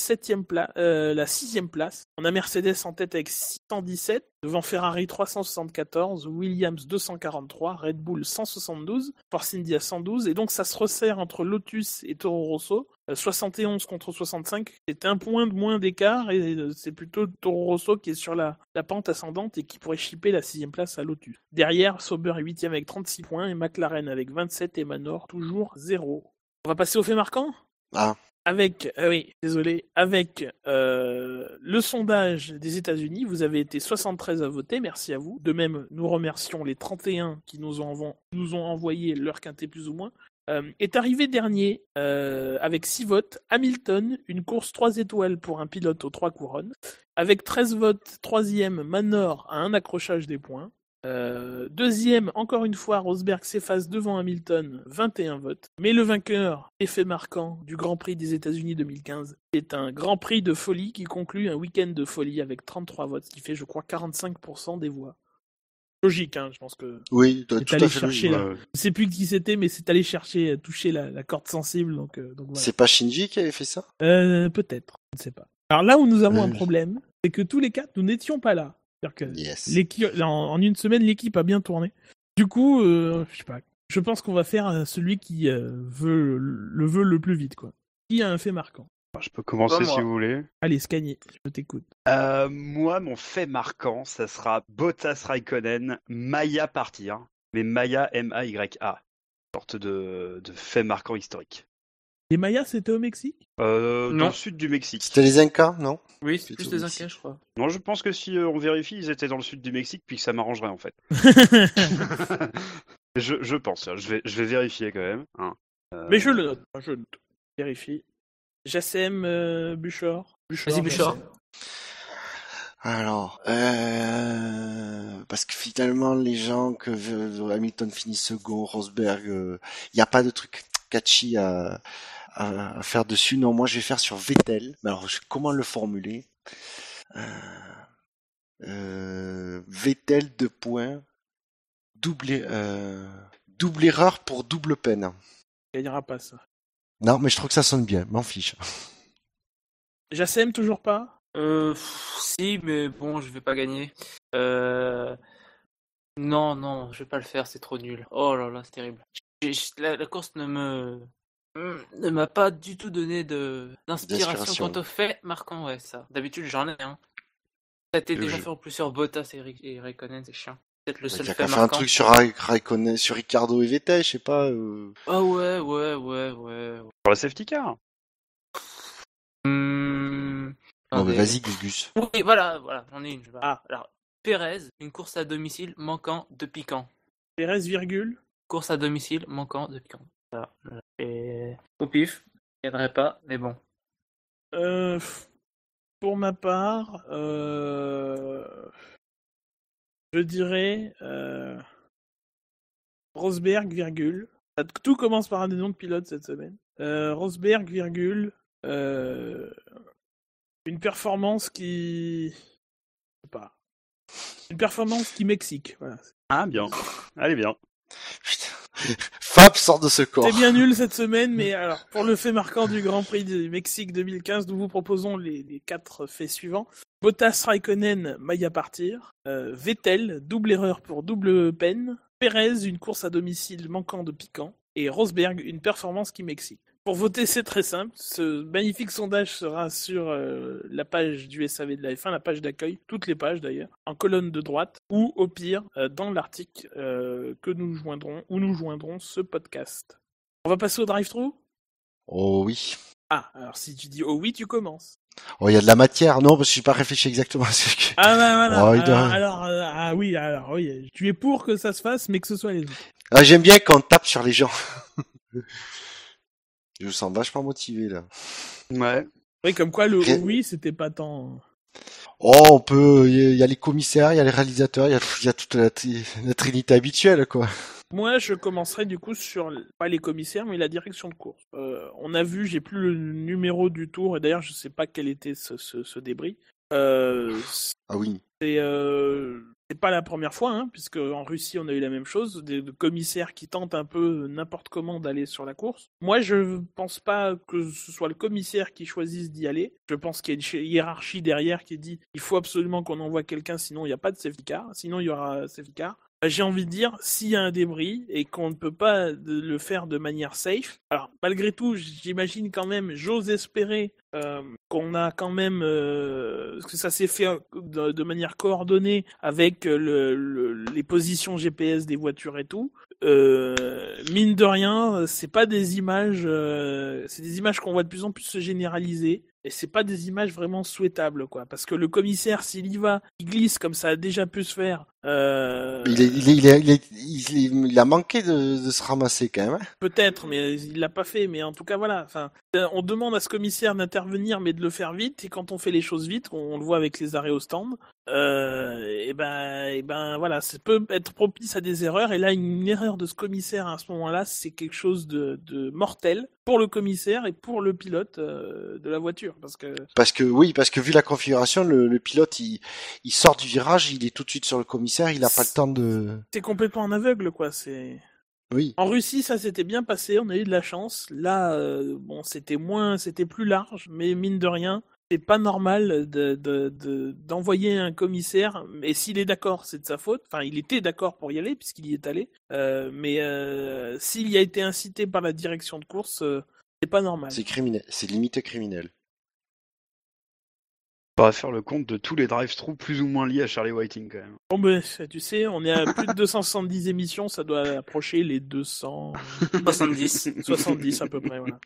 euh, sixième place. On a Mercedes en tête avec 617, devant Ferrari 374, Williams 243, Red Bull 172, Force India 112, et donc ça se resserre entre Lotus et Toro Rosso. Euh, 71 contre 65, c'est un point de moins d'écart et euh, c'est plutôt Toro Rosso qui est sur la, pente ascendante et qui pourrait chipper la sixième place à Lotus. Derrière, Sauber est 8 avec 36 points et McLaren avec 27 et Manor toujours 0. On va passer au fait marquant? Ah. avec, euh, oui, désolé, avec euh, le sondage des États-Unis, vous avez été 73 à voter, merci à vous. De même, nous remercions les 31 qui nous ont, nous ont envoyé leur quintet plus ou moins. Euh, est arrivé dernier avec 6 votes Hamilton, une course 3 étoiles pour un pilote aux 3 couronnes. Avec 13 votes, troisième Manor à un accrochage des points. Euh, deuxième, encore une fois, Rosberg s'efface devant Hamilton, 21 votes. Mais le vainqueur, effet marquant du Grand Prix des États-Unis 2015, est un Grand Prix de folie qui conclut un week-end de folie avec 33 votes, ce qui fait, je crois, 45% des voix. Logique, hein, je pense que. Oui, tout à allé fait chercher. Ouais. Je sais plus qui c'était, mais c'est allé chercher, euh, toucher la, la corde sensible, donc, euh, donc voilà. C'est pas Shinji qui avait fait ça? Euh, peut-être, je ne sais pas. Alors là où nous avons un problème, c'est que tous les quatre, nous n'étions pas là. C'est-à-dire que Yes. l'équipe, en, en une semaine, l'équipe a bien tourné. Du coup, euh, je sais pas. Je pense qu'on va faire euh, celui qui euh, veut le veut le plus vite, quoi. Qui a un fait marquant Je peux commencer si vous voulez. Allez, Scagné, je t'écoute. Euh, moi, mon fait marquant, ça sera Bottas Raikkonen, Maya partir. Mais Maya, M-A-Y-A. Sorte de, de fait marquant historique. Les Mayas, c'était au Mexique? Euh, Non. dans le sud du Mexique. C'était les Incas, non? Oui, c'est plus les. Incas, je crois. Non, je pense que si euh, on vérifie, ils étaient dans le sud du Mexique, puis que ça m'arrangerait en fait. je, je pense, hein, je vais, je vais vérifier quand même. hein. Euh, Mais je le note, je le. Vérifie. Jassem euh, Buchor. Vas-y. Jassem. Alors, euh... parce que finalement, les gens que euh, Hamilton finit second, Rosberg, il n'y a pas de truc catchy à, à, à faire dessus. Non, moi, je vais faire sur Vettel. Mais alors, comment le formuler? Euh, euh, Vettel de points, double, euh, double erreur pour double peine. Il gagnera pas ça. Non, mais je trouve que ça sonne bien. M'en fiche. Jassem, toujours pas? Euh, pff, si, mais bon, je vais pas gagner. Euh... Non, non, je vais pas le faire, c'est trop nul. Oh là là, c'est terrible. J'ai- j'ai- La, la course ne me ne m'a pas du tout donné de d'inspiration quant au fait marquant, ouais, ça. D'habitude, j'en ai, hein. Ça a été déjà jeu. fait en plus sur Bottas et, et Raikkonen, c'est chiant. Peut-être le Il seul fait qu'à faire un marquant. truc sur Ra- Raikkonen, sur Ricardo et Vettel, je sais pas. euh. Ah ouais, ouais, ouais, ouais. ouais. Pour la safety car. Hmm, Non, mais vas-y, Gus Gus. Oui, voilà, voilà, j'en ai une. Ah. Alors, Pérez, une course à domicile manquant de piquant. Pérez, virgule. Course à domicile manquant de piquant. Voilà. Et... Au pif, je gagnerai pas, mais bon. Euh, pour ma part, euh, je dirais euh, Rosberg, virgule. Tout commence par un des noms de pilote cette semaine. Euh, Rosberg, virgule. euh, une performance qui. je sais pas. Une performance qui Mexique. Voilà. Ah, bien. Allez, bien. Putain. Fab sort de ce corps. C'est bien nul cette semaine, mais alors pour le fait marquant du Grand Prix du Mexique 2015, nous vous proposons les, quatre faits suivants. Bottas, Raikkonen, maille à partir. Euh, Vettel, double erreur pour double peine. Perez, une course à domicile manquant de piquant. Et Rosberg, une performance qui Mexique. Pour voter, c'est très simple. Ce magnifique sondage sera sur euh, la page du SAV de la F1, la page d'accueil, toutes les pages d'ailleurs, en colonne de droite, ou au pire, euh, dans l'article euh, que nous joindrons, où nous joindrons ce podcast. On va passer au drive-thru? Oh oui. Ah, alors si tu dis oh oui, tu commences. Oh, il y a de la matière. Non, parce que j'ai pas réfléchi exactement à ce que... Ah bah voilà. Oh, il alors, ah oui, alors oui, tu es pour que ça se fasse, mais que ce soit les autres. Ah, j'aime bien quand on tape sur les gens. Je me sens vachement motivé, là. Ouais. Oui, comme quoi le oh oui, c'était pas tant. Oh, on peut, il y, a- il y a les commissaires, il y a les réalisateurs, il y a, il y a toute la, tri- la trinité habituelle, quoi. Moi, je commencerai du coup sur pas les commissaires, mais la direction de course. Euh, on a vu, j'ai plus le numéro du tour, et d'ailleurs, je sais pas quel était ce, ce, ce débris. Euh, Ah oui. c'est euh, c'est pas la première fois, hein, puisque en Russie on a eu la même chose, des, commissaires qui tentent un peu n'importe comment d'aller sur la course. Moi, je pense pas que ce soit le commissaire qui choisisse d'y aller. Je pense qu'il y a une chi- hiérarchie derrière qui dit il faut absolument qu'on envoie quelqu'un, sinon il n'y a pas de safety sinon il y aura safety car. J'ai envie de dire, s'il y a un débris et qu'on ne peut pas le faire de manière safe, alors malgré tout, j'imagine quand même, j'ose espérer euh, qu'on a quand même, euh, que ça s'est fait de, manière coordonnée avec euh, le, le- les positions GPS des voitures et tout. Euh, mine de rien, c'est pas des images, c'est des images qu'on voit de plus en plus se généraliser. Et c'est pas des images vraiment souhaitables, quoi. Parce que le commissaire, s'il y va, il glisse comme ça a déjà pu se faire. Euh, Il, est, il, est, il, est- il, est- il est- il a manqué de, de se ramasser, quand même. hein. Peut-être, mais il l'a pas fait. Mais en tout cas, voilà. Enfin, euh, on demande à ce commissaire d'intervenir, mais de le faire vite. Et quand on fait les choses vite, on, on le voit avec les arrêts au stand. Euh, et ben, et ben, voilà, ça peut être propice à des erreurs. Et là, une erreur de ce commissaire à ce moment-là, c'est quelque chose de, de mortel pour le commissaire et pour le pilote euh, de la voiture, parce que Parce que, oui, parce que vu la configuration, le, le pilote, il, il sort du virage, il est tout de suite sur le commissaire, il a pas le temps de... c'est complètement en aveugle, quoi. C'est Oui. En Russie, ça s'était bien passé, on a eu de la chance. Là, euh, bon, c'était moins, c'était plus large, mais mine de rien, c'est pas normal de, de, de- d'envoyer un commissaire. Et s'il est d'accord, c'est de sa faute. Enfin, il était d'accord pour y aller puisqu'il y est allé. Euh, mais euh, s'il y a été incité par la direction de course, c'est pas normal. C'est criminel, c'est limite criminel. On va faire le compte de tous les drive-thru plus ou moins liés à Charlie Whiting, quand même. Bon, ben, tu sais, on est à plus de 270 émissions, ça doit approcher les 270 70. à peu près. Voilà.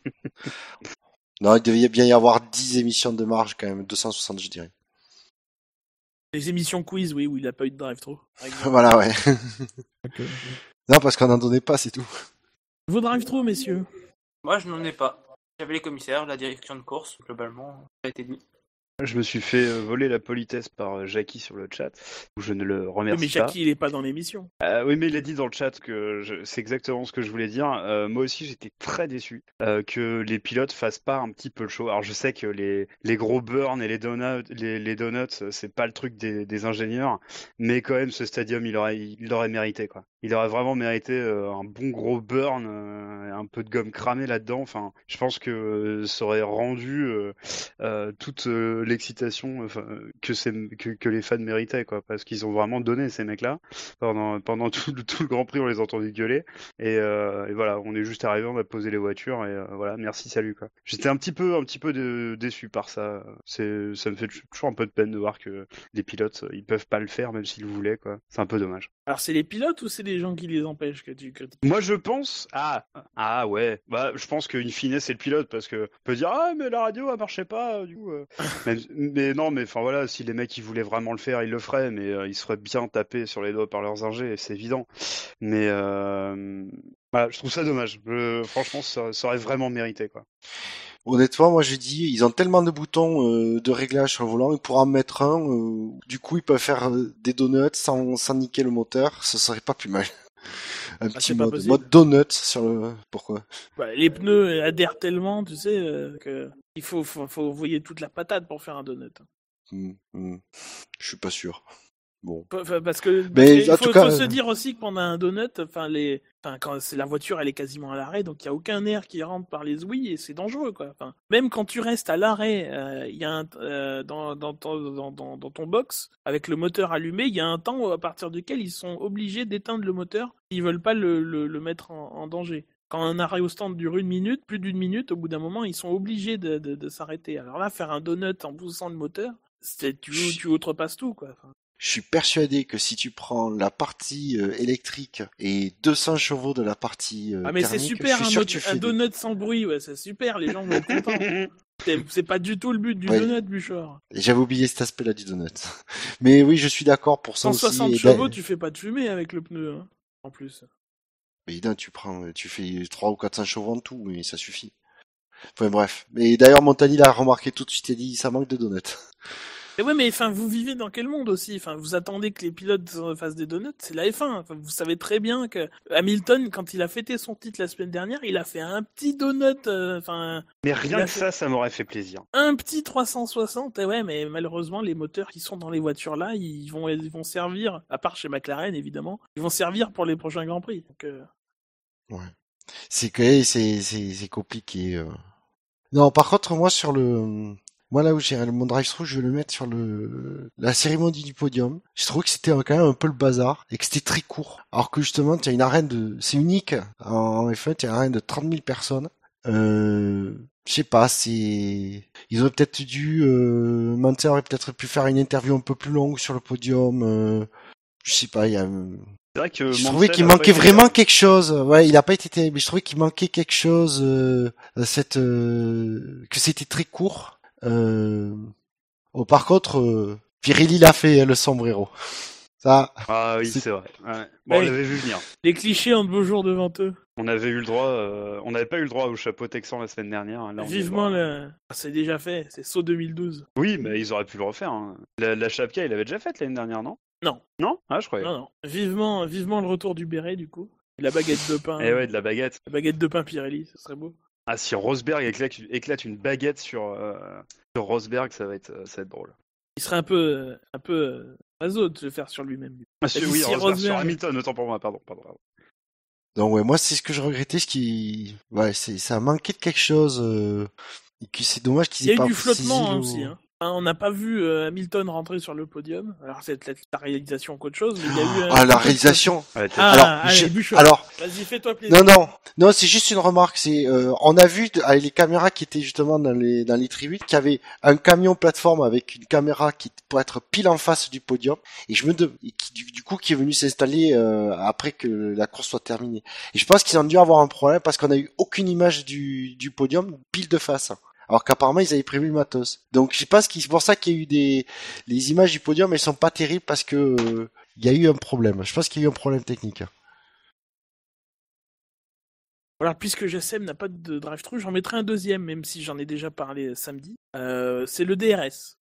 Non, il devait bien y avoir 10 émissions de marge, quand même, 260, je dirais. Les émissions quiz, oui, où il a pas eu de exemple. voilà, ouais. non, parce qu'on n'en donnait pas, c'est tout. Vos drive-thru, messieurs? Moi, je n'en ai pas. J'avais les commissaires, la direction de course, globalement, ça a été dit. Je me suis fait euh, voler la politesse par euh, Jackie sur le chat, où je ne le Oui, remercie mais pas. Jackie, il est pas dans l'émission. Euh, oui, mais il a dit dans le chat que je- c'est exactement ce que je voulais dire. Euh, moi aussi, j'étais très déçu euh, que les pilotes fassent pas un petit peu le show. Alors, je sais que les, les gros burns et les donuts, les, les donuts, c'est pas le truc des, des ingénieurs, mais quand même, ce stadium, il aurait, il l'aurait mérité, quoi. Il aurait vraiment mérité un bon gros burn, un peu de gomme cramée là-dedans. Enfin, je pense que ça aurait rendu euh, euh, toute euh, l'excitation que, les fans méritaient, quoi, parce qu'ils ont vraiment donné ces mecs-là pendant pendant tout, le- Grand Prix, on les a entendus gueuler. Et, euh, et voilà, on est juste arrivé, on a posé les voitures et euh, voilà, merci, salut quoi. J'étais un petit peu un petit peu de- déçu par ça. Ça me fait toujours un peu de peine de voir que les pilotes ils peuvent pas le faire même s'ils voulaient. C'est un peu dommage. Alors, c'est les pilotes ou c'est les gens qui les empêchent que tu critiques Moi, je pense. Ah, ah ouais. Bah, je pense qu'une fine, c'est le pilote parce que on peut dire ah mais la radio elle marchait pas euh, du coup. euh. mais, mais non, mais enfin voilà, si les mecs ils voulaient vraiment le faire, ils le feraient, mais euh, ils seraient bien tapés sur les doigts par leurs ingés, c'est évident. Mais euh, voilà, je trouve ça dommage. Je- franchement, ça, ça aurait vraiment mérité quoi. Honnêtement, moi je dis, ils ont tellement de boutons euh, de réglage sur le volant, ils pourraient en mettre un. euh, du coup, ils peuvent faire des donuts sans, sans niquer le moteur. Ce serait pas plus mal. Un petit Ah, pas mode, mode donut sur le. Pourquoi? Bah, Les pneus adhèrent tellement, tu sais, euh, que il faut, faut, faut envoyer toute la patate pour faire un donut. Hmm, hmm. Je suis pas sûr. Bon. Parce que Mais, il faut, tout cas, faut se euh, dire aussi que pendant un donut, enfin les, enfin quand c'est la voiture, elle est quasiment à l'arrêt, donc il y a aucun air qui rentre par les ouïes et c'est dangereux quoi. Enfin, même quand tu restes à l'arrêt, euh, il y a un euh, dans, dans, ton- dans, dans, dans ton box avec le moteur allumé, il y a un temps à partir duquel ils sont obligés d'éteindre le moteur, ils veulent pas le, le, le mettre en, en danger. Quand un arrêt au stand dure une minute, plus d'une minute, au bout d'un moment, ils sont obligés de, de, de s'arrêter. Alors là, faire un donut en poussant le moteur, c'est tu, tu outrepasses tout quoi. Enfin, Je suis persuadé que si tu prends la partie euh, électrique et 200 chevaux de la partie euh, Ah mais c'est super je un, suis sûr mot- que tu un fais des- donut sans bruit, ouais, c'est super, les gens vont être contents. C'est- pas du tout le but du Ouais. donut, Buchor. J'avais oublié cet aspect-là du donut. Mais oui, je suis d'accord pour ça aussi. 160 et chevaux, tu fais pas de fumée avec le pneu, hein, en plus. Mais non, tu prends, tu fais 3 ou 400 chevaux en tout, et ça suffit. Enfin bref. Mais d'ailleurs, Montagny l'a remarqué tout de suite et dit, ça manque de donuts. Et ouais, mais enfin, vous vivez dans quel monde aussi? Enfin, vous attendez que les pilotes euh, fassent des donuts, c'est la F1. Enfin, vous savez très bien que Hamilton, quand il a fêté son titre la semaine dernière, il a fait un petit donut, euh, enfin, Mais rien a que fait- ça, ça m'aurait fait plaisir. un petit 360. Et ouais, mais malheureusement, les moteurs qui sont dans les voitures là, ils vont, ils vont servir, à part chez McLaren évidemment, ils vont servir pour les prochains grands prix. Donc, euh, C'est que c'est c'est c'est compliqué. euh. Non, par contre, moi sur le moi là où j'ai mon drive-thru, je vais le mettre sur le la cérémonie du podium. Je trouve que c'était quand même un peu le bazar et que c'était très court. Alors que justement, tu as une arène de c'est unique en F1, tu as une arène de 30 000 personnes. Euh, je sais pas, c'est ils auraient peut-être dû euh, Manter aurait peut-être pu faire une interview un peu plus longue sur le podium. euh, je sais pas, il y a C'est vrai que je trouvais qu'il manquait été- vraiment quelque chose. Ouais, il a pas été terrible, mais je trouvais qu'il manquait quelque chose. Euh, cette euh, que c'était très court. Euh... Oh, par contre, euh, Pirelli l'a fait hein, le sombrero. Ça, Ah oui, C'est- vrai. Ouais. Bon, on l'avait vu venir. les clichés ont de beaux jours devant eux. On avait eu le droit, euh, on n'avait pas eu le droit au chapeau texan la semaine dernière. hein. Là, Vivement le, Ah, c'est déjà fait, c'est saut 2012. Oui, mais ils auraient pu le refaire. hein. La, la Chapka, il l'avait déjà faite l'année dernière, non? Non. Non? Ah, je croyais. Non, non. Vivement, vivement le retour du béret du coup. Et la baguette de pain. Eh ouais, de la baguette. La baguette de pain Pirelli, ce serait beau. Ah, si Rosberg éclate, éclate une baguette sur, euh, sur Rosberg, ça va être, euh, ça va être drôle. Il serait un peu, euh, un peu maso de le faire sur lui-même. Ah, si, oui, si Rosberg, sur Rosberg- Hamilton, autant pour moi, pardon. pardon, pardon. donc ouais, moi c'est ce que je regrettais, ce qui, ouais, c'est ça a manqué de quelque chose. Euh... Et que c'est dommage qu'ils Il y a aient eu pas du flottement hein, aussi. Hein. Hein, On n'a pas vu euh, Hamilton rentrer sur le podium. Alors c'est peut-être la réalisation qu'autre chose. Mais il y a eu un Ah, la réalisation. T'es- Ah, Alors, allez, je- Bouchon. Alors, Vas-y, fais-toi plaisir. Non, non, non, c'est juste une remarque. C'est, euh, on a vu les caméras qui étaient justement dans les dans les tribunes qu'il y avait un camion plateforme avec une caméra qui pour être pile en face du podium et je me de, et qui, du, du coup qui est venu s'installer euh, après que la course soit terminée. Et je pense qu'ils ont dû avoir un problème parce qu'on a eu aucune image du du podium pile de face. Alors qu'apparemment ils avaient prévu le matos. Donc je pense que c'est pour ça qu'il y a eu des les images du podium elles sont pas terribles parce que euh, y a eu un problème. Je pense qu'il y a eu un problème technique. Alors, puisque GSM n'a pas de drive-thru, j'en mettrai un deuxième, même si j'en ai déjà parlé samedi. Euh, c'est le DRS.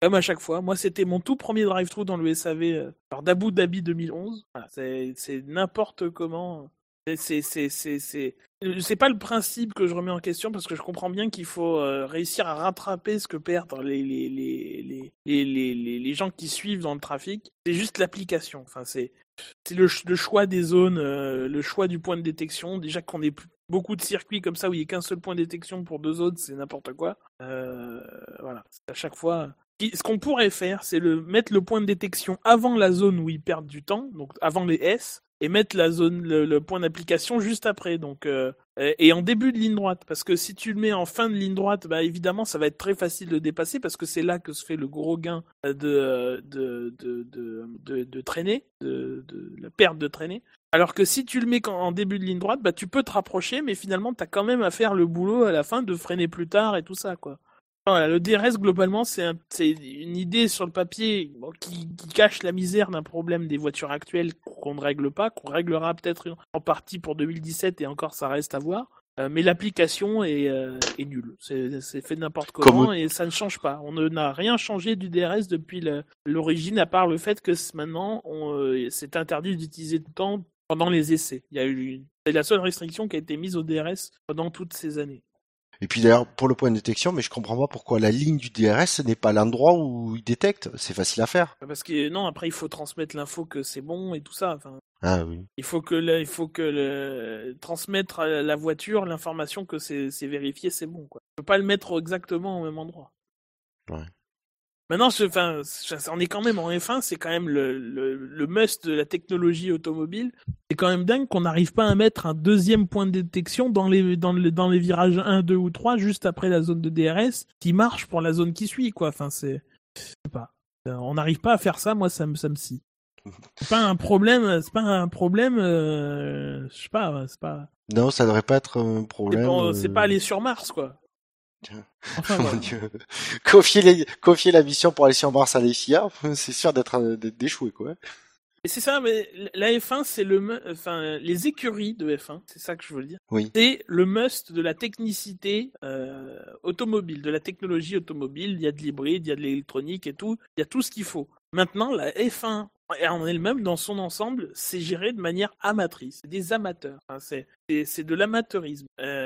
Comme à chaque fois. Moi, c'était mon tout premier drive-thru dans le SAV euh, par d'Abu Dhabi 2011. Voilà, c'est c'est n'importe comment. C'est- Euh, c'est pas le principe que je remets en question parce que je comprends bien qu'il faut euh, réussir à rattraper ce que perdent les les les les les gens qui suivent dans le trafic. C'est juste l'application. Enfin, c'est le, le choix des zones, euh, le choix du point de détection. Déjà qu'on ait beaucoup de circuits comme ça où il n'y a qu'un seul point de détection pour deux zones, c'est n'importe quoi. Euh, voilà, à chaque fois. Ce qu'on pourrait faire, c'est le mettre le point de détection avant la zone où ils perdent du temps, donc avant les S, et mettre la zone, le, point d'application juste après. Donc euh, et en début de ligne droite, parce que si tu le mets en fin de ligne droite, bah évidemment ça va être très facile de dépasser parce que c'est là que se fait le gros gain de de de de, de, de traîner, de, de la perte de traîner. Alors que si tu le mets en début de ligne droite, bah tu peux te rapprocher, mais finalement t'as quand même à faire le boulot à la fin de freiner plus tard et tout ça quoi. Voilà, le DRS globalement c'est un- c'est une idée sur le papier bon, qui, qui cache la misère d'un problème des voitures actuelles qu'on ne règle pas, qu'on réglera peut-être en partie pour 2017 et encore ça reste à voir. Euh, mais l'application est, euh, est nulle. C'est fait n'importe comment Comme- et ça ne change pas. On n'a rien changé du DRS depuis l'origine, à part le fait que maintenant euh, c'est interdit d'utiliser tout le temps pendant les essais. Il y a eu une- c'est la seule restriction qui a été mise au DRS pendant toutes ces années. Et puis d'ailleurs, pour le point de détection, mais je comprends pas pourquoi la ligne du DRS n'est pas l'endroit où il détecte. C'est facile à faire. Parce que non, après il faut transmettre l'info que c'est bon et tout ça. Enfin, Ah oui. il faut que le- il faut que le, transmettre à la voiture l'information que c'est c'est vérifié, c'est bon. Quoi. On peut pas le mettre exactement au même endroit. Ouais. Maintenant, enfin, on est quand même en F1, c'est quand même le, le, le must de la technologie automobile. C'est quand même dingue qu'on n'arrive pas à mettre un deuxième point de détection dans les, dans, le- dans les virages 1, 2 ou 3, juste après la zone de DRS, qui marche pour la zone qui suit, quoi. Enfin, c'est, je sais pas. Euh, On n'arrive pas à faire ça, moi, ça me, ça me scie. C'est pas un problème, c'est pas un problème, euh, je sais pas, c'est pas, Non, ça devrait pas être un c'est problème. pas, c'est euh, pas aller sur Mars, quoi. Enfin, Mon voilà. Dieu. Confier, les... Confier la mission pour aller sur Mars à FIA, c'est sûr d'être d'être d'échouer quoi. Et c'est ça, mais la F1, c'est le, enfin, les écuries de F1, c'est ça que je veux dire. Oui. C'est le must de la technicité euh, automobile, de la technologie automobile. Il y a de l'hybride, il y a de l'électronique et tout. Il y a tout ce qu'il faut. Maintenant, la F1 en elle-même, dans son ensemble, c'est géré de manière amatrice. C'est des amateurs. C'est, c'est de l'amateurisme. Euh,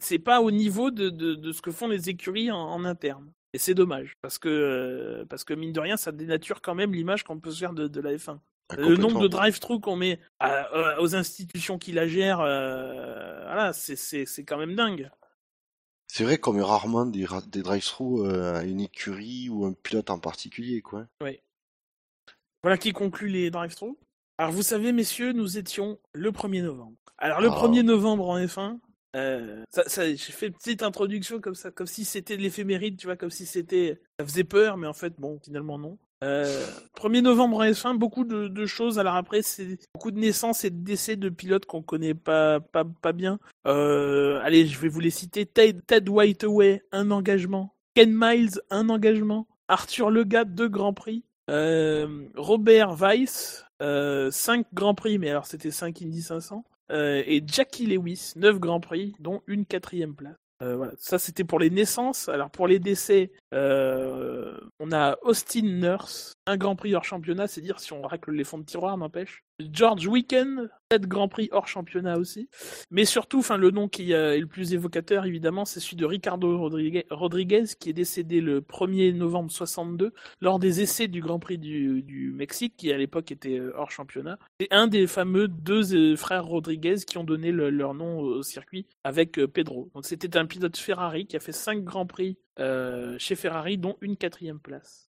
c'est pas au niveau de, de, de ce que font les écuries en, en interne. Et c'est dommage, parce que, euh, parce que mine de rien, ça dénature quand même l'image qu'on peut se faire de, de la F1. Ah, Le nombre de drive-thru qu'on met à- euh, aux institutions qui la gèrent, euh, voilà, c'est, quand même dingue. C'est vrai qu'on met rarement des, drive-thru euh, à une écurie ou un pilote en particulier quoi. Voilà qui conclut les drive-thru. Alors vous savez, messieurs, nous étions le 1er novembre. Alors le Ah. 1er novembre en F1, euh, ça, ça, j'ai fait une petite introduction comme ça, comme si c'était de l'éphéméride, tu vois, comme si c'était, ça faisait peur, mais en fait, bon, finalement non. Euh, 1er novembre en F1, beaucoup de, choses. Alors après, c'est beaucoup de naissances et de décès de pilotes qu'on connaît pas, pas, pas bien. Euh, allez, je vais vous les citer. Ted, Ted Whiteaway, un engagement. Ken Miles, un engagement. Arthur Legat, deux grands prix. Euh, Robert Weiss, euh, 5 grands prix, mais alors c'était 5 Indy 500. Euh, et Jackie Lewis, 9 grands prix, dont une quatrième place. Euh, voilà, ça c'était pour les naissances. Alors pour les décès, euh, on a Austin Nurse, un Grand Prix hors championnat, c'est dire si on racle les fonds de tiroir, n'empêche. George Weekend, 7 Grand Prix hors championnat aussi. Mais surtout, le nom qui euh, est le plus évocateur évidemment, c'est celui de Ricardo Rodriguez, qui est décédé le 1er novembre 62 lors des essais du Grand Prix du, Mexique, qui à l'époque était euh, hors championnat. C'est un des fameux deux euh, frères Rodriguez qui ont donné le- leur nom au circuit avec Pedro. C'était un pilote Ferrari qui a fait cinq Grands Prix chez Ferrari, dont une quatrième place.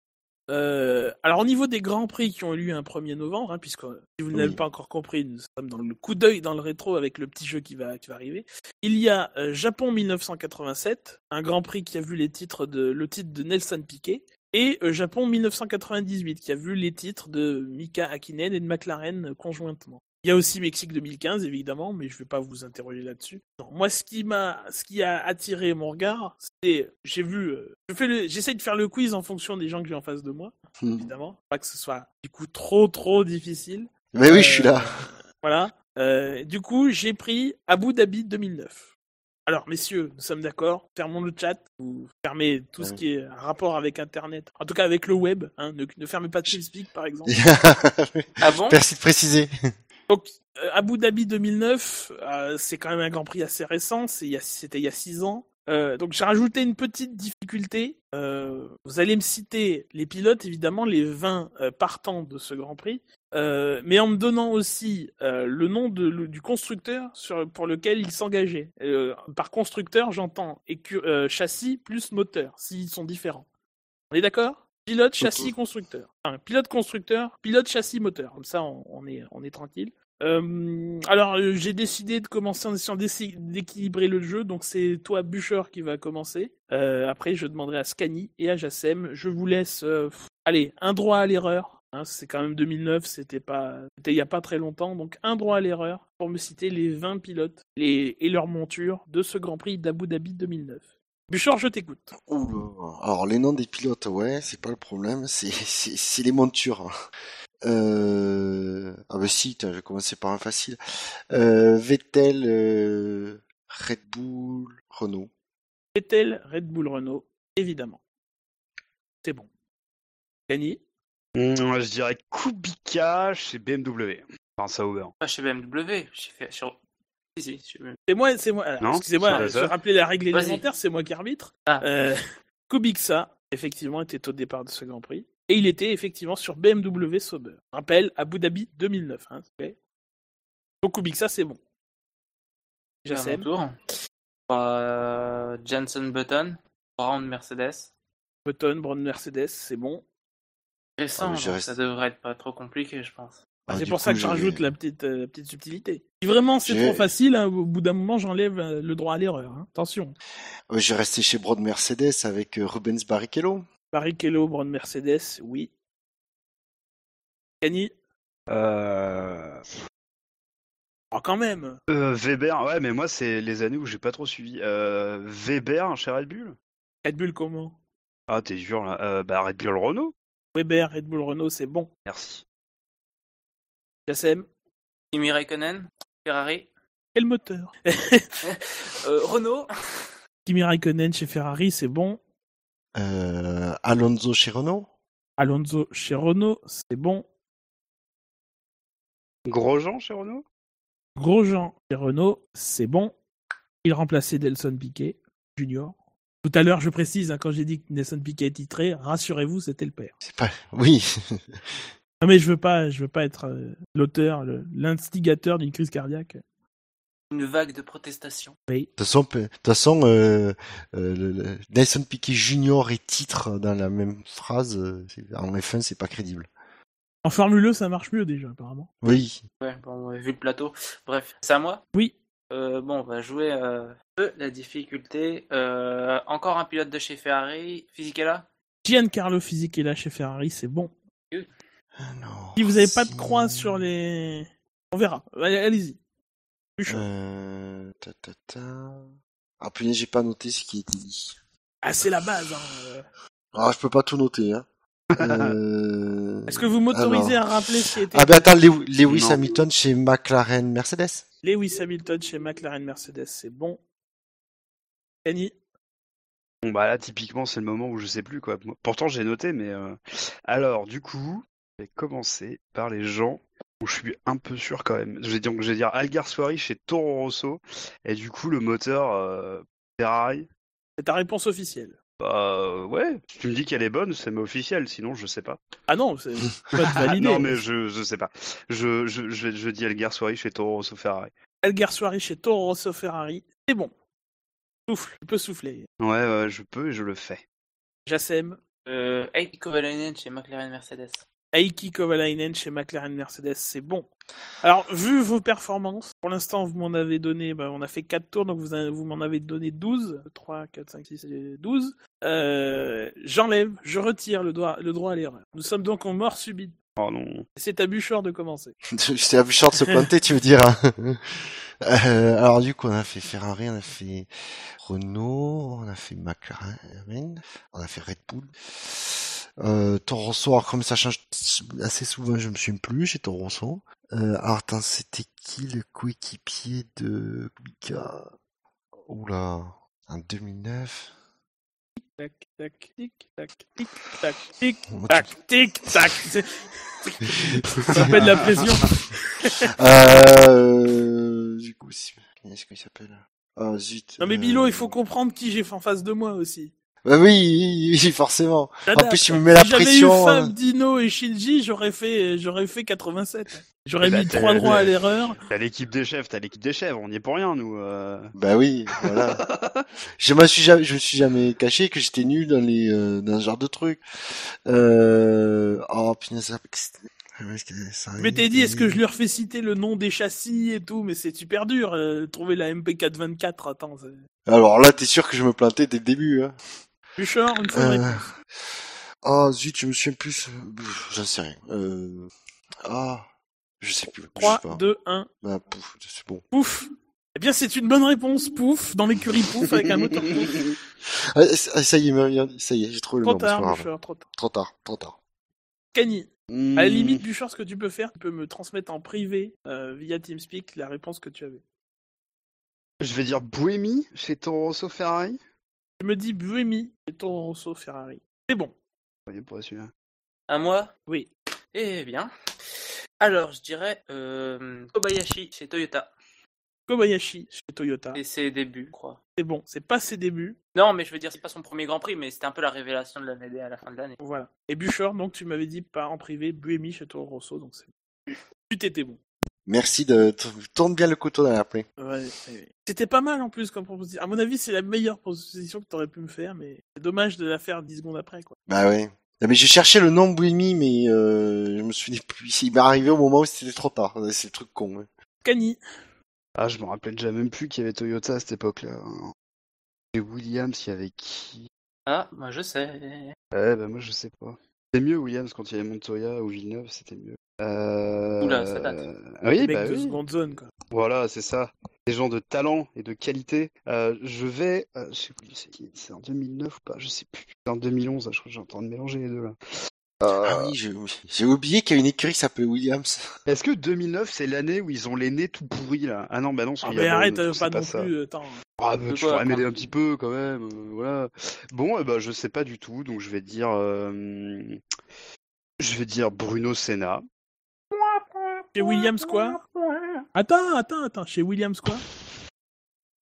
Euh, alors au niveau des Grands Prix qui ont eu lieu un 1er novembre, hein, puisque si vous ne l'avez Oui. pas encore compris, nous sommes dans le coup d'œil dans le rétro avec le petit jeu qui va, qui va arriver. Il y a euh, Japon 1987, un Grand Prix qui a vu les titres de, le titre de Nelson Piquet, et euh, Japon 1998 qui a vu les titres de Mika Hakkinen et de McLaren conjointement. Il y a aussi Mexique 2015 évidemment, mais je ne vais pas vous interroger là-dessus. Non, moi ce qui m'a, ce qui a attiré mon regard, c'est, j'ai vu, euh, je fais le, j'essaie de faire le quiz en fonction des gens que j'ai en face de moi, Hmm. évidemment, pas que ce soit du coup trop trop difficile. Mais oui, je suis Euh, là. Voilà. Euh, du coup, j'ai pris Abu Dhabi 2009. Alors, messieurs, nous sommes d'accord. Fermons le chat. Vous fermez tout ce qui est rapport avec Internet. En tout cas, avec le web. Hein. Ne, ne fermez pas TeamSpeak, par exemple. Ah bon? Merci de préciser. Donc, euh, Abu Dhabi 2009, euh, c'est quand même un Grand Prix assez récent. C'était il y a six ans. Euh, donc, j'ai rajouté une petite difficulté. Vous allez me citer les pilotes, évidemment, les 20 euh, partants de ce Grand Prix. Mais en me donnant aussi le nom du constructeur pour lequel il s'engageait. Euh, par constructeur, j'entends châssis plus moteur, s'ils sont différents. On est d'accord? Pilote, châssis, constructeur. Enfin, pilote, constructeur, pilote, châssis, moteur. Comme ça, on, on est, on est tranquille. Euh, alors, euh, j'ai décidé de commencer en essayant d'équilibrer le jeu. Donc, c'est toi, Bûcher, qui va commencer. Euh, après, je demanderai à Scani et à Jassem. Je vous laisse, allez, un droit à l'erreur. Hein, c'est quand même 2009, c'était pas, c'était il y a pas très longtemps. Donc, un droit à l'erreur pour me citer les 20 pilotes les, et leurs montures de ce Grand Prix d'Abu Dhabi 2009. Bûcher, je t'écoute. Oula. Alors les noms des pilotes, ouais, c'est pas le problème, c'est les montures. Euh... Ah bah si, tiens, je vais commencer par un facile. Euh, Vettel, euh, Red Bull, Renault. Vettel, Red Bull, Renault, évidemment. C'est bon. Gagné. Hum, je dirais Kubica chez BMW. Enfin, Sauber. Pas chez BMW. J'ai fait sur. Si, si. C'est moi, c'est moi. Excusez-moi, je rappeler la règle élémentaire, c'est moi qui arbitre. Ah. Euh, Kubica, effectivement, était au départ de ce Grand Prix. Et il était effectivement sur BMW Sauber. Rappel, Abu Dhabi 2009. Hein, Donc Kubica, c'est bon. Jassem. tour. Euh, Jenson Button. Brown Mercedes. Button, Brown Mercedes, c'est bon. Récent, Ah, ça devrait être pas trop compliqué, je pense. Ah, c'est pour ça que je rajoute la petite, euh, la petite subtilité. Si vraiment c'est trop facile, hein, au bout d'un moment, j'enlève euh, le droit à l'erreur. hein. Attention. Euh, J'ai resté chez Broad Mercedes avec euh, Rubens Barrichello. Barrichello, Brown Mercedes, oui. Cani Euh... Oh, quand même Weber, ouais, mais moi, c'est les années où j'ai pas trop suivi. Weber chez Red Bull? Red Bull comment? Ah, t'es dur là. Bah, Red Bull Renault Weber, Red Bull, Renault, c'est bon. Merci. Jassem Kimi Raikkonen. Ferrari. Quel moteur Euh, Renault. Kimi Raikkonen chez Ferrari, c'est bon. Euh, Alonso chez Renault. Alonso chez Renault, c'est bon. Grosjean chez Renault Grosjean chez Renault, c'est bon. Il remplaçait Nelson Piquet Junior. Tout à l'heure, je précise, hein, quand j'ai dit que Nelson Piquet est titré, rassurez-vous, c'était le père. C'est pas. Oui. Non mais je veux pas, je veux pas être euh, l'auteur, le- l'instigateur d'une crise cardiaque. Une vague de protestation. Oui. De toute façon, pe- de toute façon, euh, euh, le- le- Nelson Piquet Junior et titre dans la même phrase, euh, c'est- en F1, c'est pas crédible. En Formule 1, ça marche mieux déjà, apparemment. Oui. Ouais, bon, on a vu le plateau. Bref, c'est à moi Oui. Euh, bon, on va jouer euh, peu la difficulté. Euh, encore un pilote de chez Ferrari. Fisichella Giancarlo Fisichella chez Ferrari, c'est bon. Alors, Si vous n'avez pas de croix sur les... On verra. Allez- Allez-y. Plus chaud. Euh, ta, ta, ta. Ah punaise, j'ai pas noté ce qui était dit. Ah, c'est la base. Hein. euh. Ah, je peux pas tout noter. Hein. Euh, Est-ce que vous m'autorisez alors- à rappeler ce qui a été Ah ben attends, Lew- Lewis Non. Hamilton chez McLaren Mercedes. Lewis Hamilton chez McLaren Mercedes, c'est bon. Kenny Bon, bah là, typiquement, c'est le moment où je sais plus quoi. Pourtant, j'ai noté, mais. euh, Alors, du coup, vais commencer par les gens où je suis un peu sûr quand même. Je vais dire, je vais dire Algar Soiri chez Toro Rosso. Et du coup, le moteur euh, Ferrari. C'est ta réponse officielle. Bah ouais, si tu me dis qu'elle est bonne, c'est officiel, sinon je sais pas. Ah non, c'est pas de valider. non mais je, je sais pas. Je, je, je, je dis Algar Soiri chez Toro Rosso Ferrari. Algar Soirée chez Toro Rosso Ferrari, c'est bon. Souffle, tu peux souffler. Ouais, ouais, je peux et je le fais. Jassem, euh, Heikki Kovalainen chez McLaren Mercedes. Aiki Kovalainen chez McLaren Mercedes, c'est bon. Alors, vu vos performances, pour l'instant, vous m'en avez donné, bah, on a fait 4 tours, donc vous, avez- vous m'en avez donné 12. 3, 4, 5, 6, 12. Euh, J'enlève, je retire le droit, le droit à l'erreur. Nous sommes donc en mort subite. Oh non. C'est à Bûcheur de commencer. C'est à Bouchard de se pointer, tu veux dire. hein. Euh, alors du coup, on a fait Ferrari, on a fait Renault, on a fait McLaren, on a fait Red Bull. Euh, Toro Rosso, alors comme ça change assez souvent, je me souviens plus chez Toro Rosso. Euh, alors attends, c'était qui le coéquipier de Kubica Oula, en 2009. Tac, tac, tic, tac, tic, tac, tic, Moi, tac, tic, tac. Ça s'appelle la pression. Euh, du coup, qu'est-ce qu'il s'appelle? Ah zut. Non mais euh, Bilo, il faut comprendre qui j'ai en face de moi aussi. Bah oui, oui, oui, forcément. En J'adapte. plus, tu me mets la si j'avais pression. eu Fab, hein. Dino et Shinji, j'aurais fait, j'aurais fait 87. J'aurais Bah, mis t'as- trois droits à l'erreur. T'as l'équipe des chefs, t'as l'équipe des chefs, on n'y est pour rien, nous. euh. Bah oui, voilà. je me suis jamais, je me suis jamais caché que j'étais nul dans les, euh, dans ce genre de trucs. Euh... Oh punaise, ça- Je m'étais dit, est-ce que je lui refais citer le nom des châssis et tout, mais c'est super dur. euh, trouver la MP424, attends. Alors là, t'es sûr que je me plantais dès le début, hein. Bouchard, une fois Euh, réponse. Oh zut, je me souviens plus. J'en sais rien. Euh... Ah, je sais plus. je sais 3, pas. 2, 1, Bah, pouf, c'est bon. pouf. Eh bien, c'est une bonne réponse, pouf, dans l'écurie pouf, avec un moteur pouf. Ah, ça y est, Marianne, ça y est, j'ai trouvé le Trop nom. c'est tard, grave. Bouchard, trop tard. Trop tard, trop tard. Cani, Hmm. à la limite, Bouchard, ce que tu peux faire, tu peux me transmettre en privé, euh, via TeamSpeak, la réponse que tu avais. Je vais dire Buemi chez Toro Ferrari. Tu me dis Buemi et Toro Rosso Ferrari. C'est bon. Voyez pour celui-là. À moi? Oui. Eh bien. Alors, je dirais euh, Kobayashi chez Toyota. Kobayashi chez Toyota. Et ses débuts, je crois. C'est bon, c'est pas ses débuts. Non, mais je veux dire, c'est pas son premier Grand Prix, mais c'était un peu la révélation de l'année à la fin de l'année. Voilà. Et Bouchard, donc tu m'avais dit pas en privé, Buemi chez Toro Rosso, donc c'est Tu t'étais bon. Merci de tourne bien le couteau dans la plaie. Ouais, ouais. C'était pas mal en plus comme proposition. À mon avis, c'est la meilleure proposition que t'aurais pu me faire, mais c'est dommage de la faire 10 secondes après, quoi. Bah ouais. Non, mais je cherchais le nom Buemi, mais euh, je me suis dit, il m'est arrivé au moment où c'était trop tard. C'est le truc con. hein. Cani. Ah, je me rappelais déjà même plus qu'il y avait Toyota à cette époque-là. Et Williams, il y avait qui? Ah, moi je sais. Ouais, bah moi je sais pas. C'était mieux Williams quand il y avait Montoya ou Villeneuve, c'était mieux. Euh... Oula, ça date. Oui, Les mecs bah de oui. seconde zone, quoi. Voilà, c'est ça. Des gens de talent et de qualité. Euh, je vais, euh, je sais plus, c'est en 2009 ou pas Je sais plus. C'est en 2011, je crois que j'ai en train de mélanger les deux là. Ah oui, j'ai oublié qu'il y a une écurie qui s'appelle Williams. Est-ce que 2009 c'est l'année où ils ont les nez tout pourris là? Ah non, bah non, Ah, mais arrête, euh, c'est pas non ça. plus. Attends. Ah, bah, tu quoi, pourrais m'aider quand un petit peu quand même, euh, voilà. Bon, eh ben, je sais pas du tout, donc je vais dire, euh, je vais dire Bruno Senna. Chez Williams, quoi Attends, attends, attends. Chez Williams, quoi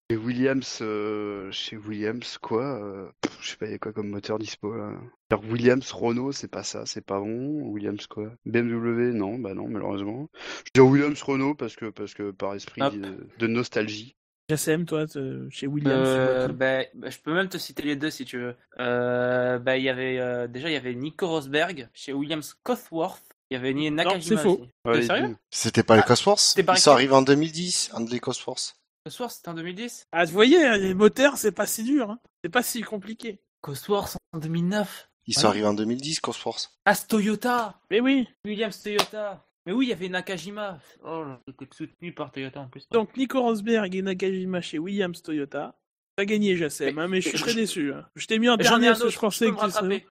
Et Williams, euh, chez Williams, quoi euh, pff, Je sais pas, il y a quoi comme moteur dispo là Alors, Williams, Renault, c'est pas ça, c'est pas bon. Williams, quoi BMW, non, bah non, malheureusement. Je dire Williams, Renault, parce que, parce que par esprit Hop. de, de nostalgie. JSM, toi, chez Williams. Euh, bah, bah, je peux même te citer les deux si tu veux. Euh, bah, il y avait euh, déjà il y avait Nico Rosberg chez Williams Cosworth. Il y avait Ni- Nakajima. c'est faux. T'es sérieux. C'était pas les Cosworth c'était pas Ils sont arrivés en 2010, en les Cosworth. Cosworth, c'était en 2010 Ah, vous voyez, hein, les moteurs, c'est pas si dur. Hein. C'est pas si compliqué. Cosworth en 2009. Ils Ouais. sont arrivés en 2010, Cosworth. Ah, c'est Toyota Mais oui. Williams Toyota Mais oui, il y avait Nakajima Oh, j'étais soutenu par Toyota en plus. Donc, Nico Rosberg et Nakajima chez Williams Toyota. T'as gagné, JSM, Mais- hein, mais je suis très je- déçu. Hein. Je t'ai mis en dernier un parce que je pensais que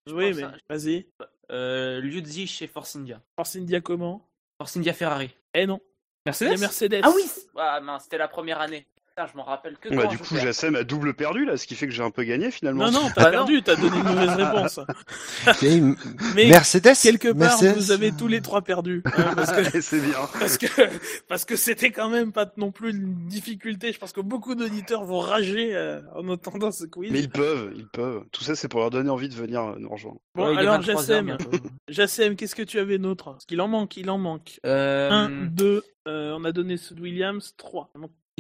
tu Oui, mais vas-y. Euh, Liuzzi chez Force India. Force India comment? Force India Ferrari. Eh non. Mercedes? Mercedes. Ah oui Ah mince, c'était la première année. Putain, je m'en rappelle que Bah, quand du coup. JSM a double perdu là, ce qui fait que j'ai un peu gagné finalement. Non, non, Bah t'as non. perdu, t'as donné une mauvaise réponse. M- Mais Mercedes quelque part, Mercedes vous avez tous les trois perdu. hein, parce que c'est bien. parce que parce que c'était quand même pas non plus une difficulté. Je pense que beaucoup d'auditeurs vont rager euh, en entendant ce quiz. Mais ils peuvent, ils peuvent. Tout ça, c'est pour leur donner envie de venir euh, nous rejoindre. Bon, Ouais, alors 23 heures Jassem. Jassem, qu'est-ce que tu avais d'autre? Parce qu'il en manque, il en manque. Euh, Un, deux, euh, on a donné ceux de Williams, trois.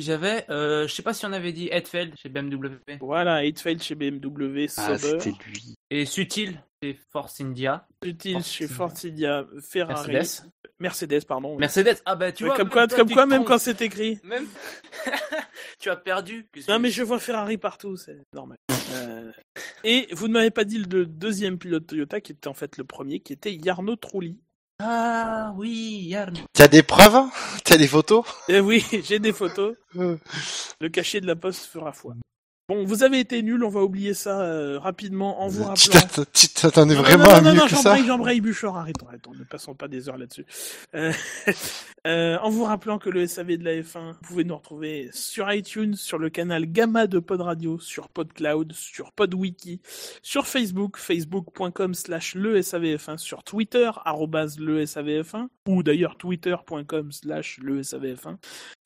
J'avais, euh, je sais pas si on avait dit Hetfeld chez BMW. Voilà, Eightfeld chez BMW, Ah, Sauber, lui. Et Sutil chez Force India. Sutil Force chez. Force India, Ferrari, Mercedes. Mercedes, pardon. Mercedes, ah bah tu vois. comme quoi, toi, comme quoi même quand c'est écrit. Même. tu as perdu. Non mais je vois Ferrari partout, c'est normal. Euh, Et vous ne m'avez pas dit le deuxième pilote Toyota qui était en fait le premier, qui était Jarno Trulli. Ah oui, Yarn. T'as des preuves T'as des photos? Eh oui, j'ai des photos. Euh. Le cachet de la poste fera foi. Bon, vous avez été nuls, on va oublier ça euh, rapidement en vous rappelant. tu t'attendais Non, vraiment non, à non, mieux non, que ça j'embraye, j'embraye Bouchard, arrêtons, arrêtons, ne passons pas des heures là-dessus. Euh, euh, en vous rappelant que le SAV de la F1, vous pouvez nous retrouver sur iTunes, sur le canal Gamma de Pod Radio, sur PodCloud, sur PodWiki, sur Facebook, facebook.com slash le SAVF1, sur Twitter, arrobase le SAVF1, ou d'ailleurs twitter.com slash le SAVF1,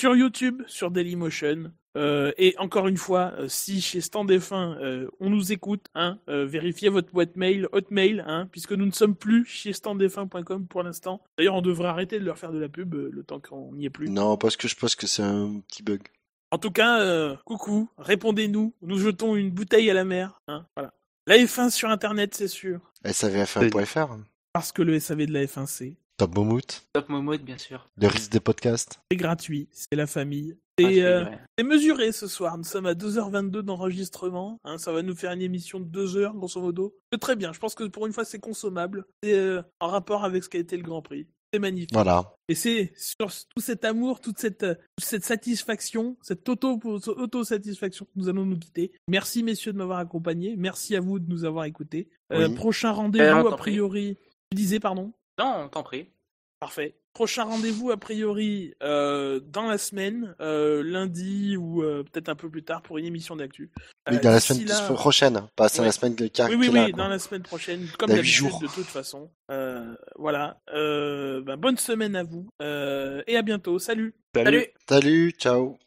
sur YouTube, sur Dailymotion, euh, et encore une fois, euh, si chez Stand F1 euh, on nous écoute, hein, euh, vérifiez votre boîte mail, hotmail, hein, puisque nous ne sommes plus chez standf1.com pour l'instant. D'ailleurs, on devrait arrêter de leur faire de la pub euh, le temps qu'on n'y est plus. Non, parce que je pense que c'est un petit bug. En tout cas, euh, coucou, répondez-nous, nous jetons une bouteille à la mer. Hein, voilà. La F1 sur Internet, c'est sûr, SAVF1.fr, parce que le SAV de la F1 c'est Top Momout, Top Momote, bien sûr. le risque des podcasts. c'est gratuit, c'est la famille. Ah, euh. C'est mesuré ce soir. Nous sommes à 2h22 d'enregistrement. Hein, ça va nous faire une émission de 2 heures, grosso modo. C'est très bien. Je pense que pour une fois, c'est consommable. C'est euh, en rapport avec ce qu'a été le Grand Prix. C'est magnifique. Voilà. Et c'est sur tout cet amour, toute cette, euh, toute cette satisfaction, cette auto- auto-satisfaction que nous allons nous quitter. Merci, messieurs, de m'avoir accompagné. Merci à vous de nous avoir écoutés. Euh, Oui. Prochain Euh, rendez-vous, a priori. Tu disais, pardon? Non, on t'en prie. Parfait. Prochain rendez-vous a priori euh, dans la semaine, euh, lundi ou euh, peut-être un peu plus tard pour une émission d'actu. Oui, dans la semaine là- prochaine, pas c'est Ouais. la semaine qui Oui, oui, oui, dans la semaine prochaine, comme d'habitude de toute façon. Euh, voilà. Euh, ben, bonne semaine à vous euh, et à bientôt. Salut. Salut. Salut, ciao.